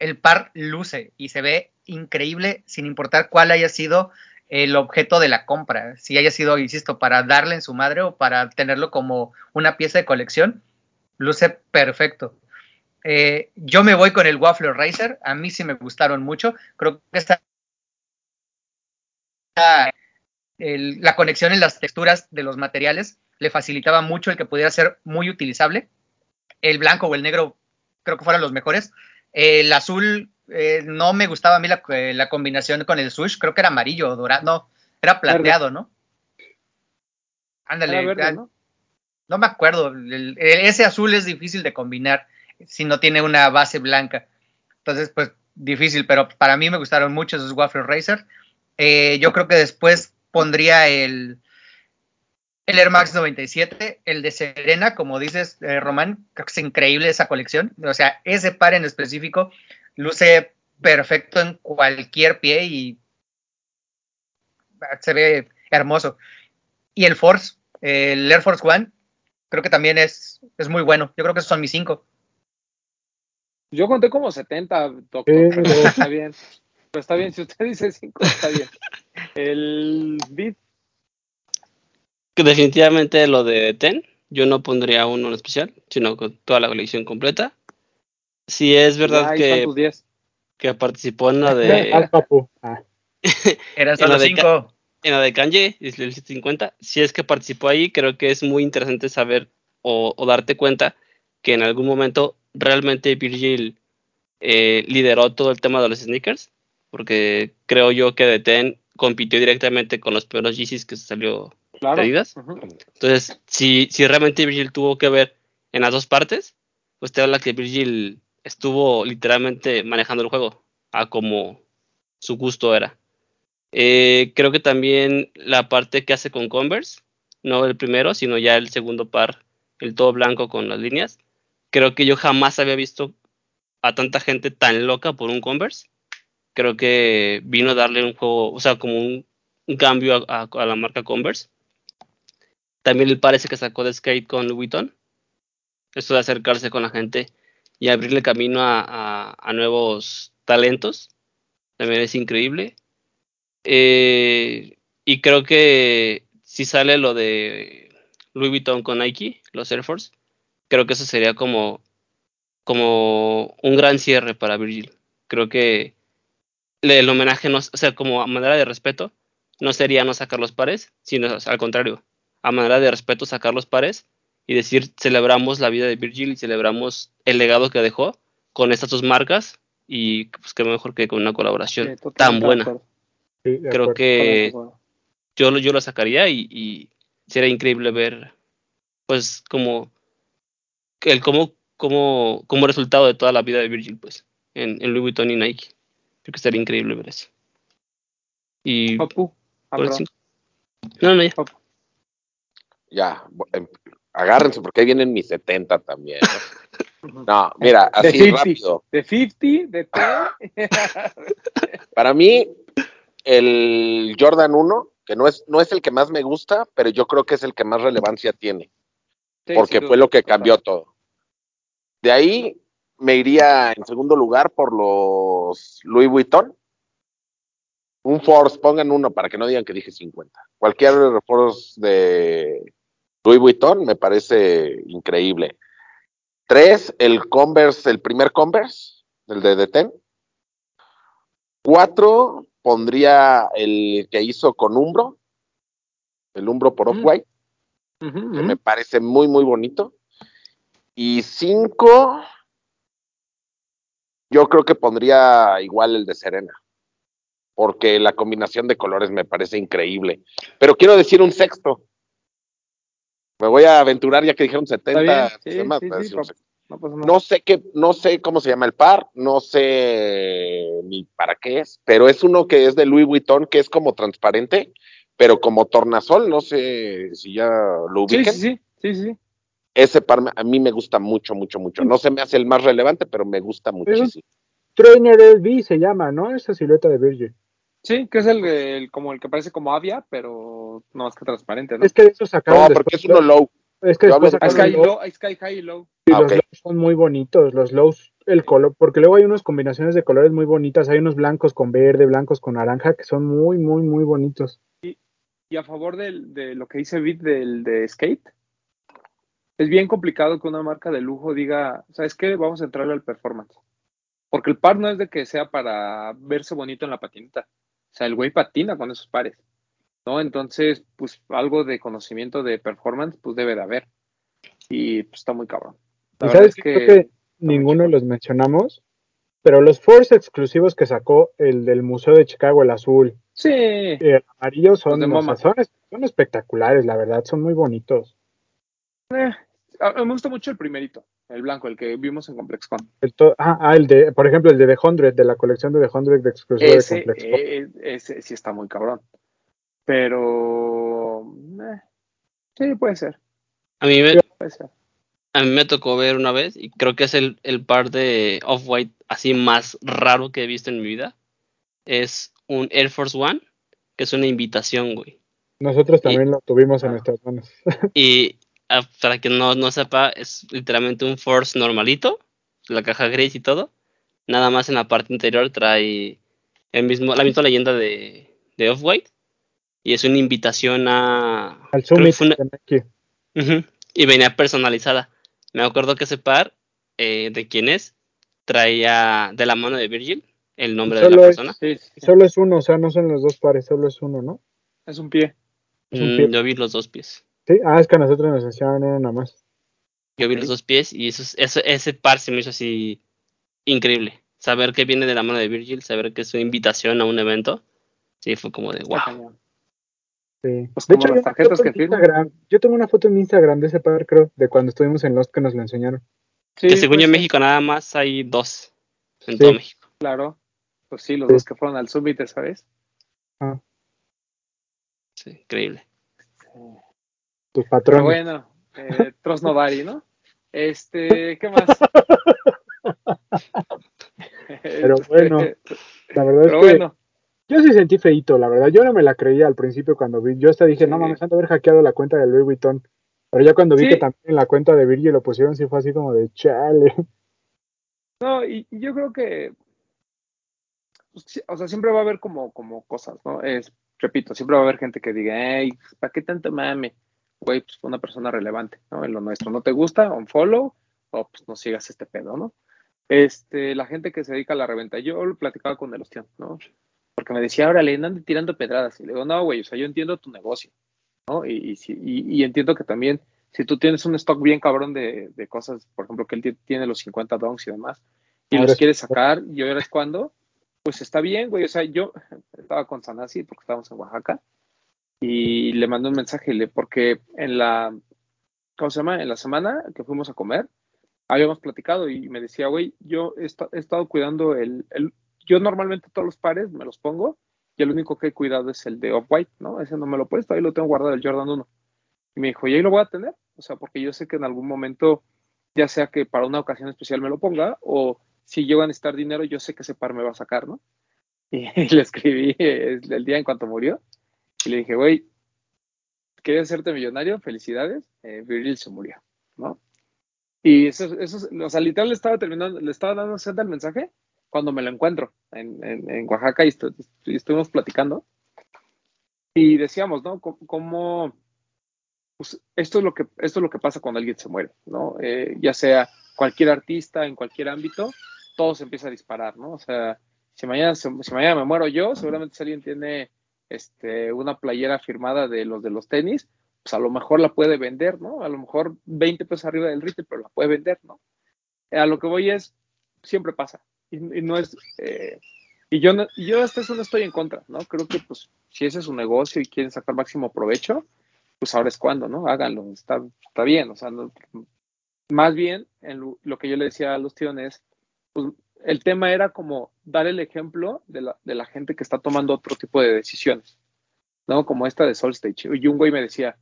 Speaker 3: el par luce y se ve increíble sin importar cuál haya sido el objeto de la compra, si haya sido, insisto, para darle en su madre o para tenerlo como una pieza de colección, luce perfecto. Eh, yo me voy con el Waffle Racer, a mí sí me gustaron mucho, creo que esta la conexión en las texturas de los materiales le facilitaba mucho el que pudiera ser muy utilizable. El blanco o el negro creo que fueron los mejores. El azul eh, no me gustaba a mí eh, la, combinación con el swoosh, creo que era amarillo o dorado, no, era plateado, ¿no? Ándale, ¿no? no me acuerdo. ese azul es difícil de combinar si no tiene una base blanca. Entonces, pues difícil, pero para mí me gustaron mucho esos Waffle Racer. Eh, yo creo que después pondría el, el Air Max 97, el de Serena, como dices, eh, Román, creo que es increíble esa colección. O sea, ese par en específico luce perfecto en cualquier pie y se ve hermoso. Y el Force, el Air Force One, creo que también es, es muy bueno. Yo creo que esos son mis cinco.
Speaker 2: Yo conté como 70, doctor. está bien. Pero está bien, si usted dice cinco, está bien. El beat.
Speaker 4: Definitivamente lo de Ten. Yo no pondría uno en especial, sino con toda la colección completa. Si es verdad que, que participó en la de.
Speaker 3: Ah. Era solo cinco
Speaker 4: en la de Kanye, el 750, si es que participó ahí, creo que es muy interesante saber o, darte cuenta que en algún momento realmente Virgil eh, lideró todo el tema de los sneakers, porque creo yo que de Ten compitió directamente con los peores Yeezys que salió claro. Entonces, si, si realmente Virgil tuvo que ver en las dos partes, pues te habla que Virgil estuvo literalmente manejando el juego a como su gusto era. Eh, creo que también la parte que hace con Converse, no el primero, sino ya el segundo par, el todo blanco con las líneas. Creo que yo jamás había visto a tanta gente tan loca por un Converse. Creo que vino a darle un juego, o sea, como un, cambio a, la marca Converse. También el parece que sacó de skate con Louis Vuitton. Esto de acercarse con la gente y abrirle camino a nuevos talentos. También es increíble. Eh, y creo que si sale lo de Louis Vuitton con Nike, los Air Force, creo que eso sería como, como un gran cierre para Virgil. Creo que el homenaje, no, o sea, como a manera de respeto, no sería no sacar los pares, sino al contrario, a manera de respeto sacar los pares y decir celebramos la vida de Virgil y celebramos el legado que dejó con estas dos marcas y pues qué mejor que con una colaboración tan buena. Creo que yo, yo lo sacaría y, sería increíble ver, pues, como el como, como, como resultado de toda la vida de Virgil, pues, en, en Louis Vuitton y Nike. Creo que sería increíble ver eso. Y.
Speaker 2: Papu. Ah,
Speaker 4: no, no, ya.
Speaker 5: Ya, em, agárrense porque ahí vienen mis 70 también. No, mira, así rápido.
Speaker 2: De 50, de 10.
Speaker 5: Para mí, el Jordan 1, que no es, no es el que más me gusta, pero yo creo que es el que más relevancia tiene, porque fue lo que cambió todo. De ahí, me iría en segundo lugar por los Louis Vuitton. Un Force, pongan uno para que no digan que dije 50. Cualquier Force de Louis Vuitton me parece increíble. Tres, el Converse, el primer Converse, el de Deten. Cuatro, pondría el que hizo con Umbro, el Umbro por Off-White, que me parece muy, muy bonito. Y cinco, yo creo que pondría igual el de Serena, porque la combinación de colores me parece increíble. Pero quiero decir un sexto. Me voy a aventurar ya que dijeron 70. no, sé qué, no sé cómo se llama el par, no sé ni para qué es, pero es uno que es de Louis Vuitton, que es como transparente, pero como tornasol, no sé si ya lo ubican.
Speaker 2: Sí, sí, sí, sí
Speaker 5: ese par a mí me gusta mucho, mucho, mucho. No se me hace el más relevante, pero me gusta muchísimo.
Speaker 6: Trainer LV se llama, ¿no? Esa silueta de Virgil.
Speaker 2: Sí, que es el, como el que parece como Avia, pero no más que transparente, ¿no?
Speaker 6: Es que eso sacaron.
Speaker 5: No, porque es uno low.
Speaker 6: Es que después
Speaker 2: Sky, low, Sky High y Low.
Speaker 6: Y los lows son muy bonitos, los lows, el color, porque luego hay unas combinaciones de colores muy bonitas, hay unos blancos con verde, blancos con naranja, que son muy, muy, muy bonitos.
Speaker 2: Y, y a favor del, de lo que dice Bit del de Skate, es bien complicado que una marca de lujo diga, ¿sabes qué? Vamos a entrarle al performance. Porque el par no es de que sea para verse bonito en la patinita. O sea, el güey patina con esos pares. ¿No? Entonces, pues algo de conocimiento de performance, pues debe de haber. Y pues está muy cabrón.
Speaker 6: La verdad es que, creo que ninguno los mencionamos, pero los Force exclusivos que sacó el del Museo de Chicago, el azul,
Speaker 2: sí.
Speaker 6: el amarillo, son, son, son espectaculares, la verdad, son muy bonitos.
Speaker 2: Eh, me gusta mucho el primerito, el blanco, el que vimos en ComplexCon.
Speaker 6: El ah, ah, el de, por ejemplo, el de The Hundred, de la colección de The Hundred de exclusivo de ComplexCon.
Speaker 2: Eh, ese sí está muy cabrón. Pero. Eh, sí, puede ser.
Speaker 4: A mí me, A mí me tocó ver una vez, y creo que es el, el par de Off-White así más raro que he visto en mi vida. Es un Air Force One, que es una invitación, güey.
Speaker 6: Nosotros también lo tuvimos en nuestras manos.
Speaker 4: Y, Ah, para que no, no sepa, es literalmente un Force normalito, la caja gris y todo. Nada más en la parte interior trae el mismo, la misma leyenda de, de Off-White. Y es una invitación a.
Speaker 6: Al Summit.
Speaker 4: y venía personalizada. Me acuerdo que ese par, eh, de quién es, traía de la mano de Virgil el nombre de la persona.
Speaker 6: Solo es uno, o sea, no son los dos pares, solo es uno, ¿no?
Speaker 2: Es un pie.
Speaker 4: Es un pie. Mm, yo vi los dos pies.
Speaker 6: Sí, ah, es que a nosotros nos enseñaron uno nada más.
Speaker 4: Yo vi los dos pies y eso, ese par se me hizo así increíble. Saber que viene de la mano de Virgil, saber que es una invitación a un evento, sí, fue como de wow.
Speaker 6: Sí. Pues de hecho, las tarjetas que Instagram, yo tengo una foto en mi Instagram de ese par, creo, de cuando estuvimos en Lost que nos lo enseñaron.
Speaker 4: Sí, que según yo en México nada más hay dos en todo México.
Speaker 2: Claro, pues sí, los dos que fueron al Summit, ¿sabes?
Speaker 6: Ah.
Speaker 4: Sí, increíble
Speaker 6: tus patrones.
Speaker 2: bueno, eh, Trosnovari, ¿no? Este, ¿qué más?
Speaker 6: Pero bueno, la verdad es que bueno. Yo sí sentí feito, la verdad. Yo no me la creía al principio cuando vi. Yo hasta dije, no mames, han de haber hackeado la cuenta de Louis Vuitton. Pero ya cuando vi que también la cuenta de Virgil lo pusieron, sí fue así como de chale.
Speaker 2: No, y, yo creo que. Pues, o sea, siempre va a haber como, como cosas, ¿no? Es, repito, siempre va a haber gente que diga, hey, ¿para qué tanto mame? güey, pues fue una persona relevante, ¿no? En lo nuestro. ¿No te gusta? Un follow, o pues no sigas este pedo, ¿no? Este, la gente que se dedica a la reventa, yo lo platicaba con el ostión, ¿no? Porque me decía, ahora le andan tirando pedradas. Y le digo, no, güey, o sea, yo entiendo tu negocio, ¿no? Y, y, y, entiendo que también, si tú tienes un stock bien cabrón de, de cosas, por ejemplo, que él tiene los 50 donks y demás, y los quieres sacar, y ahora es cuando, pues está bien, güey. O sea, yo estaba con Sanasi porque estábamos en Oaxaca y le mandé un mensaje porque en la, ¿cómo se llama? En la semana que fuimos a comer, habíamos platicado y me decía, güey, yo he, estado cuidando el, el, yo normalmente todos los pares me los pongo y el único que he cuidado es el de Off-White, ¿no? Ese no me lo he puesto, ahí lo tengo guardado el Jordan 1. Y me dijo, y ahí lo voy a tener, o sea, porque yo sé que en algún momento, ya sea que para una ocasión especial me lo ponga, o si llego a necesitar dinero, yo sé que ese par me va a sacar, ¿no? Y le escribí el día en cuanto murió, y le dije, güey, ¿quieres hacerte millonario? Felicidades. Eh, Virgil se murió, ¿no? Y eso, eso, o sea, literal le estaba terminando, le estaba dando senda el mensaje cuando me lo encuentro en, en, Oaxaca y, estuvimos platicando. Y decíamos, ¿no? Cómo, pues, esto, es lo que, esto es lo que pasa cuando alguien se muere, ¿no? Eh, ya sea cualquier artista, en cualquier ámbito, todo se empieza a disparar, ¿no? O sea, si mañana, si mañana me muero yo, seguramente si alguien tiene este, una playera firmada de los de los tenis, pues a lo mejor la puede vender, ¿no? A lo mejor 20 pesos arriba del retail, pero la puede vender, ¿no? A lo que voy es, siempre pasa. Y, no es, eh, y yo, no, yo hasta eso no estoy en contra, ¿no? Creo que pues si ese es su negocio y quieren sacar máximo provecho, pues ahora es cuando, ¿no? Háganlo, está, está bien, o sea, más bien en lo, que yo le decía a los tiones, pues el tema era como dar el ejemplo de la, de la gente que está tomando otro tipo de decisiones, ¿no? Como esta de Solstage. Y un güey me decía,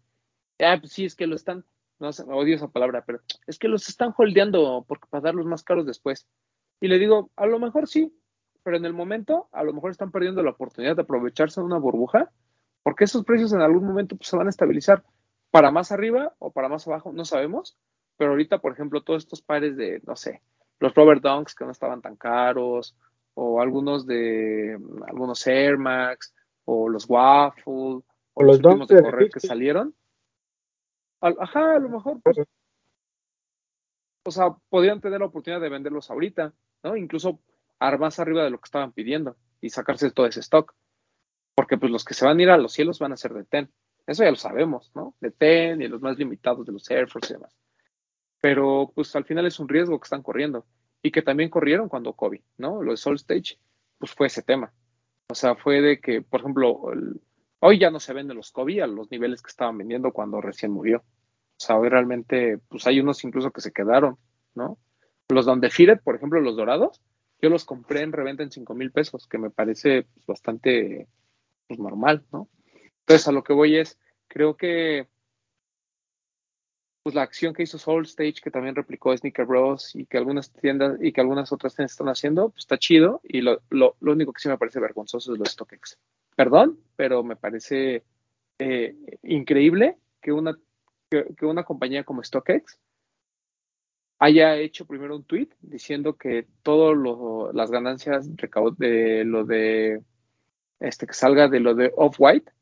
Speaker 2: ah, pues sí, es que lo están, no odio esa palabra, pero es que los están holdeando porque para darlos más caros después. Y le digo, a lo mejor sí, pero en el momento a lo mejor están perdiendo la oportunidad de aprovecharse de una burbuja, porque esos precios en algún momento pues, se van a estabilizar para más arriba o para más abajo, no sabemos, pero ahorita, por ejemplo, todos estos pares de, no sé, los Robert Dunks que no estaban tan caros, o algunos de, algunos Air Max, o los Waffle, o, los, últimos de correr que salieron, Ajá, a lo mejor. Pues, o sea, podrían tener la oportunidad de venderlos ahorita, ¿no? Incluso más arriba de lo que estaban pidiendo y sacarse todo ese stock. Porque pues los que se van a ir a los cielos van a ser de TEN. Eso ya lo sabemos, ¿no? De TEN y los más limitados de los Air Force y demás. Pero pues al final es un riesgo que están corriendo y que también corrieron cuando COVID, ¿no? Lo de Soul Stage, pues fue ese tema. O sea, fue de que, por ejemplo, hoy ya no se venden los COVID a los niveles que estaban vendiendo cuando recién murió. Sea, hoy realmente, pues hay unos incluso que se quedaron, ¿no? Los donde Firet, por ejemplo, los dorados, yo los compré en reventa en 5 mil pesos, que me parece pues, bastante pues, normal, ¿no? Entonces, a lo que voy es, creo que pues la acción que hizo Soul Stage, que también replicó Sneaker Bros y que algunas tiendas y que algunas otras tiendas están haciendo, pues está chido. Y lo, lo, lo único que sí me parece vergonzoso es los StockX. Perdón, pero me parece eh, increíble que una que, una compañía como StockX haya hecho primero un tweet diciendo que todas las ganancias de lo de este que salga de lo de Off-White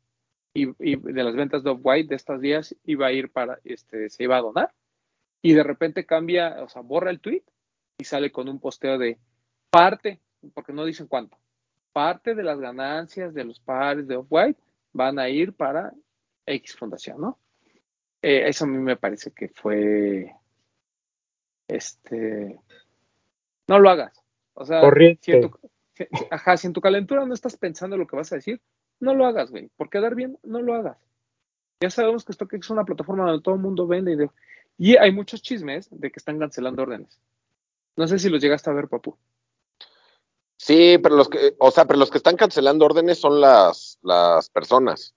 Speaker 2: y, de las ventas de Off-White de estos días iba a ir para este se iba a donar y de repente cambia, o sea, borra el tweet y sale con un posteo de parte, porque no dicen cuánto, parte de las ganancias de los pares de Off-White van a ir para X fundación, ¿no? Eh, eso a mí me parece que fue, este, no lo hagas. O sea, si en, tu, ajá, si en tu calentura no estás pensando lo que vas a decir, no lo hagas, güey. Por quedar bien, no lo hagas. Ya sabemos que esto es una plataforma donde todo el mundo vende y, y hay muchos chismes de que están cancelando órdenes. No sé si los llegaste a ver, papu.
Speaker 5: Sí, pero los que, o sea, pero los que están cancelando órdenes son las, las personas.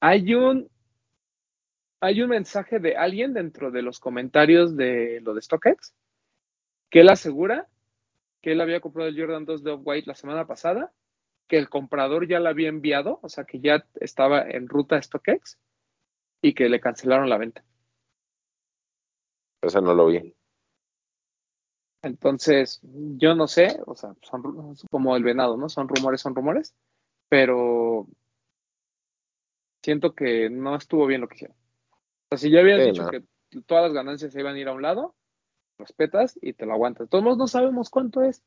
Speaker 2: Hay un hay un mensaje de alguien dentro de los comentarios de lo de StockX que él asegura que él había comprado el Jordan 2 de Off-White la semana pasada, que el comprador ya la había enviado, o sea que ya estaba en ruta a StockX y que le cancelaron la venta.
Speaker 5: Eso no lo vi.
Speaker 2: Entonces, yo no sé, o sea, son como el venado, ¿no? Son rumores, son rumores, pero siento que no estuvo bien lo que hicieron si ya habías dicho que todas las ganancias se iban a ir a un lado, respetas y te lo aguantas. Todos no sabemos cuánto es.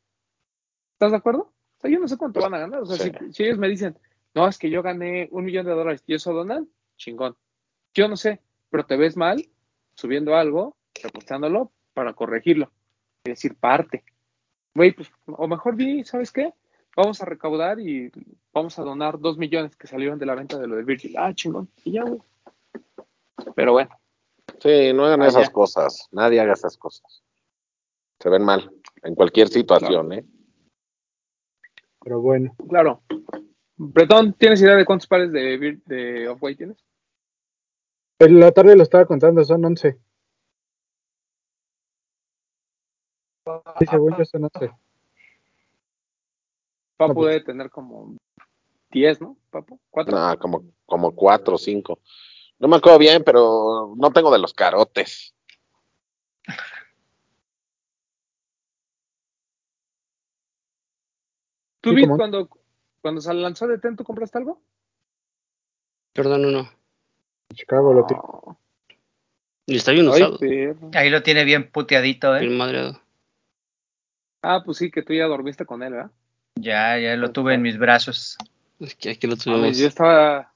Speaker 2: ¿Estás de acuerdo? O sea, yo no sé cuánto van a ganar. O sea, si, ellos me dicen, no, es que yo gané un millón de dólares y eso donan, chingón. Yo no sé, pero te ves mal subiendo algo, repostándolo para corregirlo. Es decir, parte. Güey, pues, o mejor vi, ¿sabes qué? Vamos a recaudar y vamos a donar dos millones que salieron de la venta de lo de Virgil. Ah, chingón. Y ya, güey. Pero bueno.
Speaker 5: Sí, no hagan esas cosas. Nadie haga esas cosas. Se ven mal en cualquier situación, ¿eh?
Speaker 6: Pero bueno.
Speaker 2: Claro. Bretón, ¿tienes idea de cuántos pares de, de Off-White tienes?
Speaker 6: En la tarde lo estaba contando, son 11. Sí, según yo son 11.
Speaker 2: Papu pues. debe tener como 10, ¿no? Papu, ¿cuatro?
Speaker 5: No, como, como 4 o 5. No me acuerdo bien, pero no tengo de los carotes.
Speaker 2: ¿Tú viste cuando, cuando se lanzó de Ten, tú compraste algo?
Speaker 4: Perdón, no.
Speaker 6: Chicago lo tiene.
Speaker 4: Y está bien usado.
Speaker 3: Ahí lo tiene bien puteadito, ¿eh?
Speaker 4: Bien madreado.
Speaker 2: Ah, pues sí, que tú ya dormiste con él, ¿verdad?
Speaker 3: Ya, ya lo tuve en mis brazos.
Speaker 4: Es que aquí lo tuvimos.
Speaker 2: yo estaba,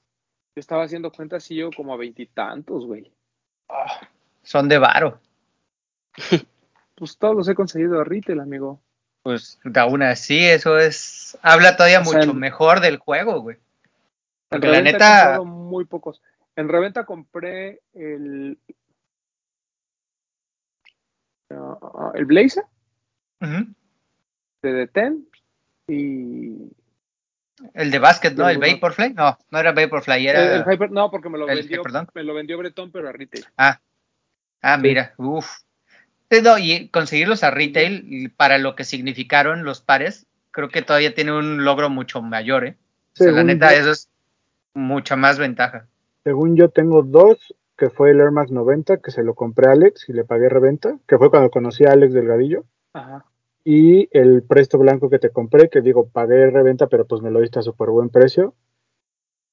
Speaker 2: yo estaba haciendo cuentas y yo como a veintitantos, güey.
Speaker 3: Ah, son de varo.
Speaker 2: pues todos los he conseguido a retail, amigo.
Speaker 3: Pues aún así, eso es. Habla todavía mucho mejor del juego, güey.
Speaker 2: Porque la neta. muy pocos. En reventa compré el. Uh, el Blazer. De Ten. Y.
Speaker 3: El de básquet, ¿no? ¿El Vaporfly? No, no era Vaporfly, era.
Speaker 2: El, Hyper, no, porque me lo, vendió, me lo vendió Bretón, pero a retail.
Speaker 3: Ah. Ah, mira, uff. No, y conseguirlos a retail para lo que significaron los pares, creo que todavía tiene un logro mucho mayor, ¿eh? la neta, eso es mucha más ventaja.
Speaker 6: Según yo tengo dos, que fue el Air Max 90, que se lo compré a Alex y le pagué reventa, que fue cuando conocí a Alex Delgadillo. Ajá. Y el Presto Blanco que te compré, que digo, pagué reventa, pero pues me lo diste a súper buen precio.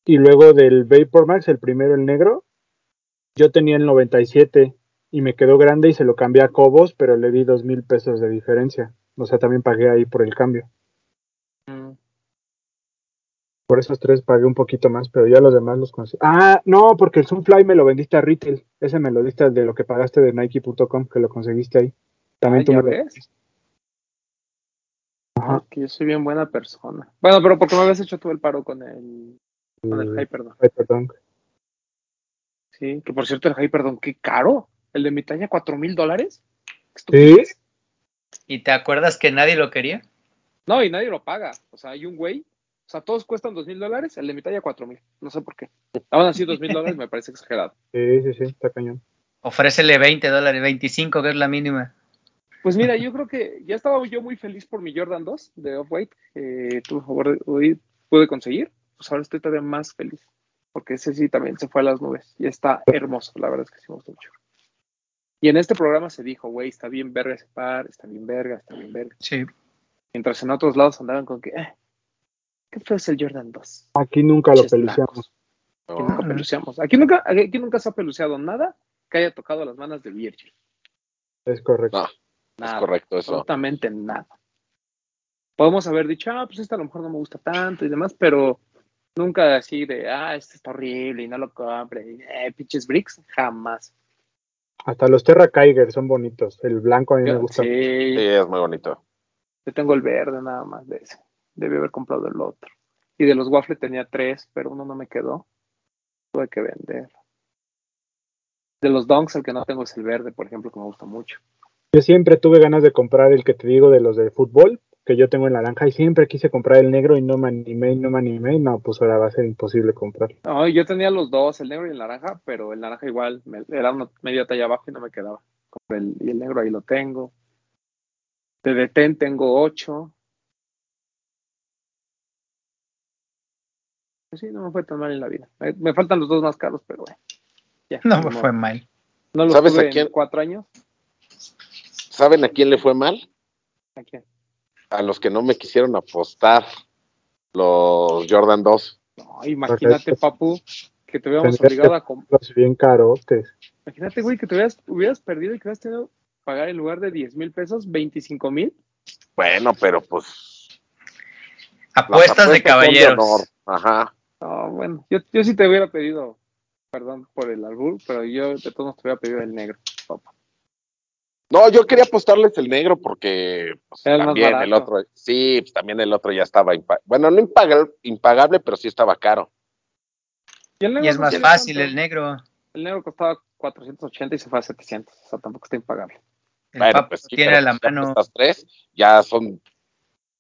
Speaker 6: Y luego del Vapor Max, el primero, el negro, yo tenía el 97 y me quedó grande y se lo cambié a Cobos, pero le di dos mil pesos de diferencia. O sea, también pagué ahí por el cambio. Mm. Por esos tres pagué un poquito más, pero ya los demás los conseguí. Ah, no, porque el Sunfly me lo vendiste a retail. Ese me lo diste de lo que pagaste de Nike.com, que lo conseguiste ahí. También tú me ves?
Speaker 2: Ajá. que yo soy bien buena persona. Bueno, pero porque me habías hecho todo el paro con el, con el Hyperdunk. Hyperdunk. Sí, que por cierto el Hyperdunk, qué caro. El de mi talla, cuatro mil dólares.
Speaker 6: ¿Sí?
Speaker 3: ¿Y te acuerdas que nadie lo quería?
Speaker 2: No, y nadie lo paga. O sea, hay un güey. O sea, todos cuestan dos mil dólares, el de mi talla cuatro mil. No sé por qué. Aún así, dos mil dólares me parece exagerado.
Speaker 6: Sí, sí, sí, está cañón.
Speaker 3: Ofrécele 20 dólares, 25, que es la mínima.
Speaker 2: Pues mira, yo creo que ya estaba yo muy feliz por mi Jordan 2 de Off-White, que hoy pude conseguir. Pues ahora estoy todavía más feliz, porque ese sí también se fue a las nubes y está hermoso, la verdad es que sí me gustó mucho. Y en este programa se dijo, güey, está bien verga ese par, está bien verga, está bien verga.
Speaker 3: Sí.
Speaker 2: Mientras en otros lados andaban con que, eh, ¿qué fue el Jordan 2?
Speaker 6: Aquí nunca lo peluceamos.
Speaker 2: Aquí nunca peluceamos. Aquí nunca, aquí nunca se ha peluceado nada que haya tocado las manos de Virgil.
Speaker 6: Es correcto.
Speaker 5: No, nada, es correcto eso.
Speaker 2: Absolutamente nada. Podemos haber dicho, ah, pues este a lo mejor no me gusta tanto y demás, pero nunca así de, ah, este está horrible y no lo compre, eh, pinches bricks, jamás.
Speaker 6: Hasta los Terra Kyger son bonitos. El blanco a mí me gusta.
Speaker 5: Sí. es muy bonito.
Speaker 2: Yo tengo el verde nada más de ese. Debí haber comprado el otro. Y de los waffles tenía tres, pero uno no me quedó. Tuve que vender. De los donks, el que no tengo es el verde, por ejemplo, que me gusta mucho.
Speaker 6: Yo siempre tuve ganas de comprar el que te digo de los de fútbol, que yo tengo en naranja y siempre quise comprar el negro y no me animé, no me animé, no, pues ahora va a ser imposible comprar.
Speaker 2: No, yo tenía los dos, el negro y el naranja, pero el naranja igual, era una media talla abajo y no me quedaba. El, y el negro ahí lo tengo. De detén tengo ocho. Pues sí, no me fue tan mal en la vida. Me, faltan los dos más caros, pero bueno.
Speaker 3: Ya, no me fue mal.
Speaker 2: No los ¿Sabes a quién? en cuatro años.
Speaker 5: ¿Saben a quién le fue mal?
Speaker 2: ¿A quién?
Speaker 5: a los que no me quisieron apostar los Jordan 2.
Speaker 2: No, imagínate, papu, que te hubiéramos obligado a comprar.
Speaker 6: bien carotes.
Speaker 2: Imagínate, güey, que te hubieras, hubieras perdido y que hubieras tenido que pagar en lugar de 10 mil pesos, 25 mil.
Speaker 5: Bueno, pero pues.
Speaker 3: Apuestas, de caballeros.
Speaker 5: Ajá.
Speaker 2: No, bueno, yo, yo sí te hubiera pedido, perdón por el albur, pero yo de todos modos te hubiera pedido el negro, papu.
Speaker 5: No, yo quería apostarles el negro porque pues, también el otro, sí, pues, también el otro ya estaba, bueno, no impagable, impagable, pero sí estaba caro.
Speaker 3: Y, es más fácil el negro.
Speaker 2: El negro costaba 480 y se fue a 700, o sea, tampoco está impagable.
Speaker 5: bueno, pues tiene la mano. Estas tres ya son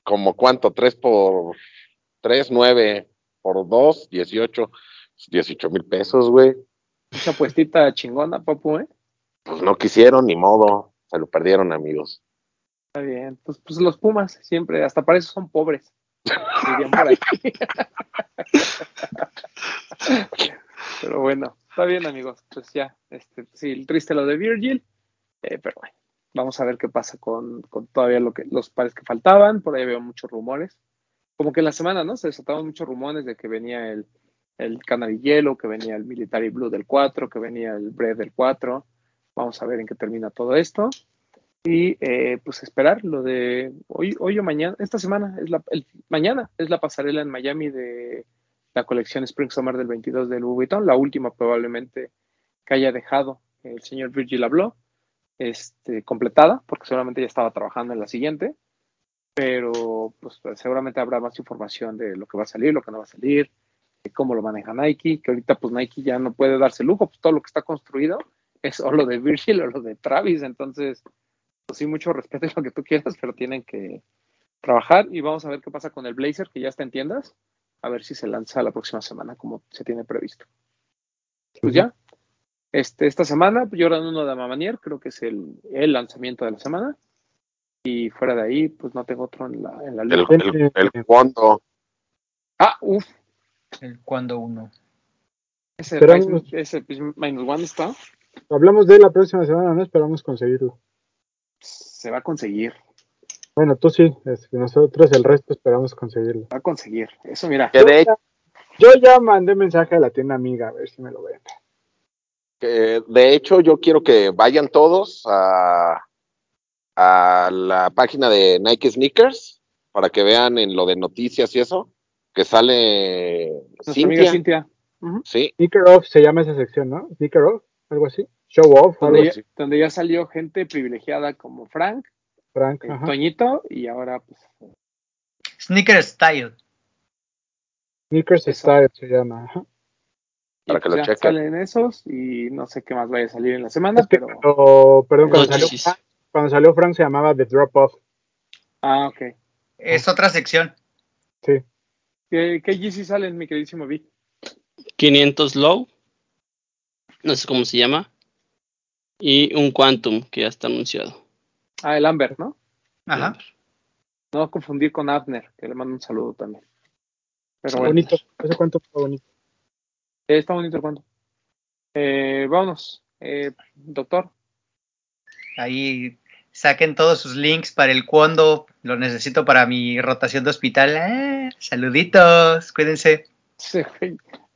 Speaker 5: como cuánto, tres por tres, nueve por dos, dieciocho, dieciocho mil pesos, güey.
Speaker 2: Esa puestita chingona, papu, ¿eh?
Speaker 5: Pues no quisieron, ni modo. Se lo perdieron, amigos.
Speaker 2: Está bien. Pues, pues los Pumas siempre, hasta para eso son pobres. Pero bueno, está bien, amigos. Pues ya, este, sí, el triste lo de Virgil. Eh, pero bueno, vamos a ver qué pasa con, todavía lo que, los pares que faltaban. Por ahí veo muchos rumores. Como que en la semana, ¿no? Se desataban muchos rumores de que venía el, el Canary Yellow, que venía el Military Blue del 4, que venía el Bread del 4. Vamos a ver en qué termina todo esto. Y eh, pues esperar lo de hoy, hoy o mañana, esta semana, es la, mañana es la pasarela en Miami de la colección Spring Summer del 22 del Louis Vuitton, la última probablemente que haya dejado el señor Virgil Abloh, este, completada, porque seguramente ya estaba trabajando en la siguiente, pero pues, seguramente habrá más información de lo que va a salir, lo que no va a salir, de cómo lo maneja Nike, que ahorita pues Nike ya no puede darse lujo, pues todo lo que está construido es o lo de Virgil o lo de Travis, entonces pues sí, mucho respeto y lo que tú quieras, pero tienen que trabajar y vamos a ver qué pasa con el Blazer, que ya está en tiendas, a ver si se lanza la próxima semana como se tiene previsto. Pues ya, este, esta semana Jordan 1 de Mamanier, creo que es el, el, lanzamiento de la semana. Y fuera de ahí, pues no tengo otro en la, en la
Speaker 5: lista. El, el, cuando.
Speaker 2: Ah, uff.
Speaker 3: El cuando uno.
Speaker 2: Ese, Esperamos, ese minus one está.
Speaker 6: Hablamos de la próxima semana, ¿no? Esperamos conseguirlo
Speaker 2: se va a conseguir.
Speaker 6: Bueno, tú sí, nosotros el resto esperamos conseguirlo.
Speaker 2: Va a conseguir, eso mira.
Speaker 6: Yo, ya, mandé mensaje a la tienda amiga a ver si me lo ven.
Speaker 5: de hecho, yo quiero que vayan todos a, a la página de Nike Sneakers para que vean en lo de noticias y eso, que sale
Speaker 2: Cintia. Cintia.
Speaker 5: Sí.
Speaker 6: Sneaker Off se llama esa sección, ¿no? Sneaker Off, algo así. Show off.
Speaker 2: Donde ya, salió gente privilegiada como Frank,
Speaker 6: Frank
Speaker 2: eh, Toñito y ahora pues.
Speaker 3: Sneaker Style.
Speaker 6: Sneakers Style se llama.
Speaker 5: Para que
Speaker 2: pues
Speaker 5: lo chequen.
Speaker 2: Salen esos y no sé qué más vaya a salir en la semana, pero.
Speaker 6: perdón, cuando salió, Frank, cuando salió, Frank, se llamaba The Drop Off.
Speaker 2: Ah, ok.
Speaker 3: Es otra sección.
Speaker 6: Sí.
Speaker 2: ¿Qué, qué GC salen, mi queridísimo Vic?
Speaker 4: 500 Low. No sé cómo se llama y un Quantum que ya está anunciado.
Speaker 2: Ah, el Amber, ¿no?
Speaker 3: Ajá.
Speaker 2: No confundir con Abner, que le mando un saludo también.
Speaker 6: Pero bonito, ese cuento está bonito.
Speaker 2: Eh, está bonito el cuento. Eh, vámonos, eh, doctor.
Speaker 3: Ahí saquen todos sus links para el cuando lo necesito para mi rotación de hospital. Eh, saluditos, cuídense.
Speaker 2: Sí,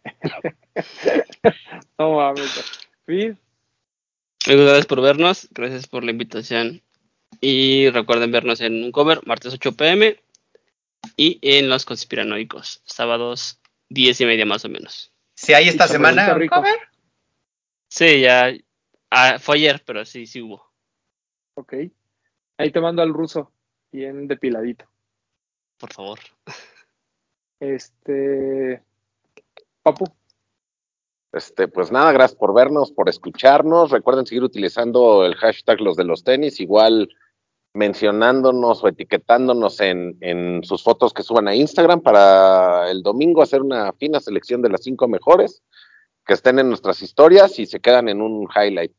Speaker 2: no mames.
Speaker 4: Muchas gracias por vernos, gracias por la invitación. Y recuerden vernos en un cover, martes 8 pm. Y en los conspiranoicos, sábados 10 y media más o menos.
Speaker 3: Si hay esta semana un cover.
Speaker 4: Sí, ya. Ah, fue ayer, pero sí, sí hubo.
Speaker 2: Ok. Ahí te mando al ruso, bien depiladito.
Speaker 4: Por favor.
Speaker 2: Este. Papu.
Speaker 5: Este, pues nada, gracias por vernos, por escucharnos. Recuerden seguir utilizando el hashtag los de los tenis, igual mencionándonos o etiquetándonos en, en sus fotos que suban a Instagram para el domingo hacer una fina selección de las cinco mejores que estén en nuestras historias y se quedan en un highlight.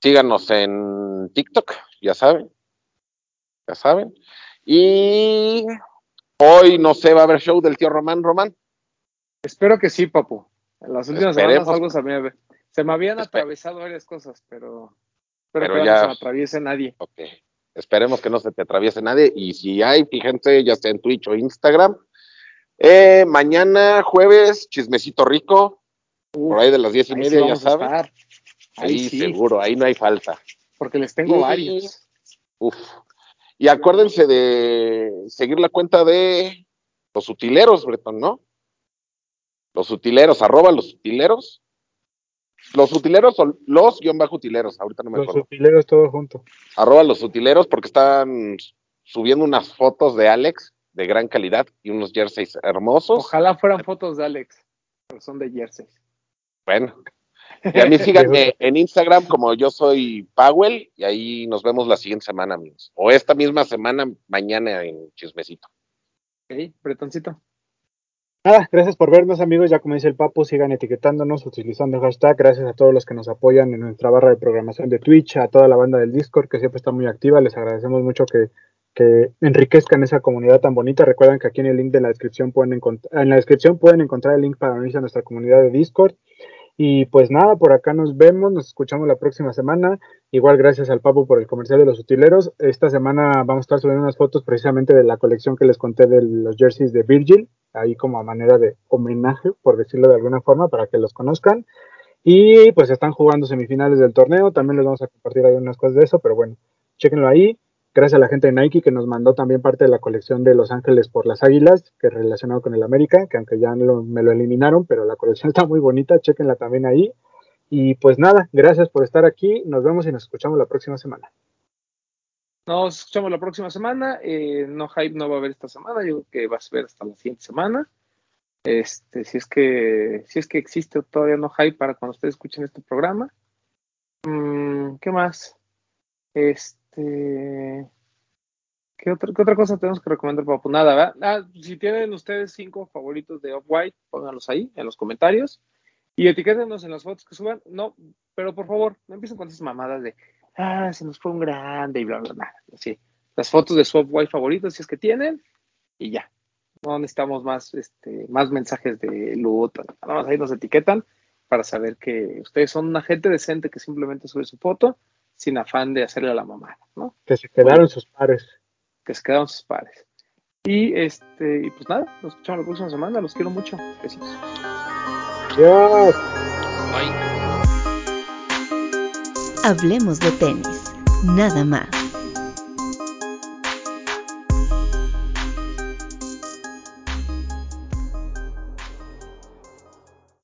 Speaker 5: Síganos en TikTok, ya saben. Ya saben. Y hoy no sé, va a haber show del tío Román, Román.
Speaker 2: Espero que sí, papu. En las últimas semanas algo se me, se me habían atravesado varias cosas, pero, pero, que ya no se me atraviese nadie.
Speaker 5: Ok. Esperemos que no se te atraviese nadie. Y si hay, fíjense, ya sea en Twitch o Instagram. Eh, mañana, jueves, chismecito rico. por ahí de las diez y media, ya saben. Ahí, sí. seguro, ahí no hay falta.
Speaker 2: Porque les tengo varios.
Speaker 5: Uf. Y acuérdense de seguir la cuenta de los utileros, Breton, ¿no? Los utileros, arroba los utileros. Los utileros son los guion bajo utileros, ahorita no me acuerdo.
Speaker 6: Los utileros todo junto.
Speaker 5: Arroba los utileros porque están subiendo unas fotos de Alex de gran calidad y unos jerseys hermosos.
Speaker 2: Ojalá fueran fotos de Alex, pero son de jerseys.
Speaker 5: Bueno. Y a mí síganme en Instagram como yo soy Powell y ahí nos vemos la siguiente semana, amigos. O esta misma semana, mañana en Chismecito.
Speaker 2: Ok, Bretoncito.
Speaker 6: Nada, gracias por vernos amigos, ya como dice el Papu, sigan etiquetándonos, utilizando el hashtag, gracias a todos los que nos apoyan en nuestra barra de programación de Twitch, a toda la banda del Discord que siempre está muy activa, les agradecemos mucho que, que enriquezcan esa comunidad tan bonita, recuerden que aquí en el link de la descripción pueden encontrar, en la descripción pueden encontrar el link para unirse a nuestra comunidad de Discord, Y pues nada, por acá nos vemos, nos escuchamos la próxima semana. Igual gracias al Papo por el comercial de los utileros. Esta semana vamos a estar subiendo unas fotos precisamente de la colección que les conté de los jerseys de Virgil, ahí como a manera de homenaje, por decirlo de alguna forma, para que los conozcan. Y pues están jugando semifinales del torneo, también les vamos a compartir algunas cosas de eso, pero bueno, chequenlo ahí. Gracias a la gente de Nike que nos mandó también parte de la colección de Los Ángeles por las Águilas, que es relacionado con el América, que aunque ya me lo eliminaron, pero la colección está muy bonita, chequenla también ahí. Y pues nada, gracias por estar aquí, nos vemos y nos escuchamos la próxima semana.
Speaker 2: Nos escuchamos la próxima semana, eh, no hype no va a haber esta semana, yo creo que va a ser hasta la siguiente semana. Este, si es que, si es que existe todavía no hype para cuando ustedes escuchen este programa. Mm, ¿Qué más? Este este, ¿qué, otra, ¿Qué otra cosa tenemos que recomendar, Papu? Nada, ¿verdad? Ah, si tienen ustedes cinco favoritos de Off-White, pónganlos ahí en los comentarios y etiquétenos en las fotos que suban. No, pero por favor, no empiecen con esas mamadas de, ah, se nos fue un grande y bla, bla, bla. Así, las fotos de su Off-White favoritos, si es que tienen, y ya. No necesitamos más, este, más mensajes de loot. Nada más ahí nos etiquetan para saber que ustedes son una gente decente que simplemente sube su foto sin afán de hacerle a la mamada, ¿no?
Speaker 6: Que se quedaron sus pares.
Speaker 2: Que se quedaron sus pares. Y este, y pues nada, nos escuchamos la próxima semana, los quiero mucho. Besitos.
Speaker 6: Adiós.
Speaker 1: Bye. Hablemos de tenis, nada más.